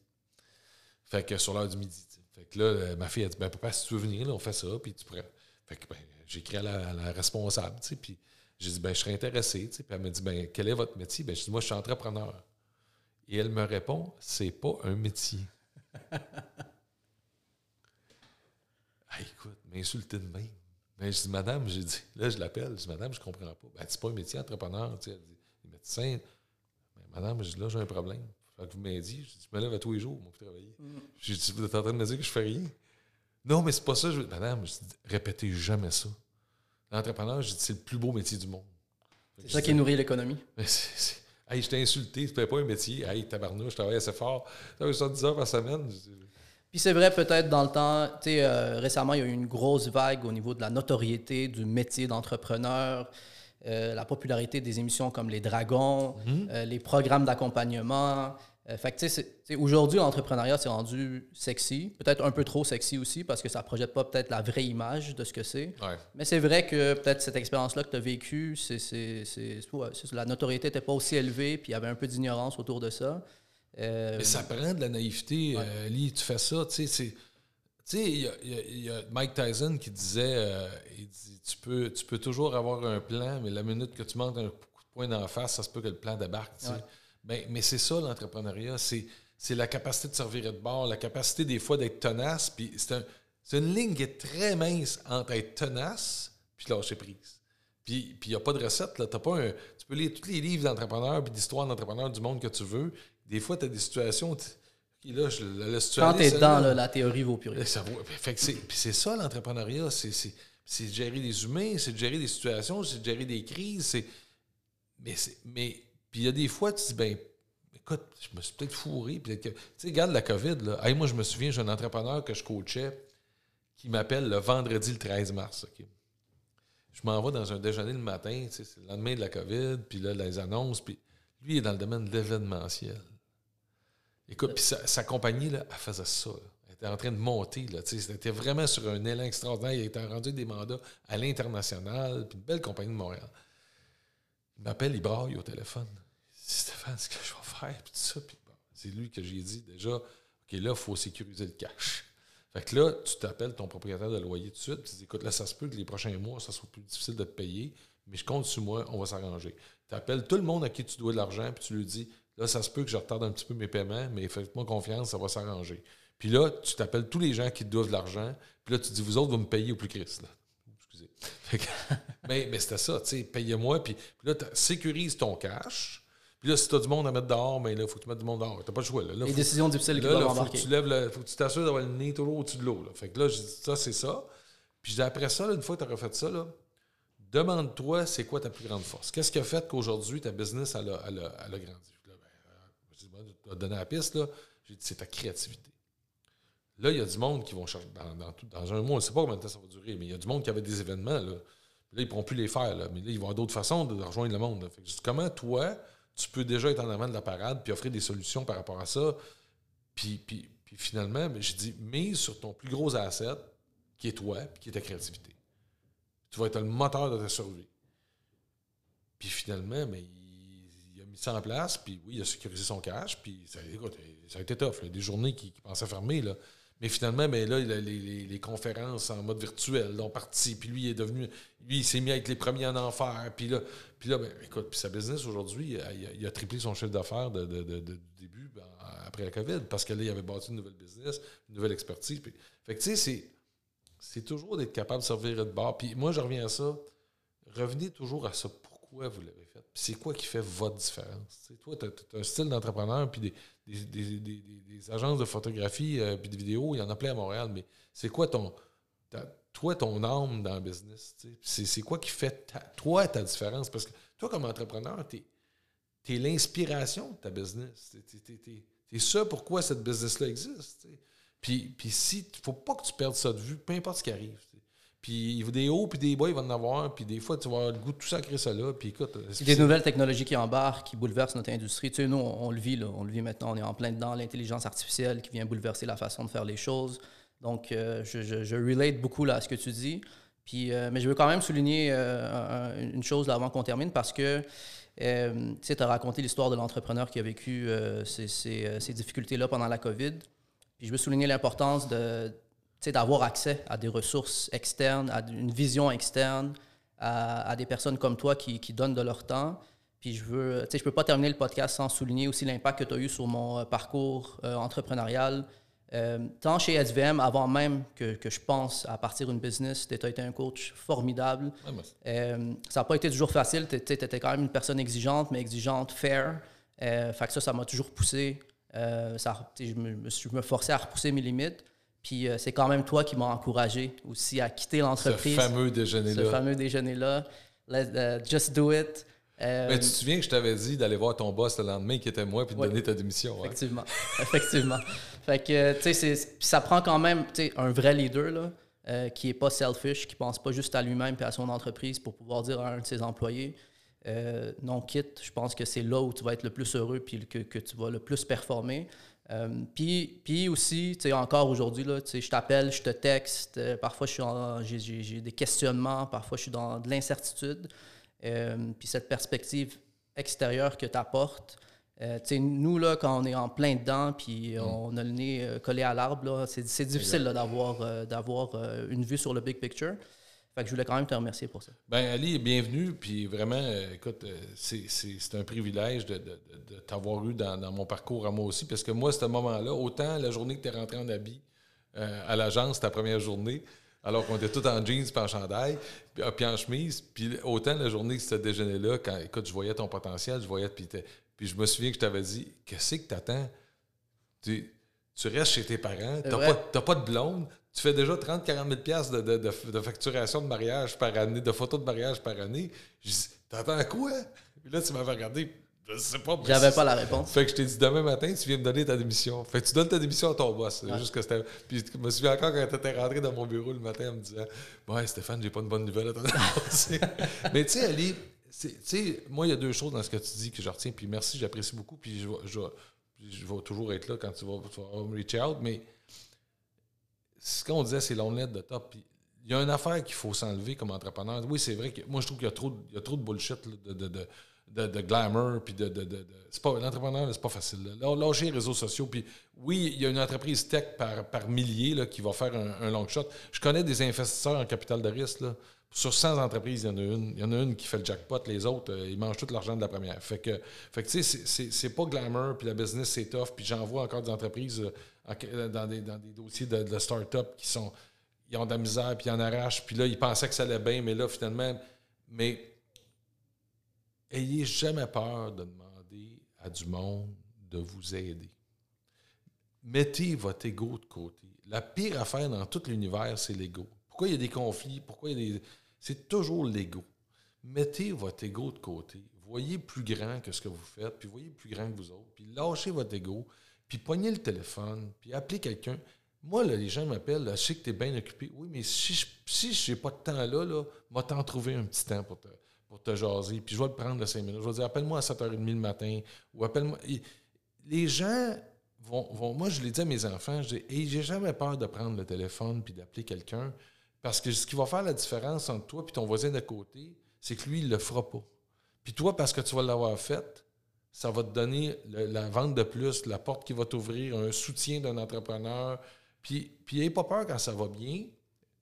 Fait que sur l'heure du midi. Fait que là, euh, ma fille a dit ben, Papa, si tu veux venir, on fait ça, puis tu pourrais. Fait que ben, j'ai écrit à la, responsable, tu sais, puis j'ai dit ben, je serais intéressé. Tu sais, puis elle m'a dit ben, quel est votre métier? Ben, Je dis moi, je suis entrepreneur. Et elle me répond c'est pas un métier. ah, écoute, m'insulter de même. Ben, je dis, madame, j'ai dit, là, je l'appelle, je dis, madame, je comprends pas. Ben, c'est pas un métier entrepreneur, tu sais. Elle dit, les médecins. Mais madame, je dis, là, j'ai un problème. Fait que vous m'avez dit, je, dis, je me lève à tous les jours, moi, pour travailler. Mm. J'ai dit, vous êtes en train de me dire que je fais rien? Non, mais c'est pas ça. Je... Madame, je dis, répétez jamais ça. L'entrepreneur, je dis, c'est le plus beau métier du monde. C'est ça qui nourrit l'économie. Hey, je t'ai insulté, tu fais pas un métier. Hey, tabarnouche, je travaille assez fort. Ça veut 10 heures par semaine. Puis c'est vrai, peut-être dans le temps, tu sais, euh, récemment, il y a eu une grosse vague au niveau de la notoriété du métier d'entrepreneur, euh, la popularité des émissions comme Les Dragons, mhm. euh, les programmes d'accompagnement. Euh, fait que, aujourd'hui, l'entrepreneuriat s'est rendu sexy, peut-être un peu trop sexy aussi, parce que ça ne projette pas peut-être la vraie image de ce que c'est. Mais c'est vrai que peut-être cette expérience-là que tu as vécue, c'est, la notoriété n'était pas aussi élevée, puis il y avait un peu d'ignorance autour de ça. Euh, Mais ça prend de la naïveté, euh, Lee, tu fais ça, tu sais, tu sais, il y, a Mike Tyson qui disait, il dit, tu peux, tu peux toujours avoir un plan, mais la minute que tu manques un coup de poing d'en face, ça se peut que le plan débarque. Mais c'est ça l'entrepreneuriat, c'est la capacité de servir de bord, la capacité des fois d'être tenace. Puis c'est une ligne qui est très mince entre être tenace puis lâcher prise. Puis il n'y a pas de recette. Là. As pas un, tu peux lire tous les livres d'entrepreneurs puis d'histoire d'entrepreneurs du monde que tu veux. Des fois, tu as des situations. Là, je la Quand tu es dans la théorie vaut plus rien. c'est ça l'entrepreneuriat. C'est de gérer des humains, c'est de gérer des situations, c'est de gérer des crises. Mais, mais puis il y a des fois, tu dis, ben, écoute, je me suis peut-être fourré. Tu sais, regarde la COVID. Là. moi, je me souviens, j'ai un entrepreneur que je coachais qui m'appelle le vendredi le 13 mars. Je m'en vais dans un déjeuner le matin, c'est le lendemain de la COVID, puis là, les annonces. Puis lui, il est dans le domaine de l'événementiel. Écoute, puis sa, compagnie, là, elle faisait ça. Elle était en train de monter. Là, c'était vraiment sur un élan extraordinaire. Il était rendu des mandats à l'international, puis une belle compagnie de Montréal. Il m'appelle, il braille au téléphone. Stéphane, ce que je vais faire, puis tout ça. Puis c'est lui que j'ai dit déjà, OK, là, il faut sécuriser le cash. Fait que là, tu t'appelles ton propriétaire de loyer tout de suite, tu dis écoute, là, ça se peut que les prochains mois, ça soit plus difficile de te payer, mais je compte sur moi, on va s'arranger. Tu appelles tout le monde à qui tu dois de l'argent, puis tu lui dis là, ça se peut que je retarde un petit peu mes paiements, mais faites-moi confiance, ça va s'arranger. Puis là, tu t'appelles tous les gens qui te doivent de l'argent, puis là, tu dis vous autres, vous me payez au plus Christ. Là. Excusez. mais, mais c'était ça, tu sais, payez-moi, puis, puis là, tu sécurises ton cash puis là, si tu as du monde à mettre dehors, mais là, il faut que tu mettes du monde dehors. Tu n'as pas le choix. Là. Les décisions difficiles qui doivent. Faut que tu lèves faut que tu t'assures d'avoir le nez toujours au-dessus de l'eau. Fait que là, je dis, ça, c'est ça. Puis après ça, une fois que tu as refait ça, demande-toi, c'est quoi ta plus grande force? Qu'est-ce qui a fait qu'aujourd'hui, ta business, elle a, elle a, elle a grandi? Là, ben, tu as donné la piste, là. J'ai dit, c'est ta créativité. Là, il y a du monde qui vont chercher dans, tout, dans un mois, je ne sais pas combien de temps ça va durer, mais il y a du monde qui avait des événements. Là, là ils ne pourront plus les faire. Là, mais là, ils vont avoir d'autres façons de rejoindre le monde. Fait que comment toi, tu peux déjà être en avant de la parade puis offrir des solutions par rapport à ça. Puis, puis, puis finalement, ben, je dis, mise sur ton plus gros asset, qui est toi, puis qui est ta créativité. Tu vas être le moteur de ta survie. Puis finalement, mais ben, il, a mis ça en place, puis oui, il a sécurisé son cash, puis ça, ça a été tough. A des journées qui, qui pensaient fermer, là. Mais finalement, ben là, les, conférences en mode virtuel ont parti. Puis lui, il est devenu. Lui, il s'est mis avec les premiers en enfer. Puis là, puis là ben, écoute, puis sa business aujourd'hui, il, a triplé son chiffre d'affaires de, début ben, après la COVID. Parce que là, il avait bâti une nouvelle business, une nouvelle expertise. fait que tu sais, c'est, toujours d'être capable de servir de bord. Puis moi, je reviens à ça. Revenez toujours à ça. Pourquoi vous l'avez fait? c'est quoi qui fait votre différence? toi, tu as, un style d'entrepreneur, puis des des, agences de photographie et euh, de vidéo, il y en a plein à Montréal, mais c'est quoi ton. toi, ton âme dans le business? C'est quoi qui fait toi ta différence? Parce que toi, comme entrepreneur, tu es, l'inspiration de ta business. Tu ça pourquoi cette business-là existe. Puis, puis si, faut pas que tu perdes ça de vue, peu importe ce qui arrive. Puis des hauts puis des bas, il va en avoir. Puis des fois, tu vas avoir le goût de tout sacrer ça là. Puis écoute. C'est des nouvelles technologies qui embarquent, qui bouleversent notre industrie. Tu sais, nous, on, le vit, là. On le vit maintenant. On est en plein dedans. L'intelligence artificielle qui vient bouleverser la façon de faire les choses. Donc, euh, je, je, relate beaucoup là, à ce que tu dis. Puis, euh, mais je veux quand même souligner euh, une chose là, avant qu'on termine parce que tu sais, tu as raconté l'histoire de l'entrepreneur qui a vécu ces, ces, ces difficultés-là pendant la COVID. Puis je veux souligner l'importance de d'avoir accès à des ressources externes, à une vision externe, à, des personnes comme toi qui, donnent de leur temps. Puis je veux, je peux pas terminer le podcast sans souligner aussi l'impact que tu as eu sur mon euh, parcours euh, entrepreneurial. Euh, tant chez SVM, avant même que, je pense à partir d'une business, tu as été un coach formidable. ça n'a pas été toujours facile. Tu étais quand même une personne exigeante, mais exigeante, fair. fait que ça, ça m'a toujours poussé. ça, je, me, je me forçais à repousser mes limites. Puis euh, c'est quand même toi qui m'as encouragé aussi à quitter l'entreprise. Ce fameux déjeuner-là. Ce fameux déjeuner-là. Uh, just do it. Euh, Mais tu te souviens que je t'avais dit d'aller voir ton boss le lendemain qui était moi puis de donner ta démission. Hein? Effectivement. Effectivement. Fait que, tu sais, ça prend quand même un vrai leader là, euh, qui n'est pas selfish, qui pense pas juste à lui-même et à son entreprise pour pouvoir dire à un de ses employés non, quitte. Je pense que c'est là où tu vas être le plus heureux puis que, que tu vas le plus performer. Euh, puis, puis aussi, tu sais, encore aujourd'hui, là, tu sais, je t'appelle, je te texte, euh, parfois j'ai des questionnements, parfois je suis dans de l'incertitude. Euh, puis cette perspective extérieure que tu apportes, tu sais, nous, là, quand on est en plein dedans, puis mm. on a le nez collé à l'arbre, c'est difficile d'avoir d'avoir une vue sur le big picture. Fait que je voulais quand même te remercier pour ça. Ben Ali, bienvenue. Puis vraiment, euh, écoute, euh, c'est un privilège de, t'avoir eu dans, mon parcours à moi aussi. Parce que moi, ce moment-là, autant la journée que tu es rentré en habit euh, à l'agence, ta première journée, alors qu'on était tous en jeans puis en chandail, puis, en chemise, puis autant la journée que c'était déjeuner-là, quand écoute, je voyais ton potentiel, je voyais, puis, puis je me souviens que je t'avais dit, qu'est-ce que t'attends? Tu, tu restes chez tes parents, t'as pas, pas de blonde, tu fais déjà 30-40 000 de, de, facturation de mariage par année, de photos de mariage par année. Je dis, t'attends quoi? Puis là, tu m'avais regardé, Je sais pas. J'avais pas la réponse. Fait que je t'ai dit demain matin, tu viens me donner ta démission. Fait que tu donnes ta démission à ton boss. Ouais. juste que c'était. Puis je me souviens encore quand tu étais rentré dans mon bureau le matin en me disant Ouais, Stéphane, j'ai pas une bonne nouvelle à. Mais tu sais, Ali, tu sais, moi, il y a deux choses dans ce que tu dis que je retiens. Puis merci, j'apprécie beaucoup. Puis je vais, je, vais- puis je vais toujours être là quand tu vas, tu vas me reach out. Mais ce qu'on disait, c'est l'onlet de top. Il y a une affaire qu'il faut s'enlever comme entrepreneur. Oui, c'est vrai que moi, je trouve qu'il y a trop, de- y a trop de bullshit, de, de, de, de, glamour. Puis de, de, de, c'est pas, l'entrepreneur, c'est pas facile. Là. Lâcher les réseaux sociaux. Puis oui, il y a une entreprise tech par, par milliers là, qui va faire un, long shot. Je connais des investisseurs en capital de risque. Là. Sur 100 entreprises, il y en a une. Il y en a une qui fait le jackpot. Les autres, euh, ils mangent tout l'argent de la première. Fait que, fait que tu sais, c'est- pas glamour. Puis la business, c'est tough. Puis j'en vois encore des entreprises euh, dans, des, dans des dossiers de, de start-up qui sont ils ont de la misère, puis ils en arrachent, puis là, ils pensaient que ça allait bien, mais là, finalement, mais ayez jamais peur de demander à du monde de vous aider. Mettez votre ego de côté. La pire affaire dans tout l'univers, c'est l'ego. Pourquoi il y a des conflits? Pourquoi. C'est toujours l'ego. Mettez votre ego de côté. Voyez plus grand que ce que vous faites, puis voyez plus grand que vous autres, puis lâchez votre ego, puis pognez le téléphone, puis appelez quelqu'un. Moi, là, les gens m'appellent, je sais que tu es bien occupé. Oui, mais si je si pas de temps là, là, va t'en trouver un petit temps pour te, pour te jaser. Puis je vais le prendre de 5 minutes. Je vais dire, appelle-moi à 7h30 le matin. Ou appelle-moi. Les gens vont, vont- Moi, je l'ai dit à mes enfants, je dis, Hey, j'ai jamais peur de prendre le téléphone puis d'appeler quelqu'un. Parce que ce qui va faire la différence entre toi et ton voisin d'à côté, c'est que lui, il le fera pas. Puis toi, parce que tu vas l'avoir fait, ça va te donner la vente de plus, la porte qui va t'ouvrir, un soutien d'un entrepreneur. Puis, puis n'ayez pas peur quand ça va bien.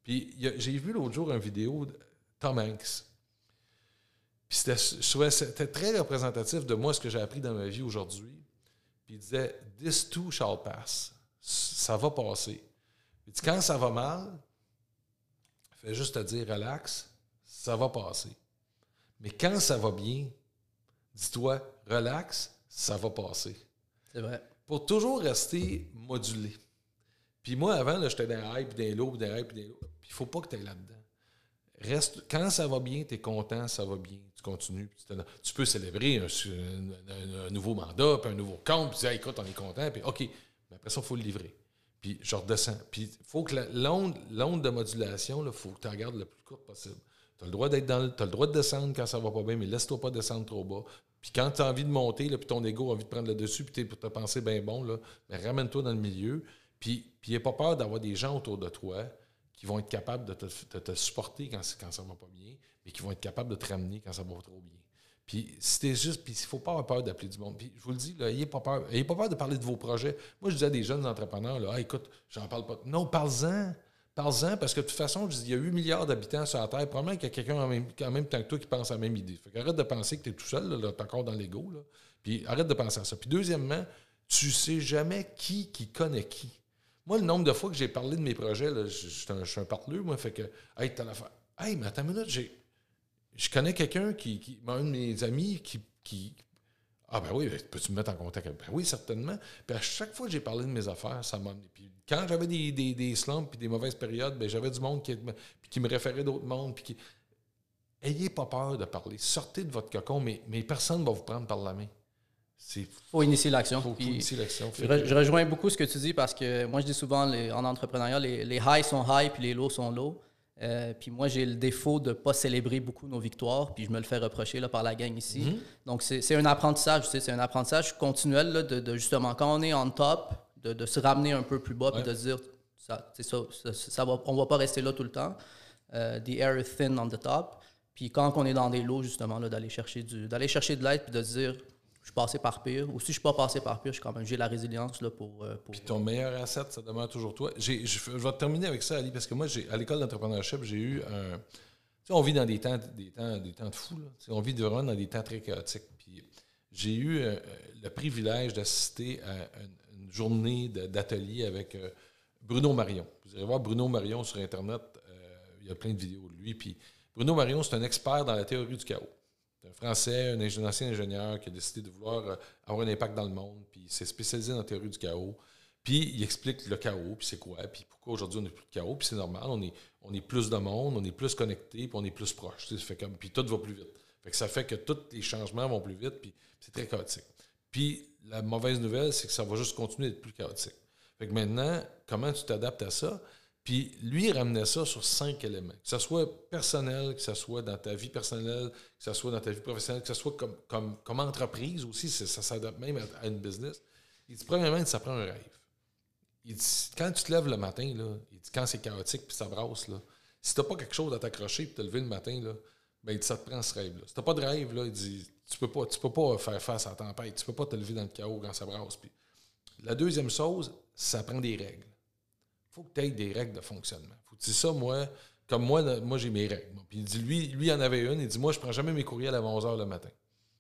Puis j'ai vu l'autre jour une vidéo de Tom Hanks. Puis c'était, très représentatif de moi, ce que j'ai appris dans ma vie aujourd'hui. Puis il disait This too shall pass. Ça va passer. Dit Quand ça va mal, fais juste te dire relax, ça va passer. Mais quand ça va bien, dis-toi relax, ça va passer C'est vrai. pour toujours rester modulé. Puis moi, avant, j'étais dans les high, puis dans low, puis dans les high, puis dans low. Puis il faut pas que tu ailles là-dedans. Reste, quand ça va bien, tu es content, ça va bien, tu continues. puis tu peux célébrer un, un- un nouveau mandat, puis un nouveau compte, puis tu dis, Hey, écoute, on est content, puis OK. Mais après ça, il faut le livrer. Puis je redescends. Puis il faut que la- l'onde de modulation, il faut que tu en gardes le plus courte possible. Tu as le droit d'être dans le- le droit de descendre quand ça va pas bien, mais laisse-toi pas descendre trop bas. Puis quand tu as envie de monter, puis ton ego a envie de prendre le dessus, puis tu as pensé bien bon, ben, ramène-toi dans le milieu. Puis, puis n'aie pas peur d'avoir des gens autour de toi qui vont être capables de te, supporter quand, ça va pas bien, mais qui vont être capables de te ramener quand ça va trop bien. Puis c'était juste, puis il faut pas avoir peur d'appeler du monde. Puis je vous le dis, là, ayez pas peur. Ayez pas peur de parler de vos projets. Moi, je dis à des jeunes entrepreneurs, là, Ah, écoute, j'en parle pas. Non, parle-en. Parce que de toute façon, il y a 8 milliards d'habitants sur la Terre. Probablement qu'il y a quelqu'un en même, temps que toi qui pense à la même idée. Fait qu'arrête de penser que tu es tout seul, là, t'es encore dans l'ego. Puis arrête de penser à ça. Puis deuxièmement, tu sais jamais qui qui connaît qui. Moi, le nombre de fois que j'ai parlé de mes projets, là, je, suis un, parleur, moi, fait que, hey, t'as l'affaire. Hey, mais attends une minute, j'ai, je connais quelqu'un qui, qui un de mes amis qui ah ben oui, ben, peux-tu me mettre en contact avec Ben oui, certainement. Puis à chaque fois que j'ai parlé de mes affaires, ça m'a. Puis quand j'avais des, des, des slumps puis des mauvaises périodes, ben j'avais du monde qui, puis qui me référait d'autres mondes. Puis qui... Ayez pas peur de parler. Sortez de votre cocon, mais, mais personne ne va vous prendre par la main. C'est faut initier l'action. faut, faut Puis initier l'action. je, re- je rejoins beaucoup ce que tu dis parce que moi, je dis souvent les- en entrepreneuriat, les, les highs sont high puis les lows sont low. Euh, puis moi, j'ai le défaut de ne pas célébrer beaucoup nos victoires, puis je me le fais reprocher là, par la gang ici. Mhm. Donc, c'est un apprentissage, tu sais, c'est un apprentissage continuel là, de, de justement, quand on est en top, de, de se ramener un peu plus bas, puis de se dire, ça, ça, ça, ça va, on ne va pas rester là tout le temps. Euh, the air is thin on the top. Puis quand on est dans des lots, justement, d'aller chercher, du, chercher de l'aide, puis de se dire, suis passé par pire, ou si je suis pas passé par pire, je suis quand même, j'ai la résilience là, pour, euh, pour Puis ton meilleur asset, ça demeure toujours toi. Je, vais terminer avec ça, Ali, parce que moi, à l'école d'entrepreneurship, j'ai eu un. Tu sais, on vit dans des temps, des temps, des temps de fou. Là. On vit vraiment dans des temps très chaotiques. Puis j'ai eu euh, le privilège d'assister à une, journée d'atelier avec euh, Bruno Marion. Vous allez voir Bruno Marion sur Internet. il y a plein de vidéos de lui. Puis Bruno Marion, c'est un expert dans la théorie du chaos. Un Français, un, ingé- un ancien ingénieur qui a décidé de vouloir euh, avoir un impact dans le monde, puis il s'est spécialisé dans la théorie du chaos. Puis il explique le chaos, puis c'est quoi, puis pourquoi aujourd'hui on n'a plus de chaos, puis c'est normal, on est, on est plus de monde, on est plus connecté, puis on est plus proche. tu sais, puis tout va plus vite. Fait que ça fait que tous les changements vont plus vite, puis c'est très chaotique. Puis la mauvaise nouvelle, c'est que ça va juste continuer d'être plus chaotique. Fait que maintenant, comment tu t'adaptes à ça? Puis lui, il ramenait ça sur cinq éléments. Que ce soit personnel, que ce soit dans ta vie personnelle, que ce soit dans ta vie professionnelle, que ce soit comme, comme, comme entreprise aussi, ça s'adapte même à, une business. Il dit, premièrement, ça prend un rêve. Il dit, quand tu te lèves le matin, là, il dit, quand c'est chaotique puis ça brasse, là, si tu n'as pas quelque chose à t'accrocher et te lever le matin, là, ben, il dit, ça te prend ce rêve-là. Si tu n'as pas de rêve, là, il dit, tu peux pas, tu peux pas faire face à la tempête, tu peux pas te lever dans le chaos quand ça brasse. Puis, la deuxième chose, ça prend des règles faut que tu aies des règles de fonctionnement. Faut que tu ça, moi, comme moi, moi j'ai mes règles. Puis il dit, lui, lui, il en avait une. Il dit, moi, je prends jamais mes courriels avant 11 h le matin.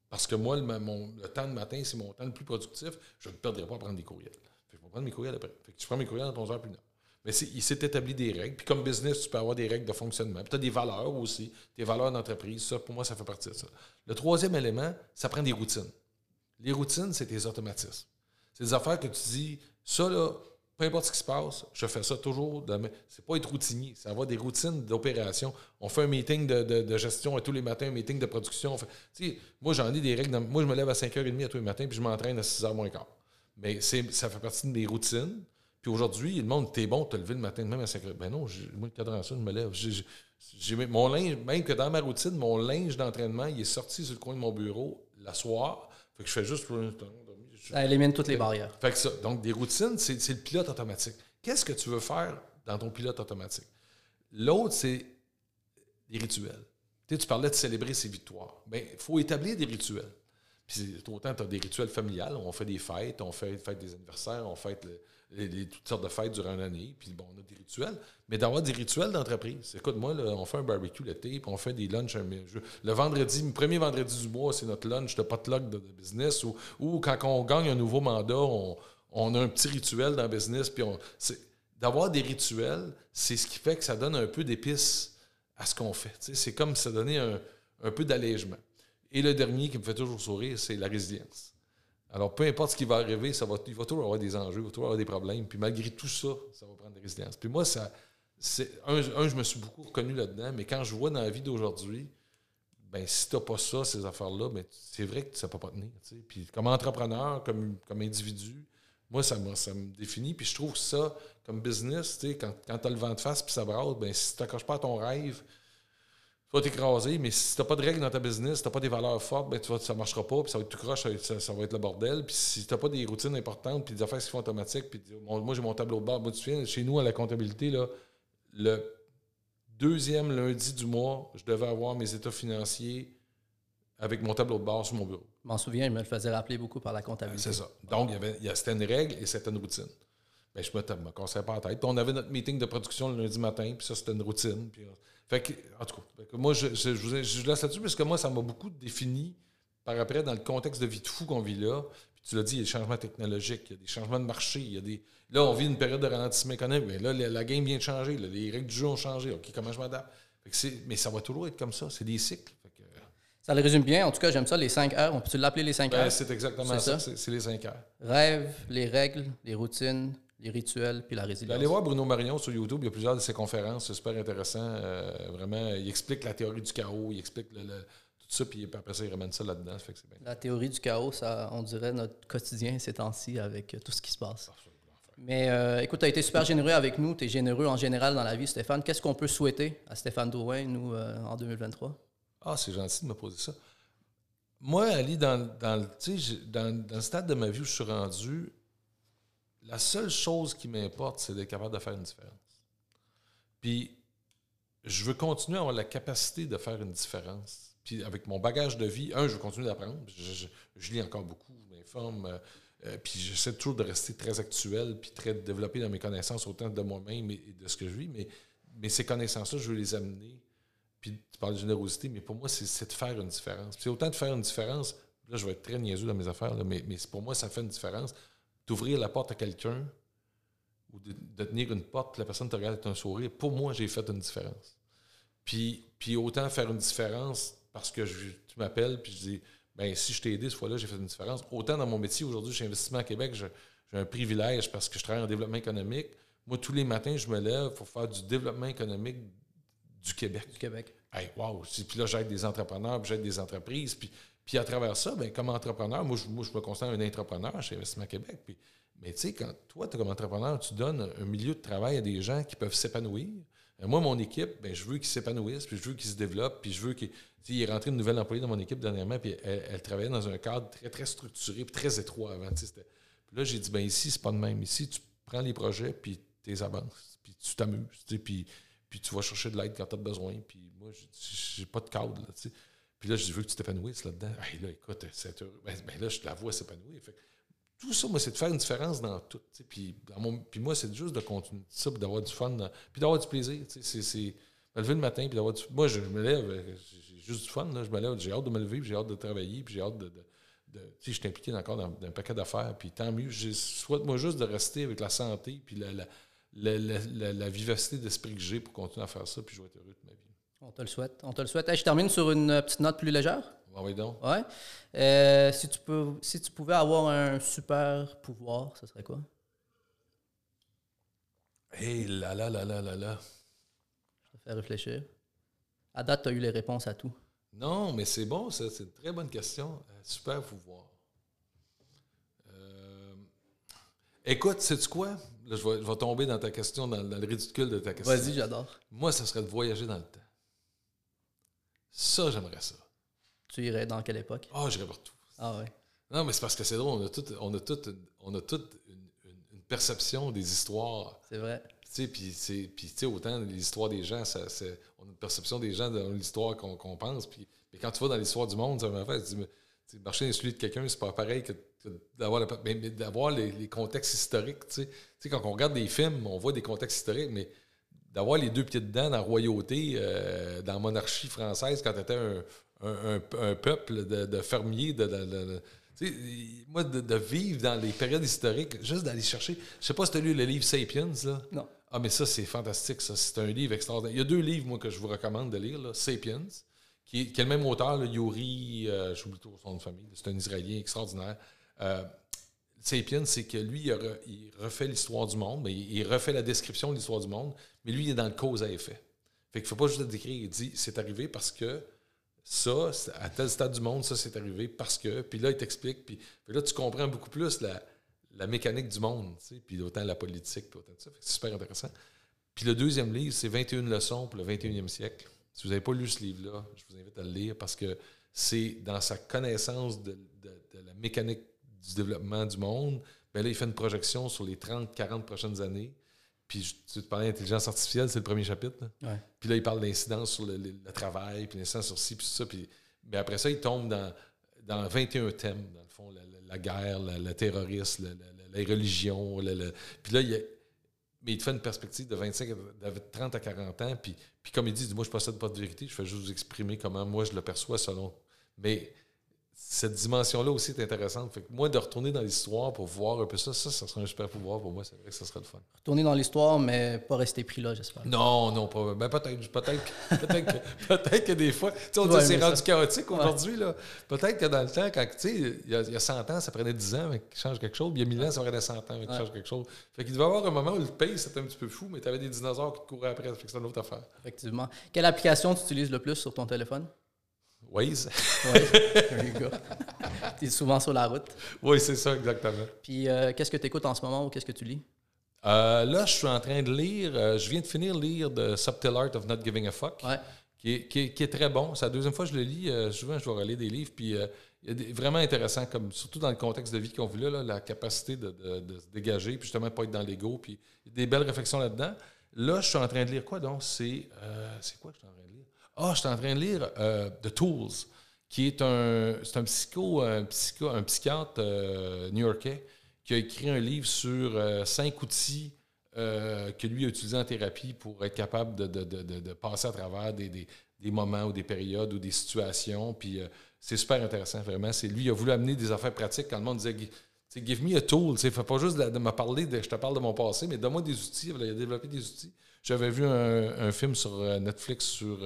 Parce que moi, le, temps de matin, c'est mon temps le plus productif. Je ne perdrai pas à prendre des courriels. je vais prendre mes courriels après. Fait que je prends mes courriels à 11 h plus tard. Mais il s'est établi des règles. Puis comme business, tu peux avoir des règles de fonctionnement. Puis tu as des valeurs aussi, des valeurs d'entreprise. Ça, pour moi, ça fait partie de ça. Le troisième élément, ça prend des routines. Les routines, c'est tes automatismes. C'est des affaires que tu dis, ça, là, peu importe ce qui se passe, je fais ça toujours. C'est pas être routinier, c'est avoir des routines d'opération. On fait un meeting de, gestion tous les matins, un meeting de production. moi, j'en ai des règles. moi, je me lève à 5h30 à tous les matins, puis je m'entraîne à 6h moins quart. Mais ça fait partie de mes routines. Puis aujourd'hui, le monde, t'es bon, te lever le matin même à 5h. Ben non, moi, le cadran ça, je me lève. Mon linge, même que dans ma routine, mon linge d'entraînement, il est sorti sur le coin de mon bureau la soir. Fait que je fais juste ça élimine toutes les barrières. Fait que ça, donc, des routines, c'est le pilote automatique. Qu'est-ce que tu veux faire dans ton pilote automatique? L'autre, c'est des rituels. Tu, tu parlais de célébrer ses victoires. Bien, il faut établir des rituels. Puis autant tu as des rituels familiales, on fait des fêtes, on fait, des anniversaires, on fête toutes sortes de fêtes durant l'année, puis bon, on a des rituels. Mais d'avoir des rituels d'entreprise. Écoute, moi, on fait un barbecue l'été, puis on fait des lunchs. Le vendredi, le premier vendredi du mois, c'est notre lunch de potluck de, business, ou, ou, quand on gagne un nouveau mandat, on, a un petit rituel dans le business, puis d'avoir des rituels, c'est ce qui fait que ça donne un peu d'épices à ce qu'on fait. C'est comme ça donner un, un peu d'allègement. Et le dernier qui me fait toujours sourire, c'est la résilience. Alors, peu importe ce qui va arriver, ça va, il va toujours avoir des enjeux, il va toujours avoir des problèmes. Puis malgré tout ça, ça va prendre des résilience. Puis moi, ça, un, je me suis beaucoup reconnu là-dedans, mais quand je vois dans la vie d'aujourd'hui, ben si tu n'as pas ça, ces affaires-là, ben, c'est vrai que ça ne peut pas tenir. Puis comme entrepreneur, comme, individu, moi, ça, ça me définit. Puis je trouve ça, comme business, quand, quand tu as le vent de face puis ça brasse, ben, si tu n'accroches pas à ton rêve, tu vas t'écraser, mais si tu n'as pas de règles dans ta business, si tu n'as pas des valeurs fortes, ben, tu ça ne marchera pas, puis ça va être tout croche, ça, va être le bordel. Puis si tu n'as pas des routines importantes, puis des affaires qui se font automatiques, puis moi j'ai mon tableau de bord. Moi, tu sais, chez nous, à la comptabilité, là, le deuxième lundi du mois, je devais avoir mes états financiers avec mon tableau de bord sur mon bureau. Je m'en souviens, il me le faisait rappeler beaucoup par la comptabilité. C'est ça. Donc, il y avait, c'était une règle et c'était une routine. Ben, je me, me cassais pas la tête. Puis on avait notre meeting de production le lundi matin, puis ça, c'était une routine. Puis, fait que, en tout cas, moi, je, je, je, je laisse là-dessus parce que moi, ça m'a beaucoup défini par après dans le contexte de vie de fou qu'on vit là. Puis tu l'as dit, il y a des changements technologiques, il y a des changements de marché, il y a des. Là, on vit une période de ralentissement économique, mais là, la, game vient de changer, les règles du jeu ont changé. OK, comment je m'adapte? Mais ça va toujours être comme ça, c'est des cycles. ça le résume bien. En tout cas, j'aime ça, les 5 heures. On peut-tu l'appeler les 5 heures? C'est exactement ça, c'est les 5 heures. Rêve, les règles, les routines, les rituels puis la résilience. Allez voir Bruno Marion sur YouTube, il y a plusieurs de ses conférences, c'est super intéressant. Euh, vraiment, il explique la théorie du chaos, il explique tout ça, puis après ça, il ramène ça là-dedans. La théorie du chaos, ça, on dirait notre quotidien ces temps-ci avec tout ce qui se passe. Mais euh, écoute, tu as été super généreux avec nous, tu es généreux en général dans la vie, Stéphane. Qu'est-ce qu'on peut souhaiter à Stéphane Drouin, nous, euh, en 2023? Ah, c'est gentil de me poser ça. Moi, Ali, dans, dans, dans, dans le stade de ma vie où je suis rendu, la seule chose qui m'importe, c'est d'être capable de faire une différence. Puis, je veux continuer à avoir la capacité de faire une différence. Puis, avec mon bagage de vie, un, je veux continuer d'apprendre. Je, lis encore beaucoup, je m'informe. Euh, euh, puis, j'essaie toujours de rester très actuel, puis très développé dans mes connaissances, autant de moi-même et de ce que je vis. Mais, mais ces connaissances-là, je veux les amener. Puis, tu parles de générosité, mais pour moi, c'est de faire une différence. Puis, autant de faire une différence, là, je vais être très niaiseux dans mes affaires, mais, mais pour moi, ça fait une différence d'ouvrir la porte à quelqu'un ou de, tenir une porte, la personne te regarde avec un sourire, pour moi, j'ai fait une différence. Puis, puis autant faire une différence parce que tu m'appelles, puis je dis, ben si je t'ai aidé ce fois-là, j'ai fait une différence. Autant dans mon métier, aujourd'hui, chez Investissement à Québec, j'ai un privilège parce que je travaille en développement économique. Moi, tous les matins, je me lève pour faire du développement économique du Québec. Du Québec. Hey, wow! Puis là, j'aide des entrepreneurs, puis j'aide des entreprises. Puis, puis à travers ça, ben, comme entrepreneur, moi je, moi, je me considère un entrepreneur chez Investissement Québec. Puis, mais tu sais, quand toi, comme entrepreneur, tu donnes un milieu de travail à des gens qui peuvent s'épanouir. Euh, moi, mon équipe, ben, je veux qu'ils s'épanouissent, puis je veux qu'ils se développent, puis je veux qu'il il est rentré une nouvelle employée dans mon équipe dernièrement, puis elle, travaillait dans un cadre très, très structuré, puis très étroit avant. Puis là, j'ai dit, ben ici, c'est pas de même. Ici, tu prends les projets, puis tu les avances, puis tu t'amuses, puis, puis tu vas chercher de l'aide quand tu as besoin. Puis moi, j'ai pas de cadre. Là, puis là, je veux que tu t'épanouisses là-dedans. Hey, là, écoute, c'est ben, ben, là, je la vois s'épanouir. tout ça, moi, c'est de faire une différence dans tout. Puis, puis moi, c'est juste de continuer ça, puis d'avoir du fun, puis d'avoir du plaisir. C'est me lever le matin, puis d'avoir du Moi, je, me lève, euh, j'ai juste du fun. Là, je me lève, j'ai hâte de me lever, j'ai hâte de travailler, puis j'ai hâte de. de, de je suis impliqué encore dans, un paquet d'affaires, puis tant mieux. Je souhaite, moi, juste de rester avec la santé, puis la, la, vivacité d'esprit que j'ai pour continuer à faire ça, puis je vais être heureux. On te le souhaite. On te le souhaite. je termine sur une euh, petite note plus légère. Ah oui, donc. Ouais. Euh, si, tu peux, si tu pouvais avoir un super pouvoir, ce serait quoi? Hé là là là là là là. Je te fais réfléchir. À date, tu as eu les réponses à tout. Non, mais c'est bon, ça. C'est une très bonne question. Euh, super pouvoir. Écoute, sais-tu quoi? Là, je, vais, tomber dans ta question, dans, dans le ridicule de ta question. Vas-y, j'adore. Moi, ça serait de voyager dans le temps. Ça, j'aimerais ça. Tu irais dans quelle époque? Ah, oh, j'irais partout. Ah ouais. Non, mais c'est parce que c'est drôle. On a toute on a toute, on a toute une, perception des histoires. C'est vrai. Tu sais, puis, tu sais, autant l'histoire des gens, ça, on a une perception des gens dans l'histoire qu'on pense. Puis, mais quand tu vas dans l'histoire du monde, ça m'a fait, tu dis, marcher dans celui de quelqu'un, c'est pas pareil que, d'avoir, d'avoir les, les, contextes historiques. Tu sais. tu sais, quand on regarde des films, on voit des contextes historiques, mais d'avoir les deux pieds dedans dans la royauté, euh, dans la monarchie française, quand tu étais un, peuple de, fermiers, de, moi, de, vivre dans les périodes historiques, juste d'aller chercher. Je sais pas si tu as lu le livre Sapiens, là. Non. Ah, mais ça, c'est fantastique, ça. C'est un livre extraordinaire. Il y a deux livres, moi, que je vous recommande de lire, là. Sapiens, qui est, le même auteur, Yuri, euh, j'oublie tout son nom de famille. C'est un Israélien extraordinaire. Euh, Sapiens, c'est que lui, il, refait l'histoire du monde, mais il, refait la description de l'histoire du monde, mais lui, il est dans le cause à effet. Fait qu'il ne faut pas juste décrire, il dit c'est arrivé parce que ça, à tel stade du monde, ça c'est arrivé parce que. Puis là, il t'explique, puis, là, tu comprends beaucoup plus la, mécanique du monde, puis autant la politique, puis autant ça. c'est super intéressant. Puis le deuxième livre, c'est 21 leçons pour le 21e siècle. Si vous n'avez pas lu ce livre-là, je vous invite à le lire parce que c'est dans sa connaissance de la mécanique du développement du monde, bien là, il fait une projection sur les 30, 40 prochaines années. Puis tu te parlais d'intelligence artificielle, c'est le premier chapitre. Puis là, il parle d'incidence sur le, travail, puis l'incidence sur ci, puis ça. Puis, mais après ça, il tombe dans, dans 21 thèmes, dans le fond, la, guerre, le terrorisme, la, religion. puis là, il mais il te fait une perspective de 25 de 30 à 40 ans. Puis, puis comme il dit, moi, je ne possède pas de vérité, je fais juste vous exprimer comment moi je le perçois selon. Mais cette dimension-là aussi est intéressante. Fait que moi, de retourner dans l'histoire pour voir un peu ça, ça, ça serait un super pouvoir pour moi. C'est vrai que ça serait le fun. Retourner dans l'histoire, mais pas rester pris là, j'espère. Non, non, pas. Ben, peut-être, peut-être, peut-être, que, peut que des fois, tu sais, on dit c'est rendu chaotique aujourd'hui, là. Peut-être que dans le temps, quand, tu sais, il y, a 100 ans, ça prenait 10 ans avec change quelque chose. Il y a 1000 ans, ça prenait 100 ans avec change quelque chose. Fait qu'il devait y avoir un moment où le pays, c'était un petit peu fou, mais tu avais des dinosaures qui te couraient après. Fait que c'est une autre affaire. Effectivement. Quelle application tu utilises le plus sur ton téléphone? Waze. Oui, tu es souvent sur la route. Oui, c'est ça, exactement. Puis, euh, qu'est-ce que tu écoutes en ce moment ou qu'est-ce que tu lis? Euh, là, je suis en train de lire, euh, je viens de finir de lire The Subtle Art of Not Giving a Fuck, qui, est, qui, est, très bon. C'est la deuxième fois que je le lis. souvent, je dois relire des livres, puis il est vraiment intéressant, comme, surtout dans le contexte de vie qu'on vit là, la capacité de, se dégager, puis justement pas être dans l'ego, puis il y a des belles réflexions là-dedans. Là, je suis en train de lire quoi donc? C'est quoi que je suis en train de lire? Ah, je suis en train de lire euh, The Tools, qui est un, c'est un, psycho, un, psycho, un psychiatre euh, new-yorkais qui a écrit un livre sur euh, cinq outils que lui a utilisés en thérapie pour être capable de, passer à travers des, moments ou des périodes ou des situations. Puis c'est super intéressant, vraiment. C'est lui, il a voulu amener des affaires pratiques quand le monde disait Give me a tool. Fais pas juste de, me parler de je te parle de mon passé, mais donne-moi des outils. Il a développé des outils. J'avais vu un, film sur Netflix sur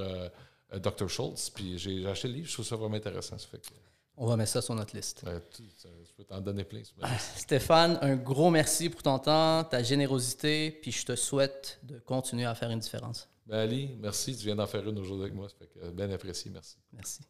Dr. Schultz, puis j'ai acheté le livre, je trouve ça vraiment intéressant. fait On va mettre ça sur notre liste. Ouais, tu- je peux t'en donner plein. Ah. Stéphane, un gros merci pour ton temps, ta générosité, puis je te souhaite de continuer à faire une différence. Ben Ali, merci. Tu viens d'en faire une aujourd'hui avec moi. Ça fait que bien apprécié. Merci. Merci.